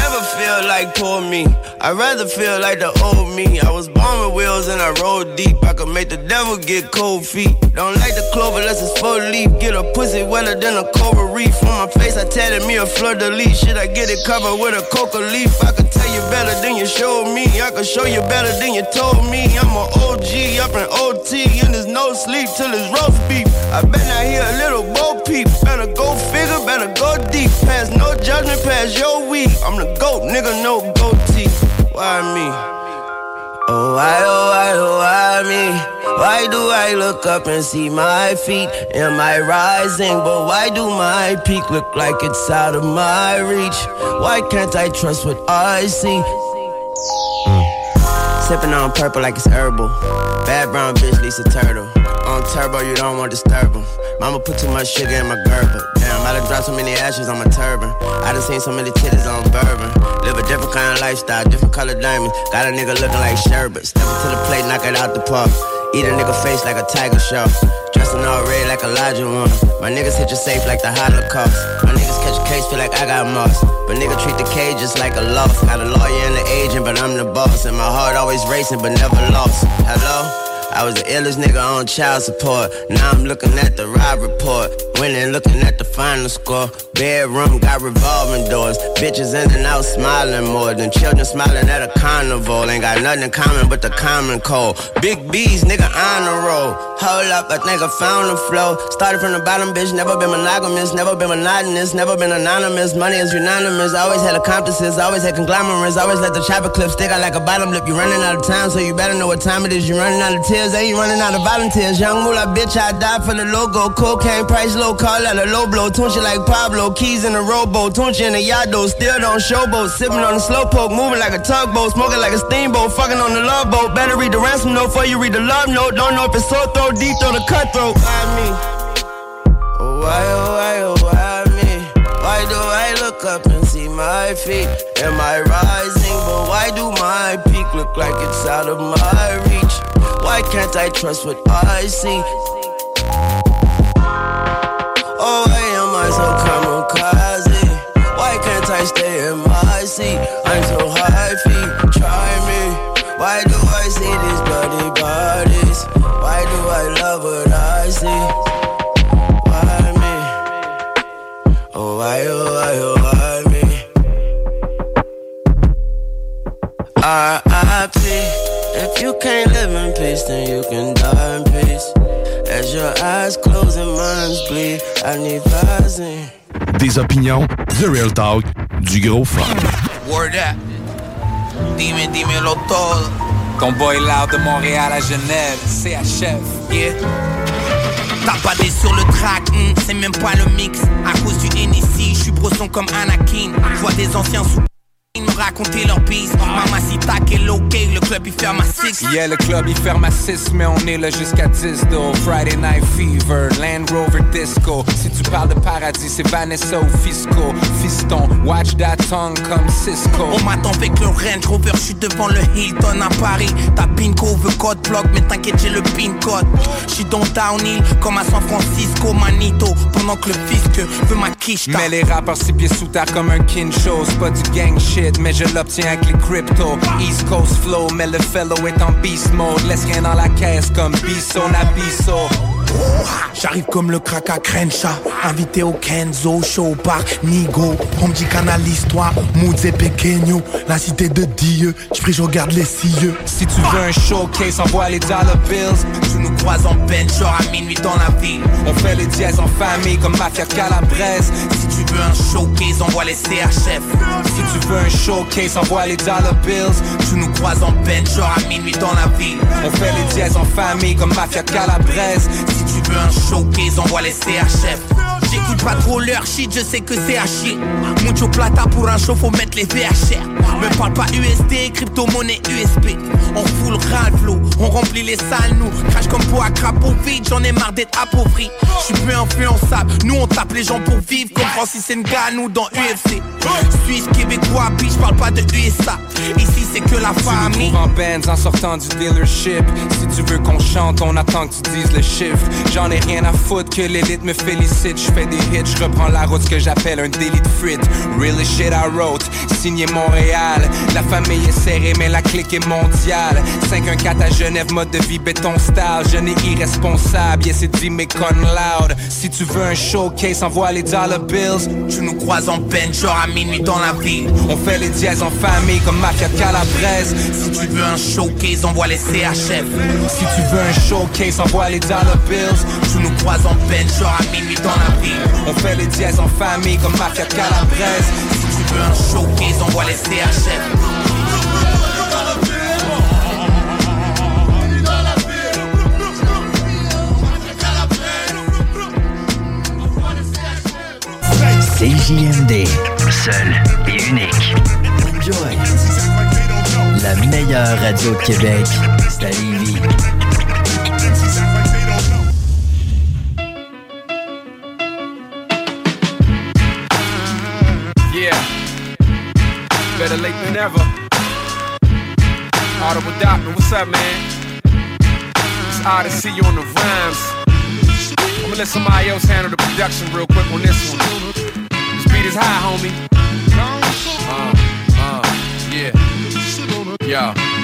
Speaker 51: feel like poor me. I'd rather feel like the old me. I was born with wheels and I rode deep. I could make the devil get cold feet. Don't like the clover unless it's full leaf. Get a pussy wetter than a coral reef. On my face, I tatted me a fleur de lis. Should I get it covered with a coca leaf? I could tell you better than you showed me. I could show you better than you told me. I'm an OG up in OT, and there's no sleep till it's roast beef. I bet I hear a little bo peep. Better go figure, better go deep. Pass no judgment, pass your week. I'm the goat, nigga, no goatee. Why me? Oh, why, oh, why, oh, why me? Why do I look up and see my feet? Am I rising? But why do my peak look like it's out of my reach? Why can't I trust what I see? Sipping on purple like it's herbal. Bad brown bitch, Lisa Turtle. On turbo, you don't want to disturb 'em. Mama put too much sugar in my Gerber. Damn, I done dropped so many ashes on my turban. I done seen so many titties on bourbon. Live a different kind of lifestyle, different color diamonds. Got a nigga looking like sherbet. Step to the plate, knock it out the park. Eat a nigga face like a tiger shark. Dressing all red like Elijah one. My niggas hit you safe like the Holocaust. My niggas catch a case, feel like I got moss. But nigga treat the cage just like a loft. Got a lawyer and an agent, but I'm the boss. And my heart always racing, but never lost. Hello? I was the illest nigga on child support. Now I'm looking at the ride report. Winning, looking at the final score. Bedroom got revolving doors. Bitches in and out smiling more than children smiling at a carnival. Ain't got nothing in common but the common cold. Big B's, nigga, on the roll. Hold up, I think I found the flow. Started from the bottom, bitch. Never been monogamous, never been monotonous, never been anonymous. Money is unanimous. Always had accomplices, always had conglomerates. Always let the chopper clip stick out like a bottom lip. You running out of time, so you better know what time it is. You running out of tears, ain't running out of volunteers? Young moolah, bitch, I die for the logo. Cocaine price low, call out a low blow. Tunchi like Pablo, keys in a rowboat. Tunchi in a yado, still don't showboat. Sipping on the slow poke, moving like a tugboat. Smoking like a steamboat, fucking on the love boat. Better read the ransom note before you read the love note. Don't know if it's sore throat, deep throat, or cutthroat. Why me? Why, oh, why, oh, why me? Why do I look up and see my feet? Am I rising? But why do my peak look like it's out of my reach? Why can't I trust what I see? Oh, why am I so kamikaze? Why can't I stay in my seat?
Speaker 74: Des opinions, The Real Talk, du gros fun.
Speaker 75: Word up. Dime, dímelo todo.
Speaker 65: Ton boy loud de Montréal à Genève, CHF.
Speaker 75: Yeah. T'as pas des sur le track, hmm, c'est même pas le mix. À cause du NEC, je suis brosson comme Anakin. Je vois des anciens sous. Ils me raconter leur bise. Mamacita, quel ok, le club il ferme à 6.
Speaker 44: Yeah, le club il ferme à 6, mais on est là jusqu'à 10 though. Friday Night Fever, Land Rover Disco. Si tu parles de paradis, c'est Vanessa ou Fisco. Watch that tongue comme Cisco.
Speaker 75: On m'attend avec le Range Rover, je suis devant le Hilton à Paris. Ta pinko veut code block, mais t'inquiète, j'ai le pin code. Je suis dans Downhill, comme à San Francisco, Manito. Pendant que le fisc veut ma quiche.
Speaker 44: Mais les rappeurs six pieds sous terre comme un kincho C'est pas du gang shit, mais je l'obtiens avec les crypto East Coast flow, mais le fellow est en beast mode Laisse rien dans la caisse comme Bisso Nabiso
Speaker 75: J'arrive comme le crack à Crenshaw. Invité au Kenzo Show par Nigo. On me dit canalise toi Moods et pequeño La cité de Dieu. J'prie je regarde les cieux.
Speaker 44: Si tu veux un showcase, envoie les dollar bills.
Speaker 75: Tu nous croises en genre à minuit dans la ville.
Speaker 44: On fait les dièses en famille comme Mafia Calabrese.
Speaker 75: Si tu veux un showcase, envoie les CHF
Speaker 44: Si tu veux un showcase, envoie les dollar bills.
Speaker 75: Tu nous croises en genre à minuit dans la ville.
Speaker 44: On fait les dièses en famille comme Mafia Calabrese
Speaker 75: tu veux un showcase, envoie les CHF J'écoute pas trop leur shit, je sais que c'est à chier. Mucho plata pour un show, faut mettre les VHR. Me parle pas USD, crypto-monnaie USP. On fout le ralflo, on remplit les salles, nous. Crash comme pour à crapaud vide, j'en ai marre d'être appauvri. J'suis plus influençable, nous on tape les gens pour vivre comme Francis Ngannou dans UFC. Suisse, québécois, puis j'parle pas de USA. Ici c'est que la famille.
Speaker 44: En Benz en sortant du dealership. Si tu veux qu'on chante, on attend que tu dises le chiffre. J'en ai rien à foutre que l'élite me félicite. J'fais des hits, j'reprends la route, ce que j'appelle un délit de frites. Really shit I wrote, signé Montréal. La famille est serrée, mais la clique est mondiale. 514 à Genève, mode de vie béton style. Je n'ai irresponsable, yes, c'est dit mais con loud. Si tu veux un showcase, envoie les dollar bills.
Speaker 75: Tu nous croises en bench, genre à minuit dans la ville.
Speaker 44: On fait les dièses en famille comme Mafia Calabrese.
Speaker 75: Si tu veux un showcase, envoie les CHF.
Speaker 44: Si tu veux un showcase, envoie les dollar bills.
Speaker 75: Tu nous croises en bench, genre à minuit dans la ville.
Speaker 44: On fait les dièses en famille comme Mafia Calabrese.
Speaker 75: Si tu veux un showcase, envoie les CHF.
Speaker 8: CJMD, seul et unique. Enjoy. La meilleure radio de Québec, c'est à Lévis.
Speaker 73: Yeah. Better late than never. Audible Doctor, what's up, man? It's you on the rhymes. I'm gonna let somebody else handle the production real quick on this one. This beat is high, homie. Uh, uh, yeah. Yo.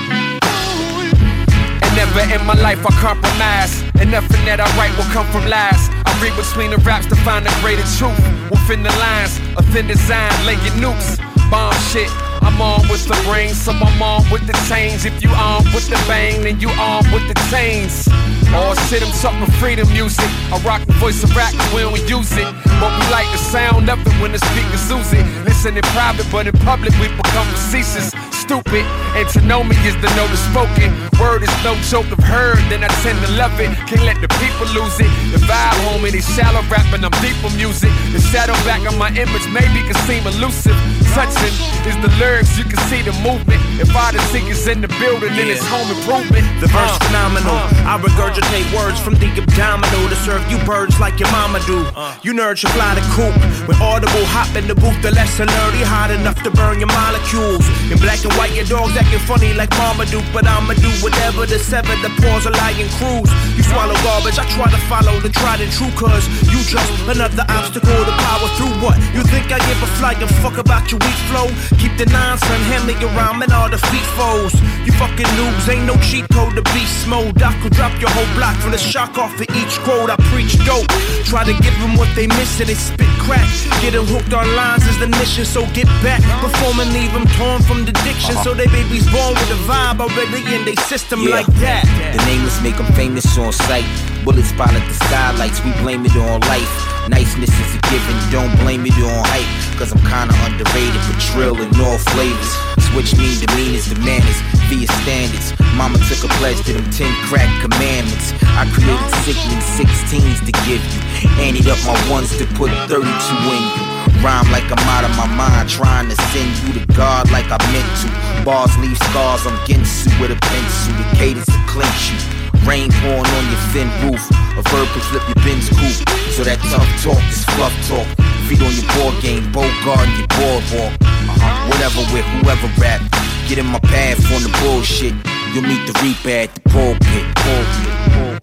Speaker 73: Never in my life I compromise. And nothing that I write will come from lies. I read between the raps to find the greater truth. Within the lines, a thin design, laying nukes. Bomb shit. I'm on with the brain, so I'm on with the chains. If you on with the bang, then you on with the chains. Or sit them talking freedom music. I rock the voice of rap, when we use it. But we like the sound of it when the speakers use it. Listen in private, but in public we become facetious. Stupid, and to know me is to know the spoken. Word is no joke of heard, then I tend to love it. Can't let the people lose it. The vibe, homie, they shallow rapping, I'm deep for music. The shadow back on my image maybe can seem elusive. Touching is the lyrics, you can see the movement. If I the is in the building, then it's home improvement.
Speaker 75: The verse
Speaker 73: Uh,
Speaker 75: phenomenal. I regurgitate words from the abdominal to serve you birds like your mama do. You nerds should fly the coop. With audible hop in the booth, the lesson nerdy hot enough to burn your molecules. In black and white, your dogs acting funny like mama do. But I'ma do whatever to sever the paws of lion crews. You swallow garbage, I try to follow the tried and true. Cause you just another obstacle to power through what? You think I give a flying fuck about your weak flow? Keep the nine, son, hand me around and all the feet foes. You fucking noobs, ain't no cheat code to beast mode. I could drop your whole block from the shock off of each quote. I preach dope. Try to give them what they miss and they spit crack. Get them hooked on lines is the mission, so get back. Perform and leave them torn from the diction. So they babies born with a vibe already in they system
Speaker 76: Yeah.
Speaker 75: like that.
Speaker 76: The nameless make them famous on sight. Bullets at the skylights, we blame it on life. Niceness is a given, don't blame it on hype. Cause I'm kinda underrated, but trill in all flavors. Switch me to mean demeanors to manners via standards. Mama took a pledge to them 10 crack commandments. I created sickening 16s to give you. Anteed up my ones to put 32 in you.
Speaker 75: Rhyme like I'm out of my mind, trying to send you to God like I meant to. Bars leave scars, I'm getting sued with a pencil. The cadence to clinch you. Rain pouring on your thin roof. A verb can flip your Ben's coupe. So that tough talk is fluff talk. Feet on your board game, Bogart and your boardwalk. Uh-huh. Whatever with whoever rap. Get in my path on the bullshit. You'll meet the reaper at the pulpit. pulpit, pulpit.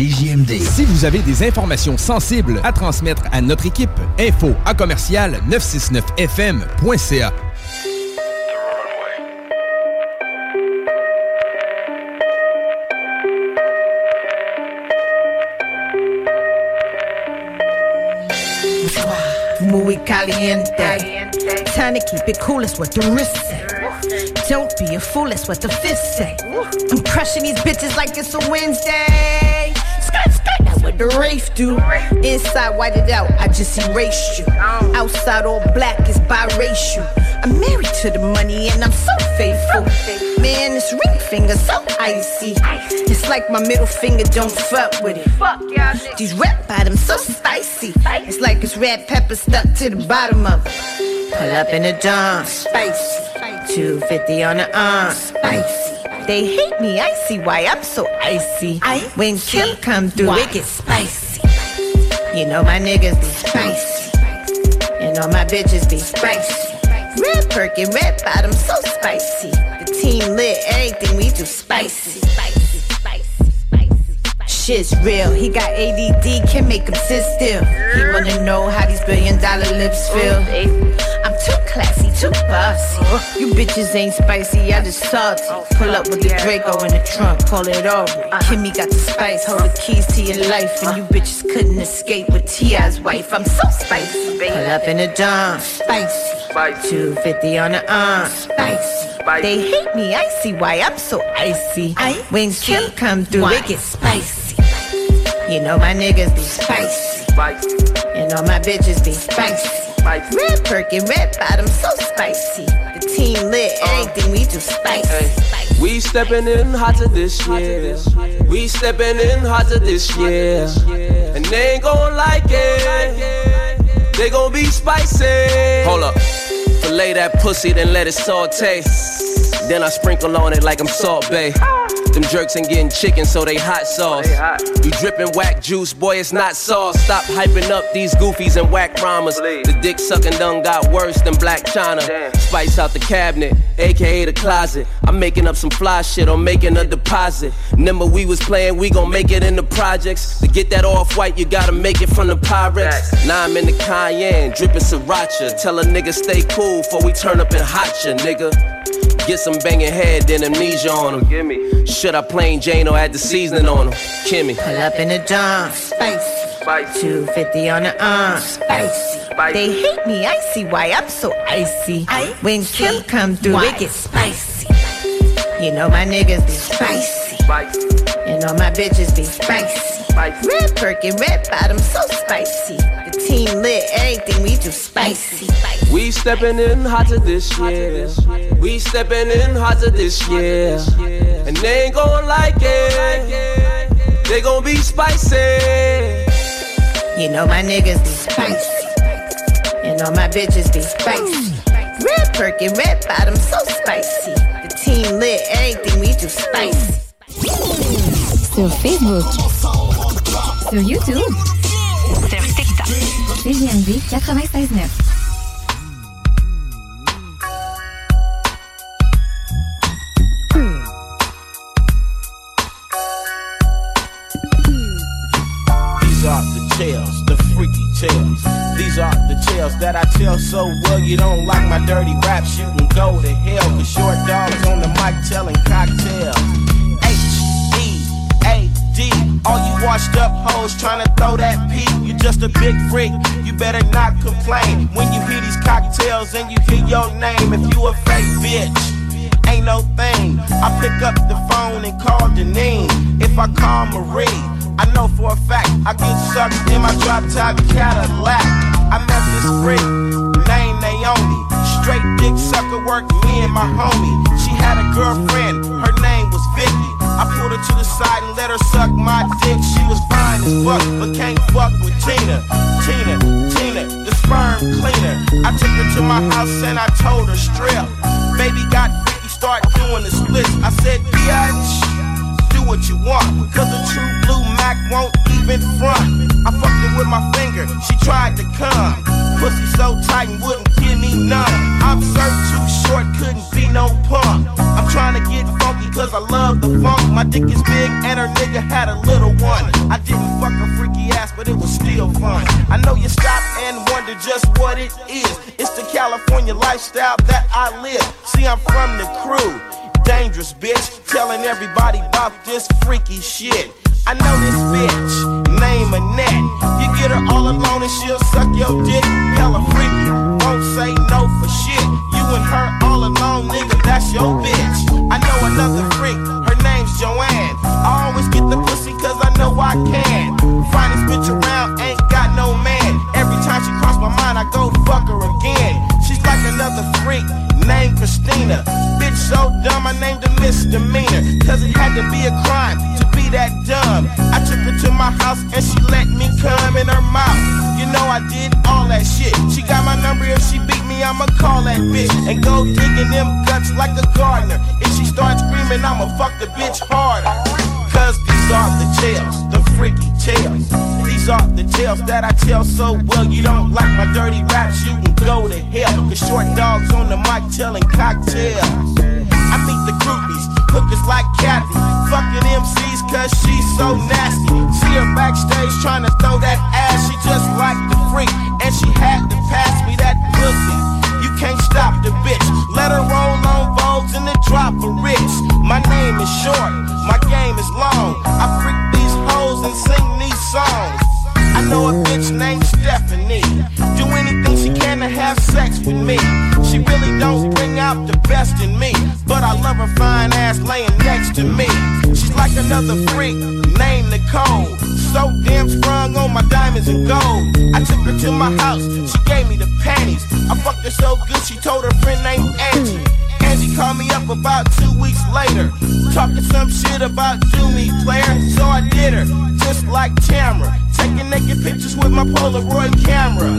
Speaker 19: CJMD. Si vous avez des informations sensibles à transmettre à notre équipe, info à commercial 969fm.ca.
Speaker 77: Muy caliente. Time to keep it cool, that's what the wrist say. Don't be a fool, that's what the fist say. I'm crushing these bitches like it's a Wednesday. That's what the Wraith do. Inside, white it out, I just erased you. Outside, all black is biracial. I'm married to the money and I'm so faithful. Man, this ring finger so icy. It's like my middle finger, don't fuck with it. These red bottoms so spicy. It's like it's red pepper stuck to the bottom of it. Pull up in a John, spicy. 250 on the arm, spicy. They hate me, I see why I'm so icy. When Kim come through, it gets spicy. You know my niggas be spicy. You know my bitches be spicy. Red Birkin, red bottom, so spicy. The team lit, everything we do spicy. Shit's real, he got ADD, can make him sit still. He wanna know how these billion dollar lips feel. I'm too classy, too bossy. You bitches ain't spicy, I just salty. Pull up with the Draco in the trunk, call it Aubrey. Kimmy got the spice, hold the keys to your life. And you bitches couldn't escape with T.I.'s wife. I'm so spicy. Pull up in a John, spicy. 250 on the arm, spicy. They hate me, I see why I'm so icy. When Kim come through, it gets spicy. You know my niggas be spicy. You know my bitches be spicy. Red Birkin, red bottom, so spicy. The team lit, uh. everything we do spicy.
Speaker 78: We stepping in hotter this year. We stepping in hotter this year. And they ain't gon' like it. They gon' be spicy. Hold up. Fillet that pussy, then let it saute. Then I sprinkle on it like I'm Salt Bae. Them jerks ain't getting chicken, so they hot sauce. You dripping whack juice, boy, it's not sauce. Stop hyping up these goofies and whack rhymes. The dick sucking done got worse than Blac Chyna. Spice out the cabinet, aka the closet. I'm making up some fly shit I'm making a deposit. Remember we was playing, we gon' make it in the projects. To get that off white, you gotta make it from the Pyrex. Now I'm in the Cayenne, dripping sriracha. Tell a nigga stay cool before we turn up and hot ya, nigga. Get some banging head, then amnesia on him. Give me. Should I plain Jane or add the seasoning on him? Kimmy.
Speaker 77: Pull up in a John, spicy. 250 on the arm, spicy. They hate me, I see why I'm so icy. When Kim come through, it gets spicy. You know my niggas be spicy. spicy. And all my bitches be spicy. Red Birkin, red bottom, so spicy. The team lit, everything we do spicy.
Speaker 78: We stepping in hotter this year. We stepping in hotter this year. And they ain't gon' like it. They gon' be spicy.
Speaker 77: You know my niggas be spicy. You know my bitches be spicy. Red Birkin, red bottom, so spicy. The team lit, everything we do spicy.
Speaker 17: Sur Facebook. Sur YouTube. CJMD 96.9.
Speaker 79: These are the tales, the freaky tales. These are the tales that I tell so well. You don't like my dirty raps, you can go to hell. Cause short dogs on the mic telling cocktails. H E A D. All you washed up hoes trying to throw that just a big freak. You better not complain when you hear these cocktails and you hear your name. If you a fake bitch ain't no thing. I pick up the phone and call Janine. If I call Marie, I know for a fact I get sucked in my drop top Cadillac. I met this freak, name Naomi. Straight dick sucker work, me and
Speaker 80: my homie. She had a girlfriend, her to the side and let her suck my dick. She was fine as fuck, but can't fuck with Tina. Tina, Tina, the sperm cleaner. I took her to my house and I told her strip. Baby got freaky, start doing the splits. I said, bitch, do what you want. Cause a true blue Mac won't even front. I fucked her with my finger, she tried to come. Pussy so tight and wouldn't give me none. I'm so too short, couldn't be no punk. I'm trying to get funky cause I love the funk. My dick is big and her nigga had a little one. I didn't fuck her freaky ass, but it was still fun. I know you stop and wonder just what it is. It's the California lifestyle that I live. See, I'm from the crew. Dangerous bitch, telling everybody about this freaky shit. I know this bitch, name Annette. Get her all alone and she'll suck your dick. Hella freaky, won't say no for shit. You and her all alone, nigga, that's your bitch. I know another freak, her name's Joanne. I always get the pussy cause I know I can. Finest bitch around, ain't got no man. Every time she cross my mind, I go fuck her again. She's like another freak, named Christina. Bitch so dumb, I named her misdemeanor. Cause it had to be a crime to that dumb. I took her to my house and she let me come in her mouth. You know I did all that shit. She got my number, if she beat me, I'ma call that bitch. And go digging them guts like a gardener. If she starts screaming, I'ma fuck the bitch harder. Cause these are the tales, the freaky tales. These are the tales that I tell so well. You don't like my dirty raps, you can go to hell. The short dogs on the mic telling cocktails. I meet the groupies, hookers like Kathy. Fucking MCs cause she's so nasty. See her backstage trying to throw that ass. She just like the freak, and she had to pass me that pussy. You can't stop the bitch. Let her roll on Vogues and the drop a rich. My name is short, my game is long. I freak these hoes and sing these songs. I know a bitch named Stephanie. Do anything she can to have sex with me. She really don't out the best in me. But I love her fine ass laying next to me. She's like another freak named Nicole. So damn sprung on my diamonds and gold. I took her to my house, she gave me the panties. I fucked her so good, she told her friend named Angie. Angie called me up about two weeks later, talking some shit about do me player. So I did her, just like Tamara, taking naked pictures with my Polaroid camera.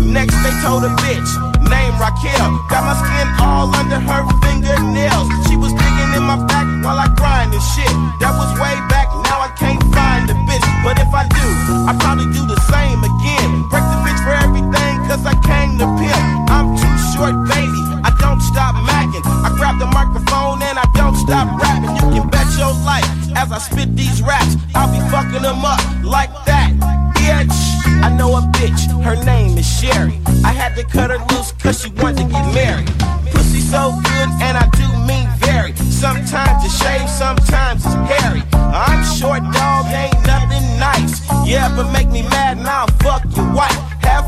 Speaker 80: Next they told a bitch named Raquel, got my skin all under her fingernails. She was digging in my back while I grind and shit. That was way back, now I can't find the bitch. But if I do, I probably do the same again. Break the bitch for everything, cause I came to pimp. I'm too short, baby. I don't stop macking. I grab the microphone and I don't stop rapping. You can bet your life as I spit these raps, I'll be fucking them up like that. Bitch, I know a bitch, her name is Sherry. I had to cut her loose cause she wanted to get married. Pussy so good and I do mean very. Sometimes it's shaved, sometimes it's hairy. I'm short dog, ain't nothing nice. Yeah, but make me mad and I'll fuck your wife.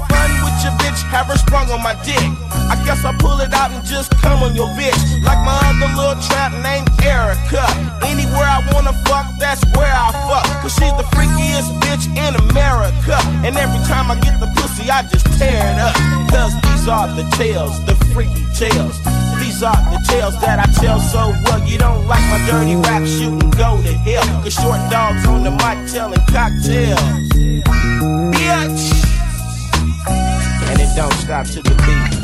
Speaker 80: Fun with your bitch, have her sprung on my dick. I guess I'll pull it out and just come on your bitch. Like my other little trap named Erica. Anywhere I wanna fuck, that's where I fuck. Cause she's the freakiest bitch in America. And every time I get the pussy, I just tear it up. Cause these are the tales, the freaky tales. These are the tales that I tell so well. You don't like my dirty rap, shoot and go to hell. Cause short dogs on the mic telling cocktails. Bitch! Don't stop to the beat.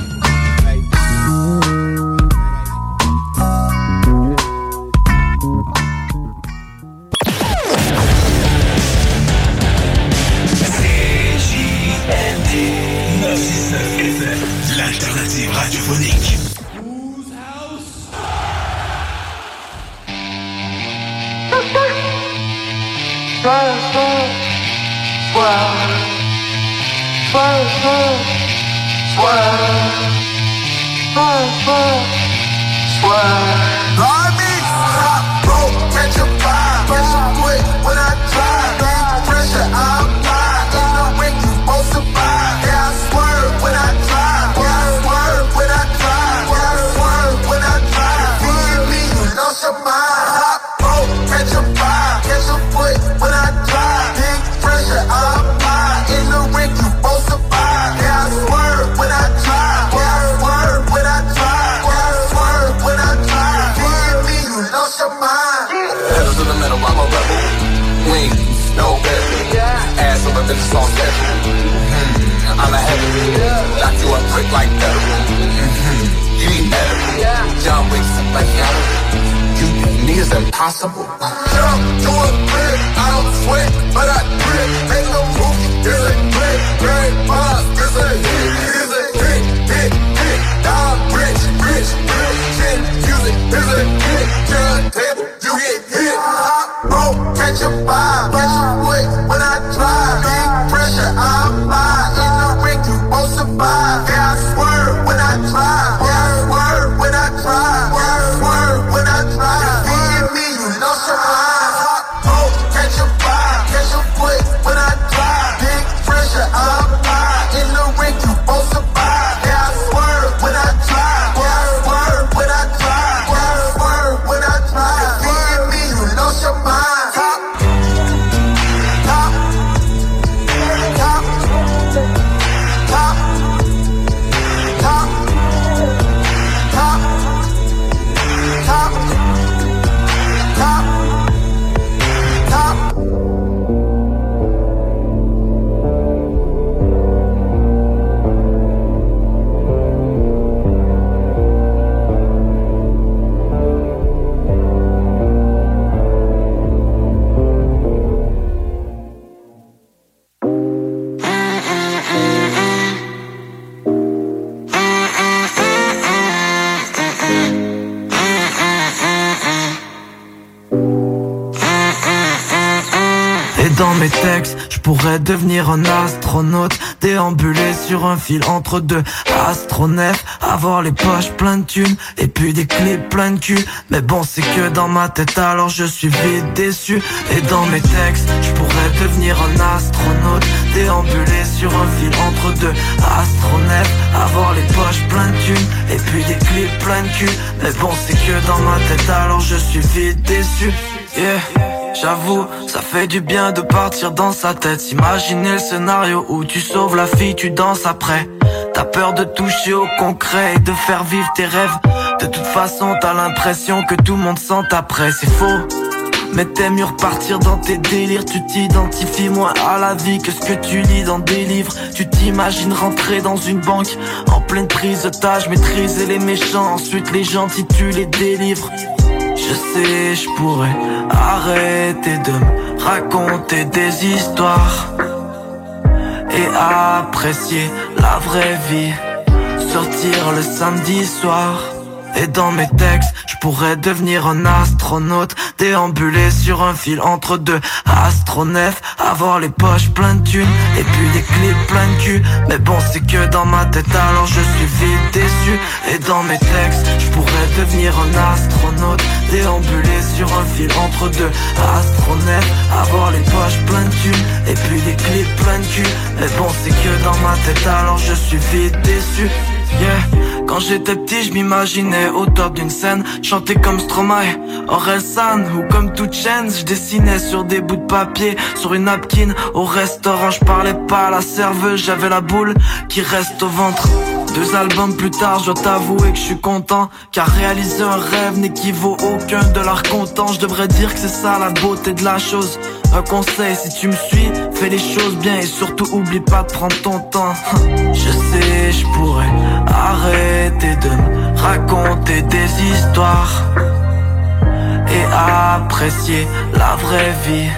Speaker 54: Devenir un astronaute Déambuler sur un fil entre deux astronefs Avoir les poches pleines de thunes Et puis des clés pleines de cul. Mais bon c'est que dans ma tête alors je suis vite déçu. Et dans mes textes, je pourrais devenir un astronaute Déambuler sur un fil entre deux astronefs Avoir les poches pleines de thunes Et puis des clés pleines de cul. Mais bon c'est que dans ma tête alors je suis vite déçu. Yeah J'avoue, ça fait du bien de partir dans sa tête. S'imaginer le scénario où tu sauves la fille, tu danses après. T'as peur de toucher au concret et de faire vivre tes rêves. De toute façon, t'as l'impression que tout le monde sent après C'est faux. Mais t'aimes mieux repartir dans tes délires. Tu t'identifies moins à la vie que ce que tu lis dans des livres. Tu t'imagines rentrer dans une banque En pleine prise d'otage, maîtriser les méchants Ensuite les gentils tu les délivres je sais, je pourrais arrêter de me raconter des histoires et apprécier la vraie vie. Sortir le samedi soir. Et dans mes textes, je pourrais devenir un astronaute Déambuler sur un fil entre deux astronefs Avoir les poches pleines de thunes Et puis des clés pleines de cul. Mais bon c'est que dans ma tête alors je suis vite déçu. Et dans mes textes, je pourrais devenir un astronaute. Déambuler sur un fil entre deux astronefs Avoir les poches pleines de thunes Et puis des clés pleines de cul. Mais bon c'est que dans ma tête alors je suis vite déçu. Yeah. Quand j'étais petit, je m'imaginais au top d'une scène, chanter comme Stromae, Orelsan ou comme toute chaîne. Je dessinais sur des bouts de papier, sur une napkin. Au restaurant, je parlais pas à la serveuse, j'avais la boule qui reste au ventre. Deux albums plus tard, je dois t'avouer que je suis content Car réaliser un rêve n'équivaut aucun dollar content Je devrais dire que c'est ça la beauté de la chose Un conseil, si tu me suis, fais les choses bien Et surtout oublie pas de prendre ton temps (laughs) Je sais, je pourrais arrêter de me raconter des histoires Et apprécier la vraie vie.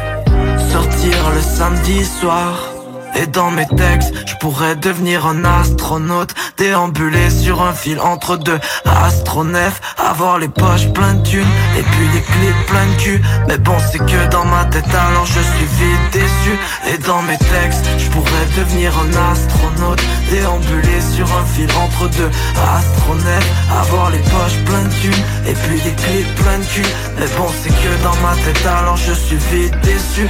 Speaker 54: Sortir le samedi soir et dans mes textes, je pourrais devenir un astronaute Déambuler sur un fil entre deux astronefs Avoir les poches pleines de Et puis des clés pleines de cul. Mais bon c'est que dans ma tête alors je suis vite déçu. Et dans mes textes, je pourrais devenir un astronaute Déambuler sur un fil entre deux astronefs Avoir les poches pleines de Et puis des clés pleines de cul. Mais bon c'est que dans ma tête alors je suis vite déçu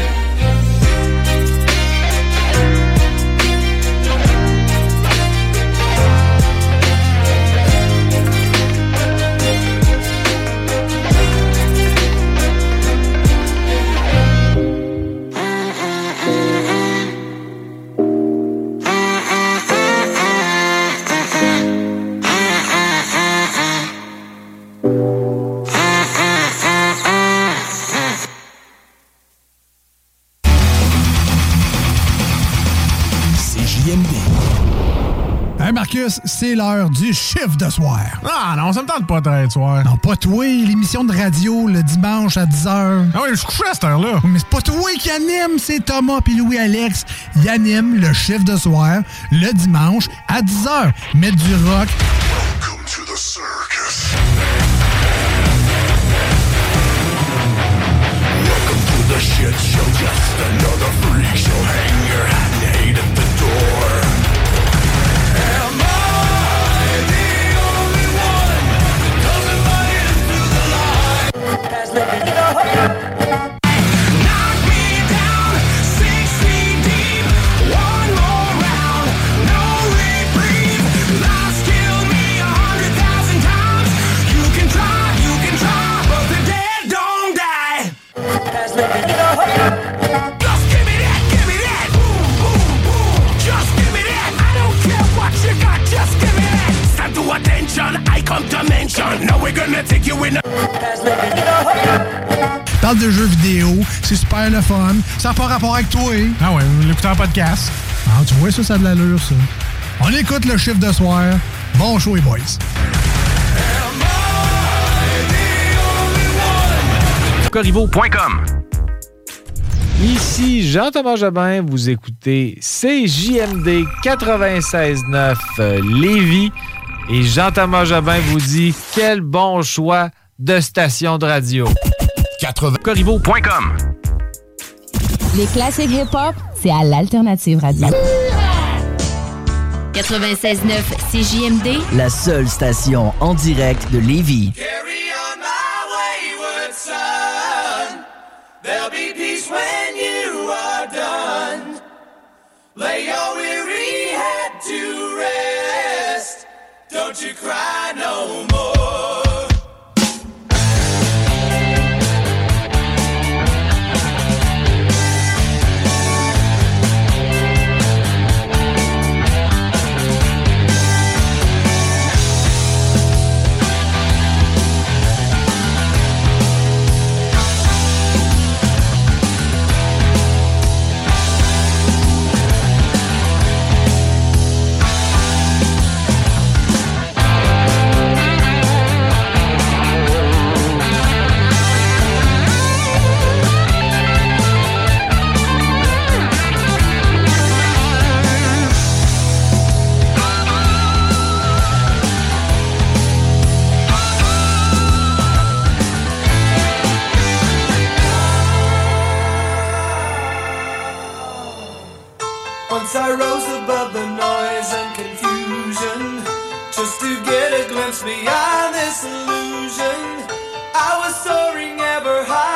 Speaker 81: Marcus, c'est l'heure du chiffre de soir.
Speaker 82: Ah non, ça me tente pas de soir.
Speaker 81: Non, pas toi, l'émission de radio le dimanche à 10h.
Speaker 82: Ah oui, je suis couché à cette heure-là.
Speaker 81: Mais c'est pas toi qui anime, c'est Thomas puis Louis-Alex. Ils animent le chiffre de soir le dimanche à 10h. Mettre du rock.
Speaker 83: Welcome to the circus. Welcome to the shit show. Just another freak show. Hang your hat Knock (laughs) attention, I come to mention. Now we're gonna take you in.
Speaker 81: Parle de jeux vidéo, c'est super le fun. Ça n'a pas rapport avec toi.
Speaker 82: Ah ouais, l'écouter en podcast.
Speaker 81: Ah, tu vois, ça, ça a de l'allure, ça. On écoute le chiffre de soir. Bon show, les boys.
Speaker 84: Corriveau.com Ici Jean-Thomas Jobin, vous écoutez CJMD 96.9 euh, Lévis et Jean-Thomas Jobin vous dit quel bon choix de station de radio. 80 Corriveau.com
Speaker 17: Les classiques hip-hop, c'est à l'Alternative Radio.
Speaker 85: 96.9 CJMD,
Speaker 8: La seule station en direct de Lévis.
Speaker 83: wayward son. Don't you cry no more.
Speaker 7: I rose above the noise and confusion, just to get a glimpse beyond this illusion. I was soaring ever higher,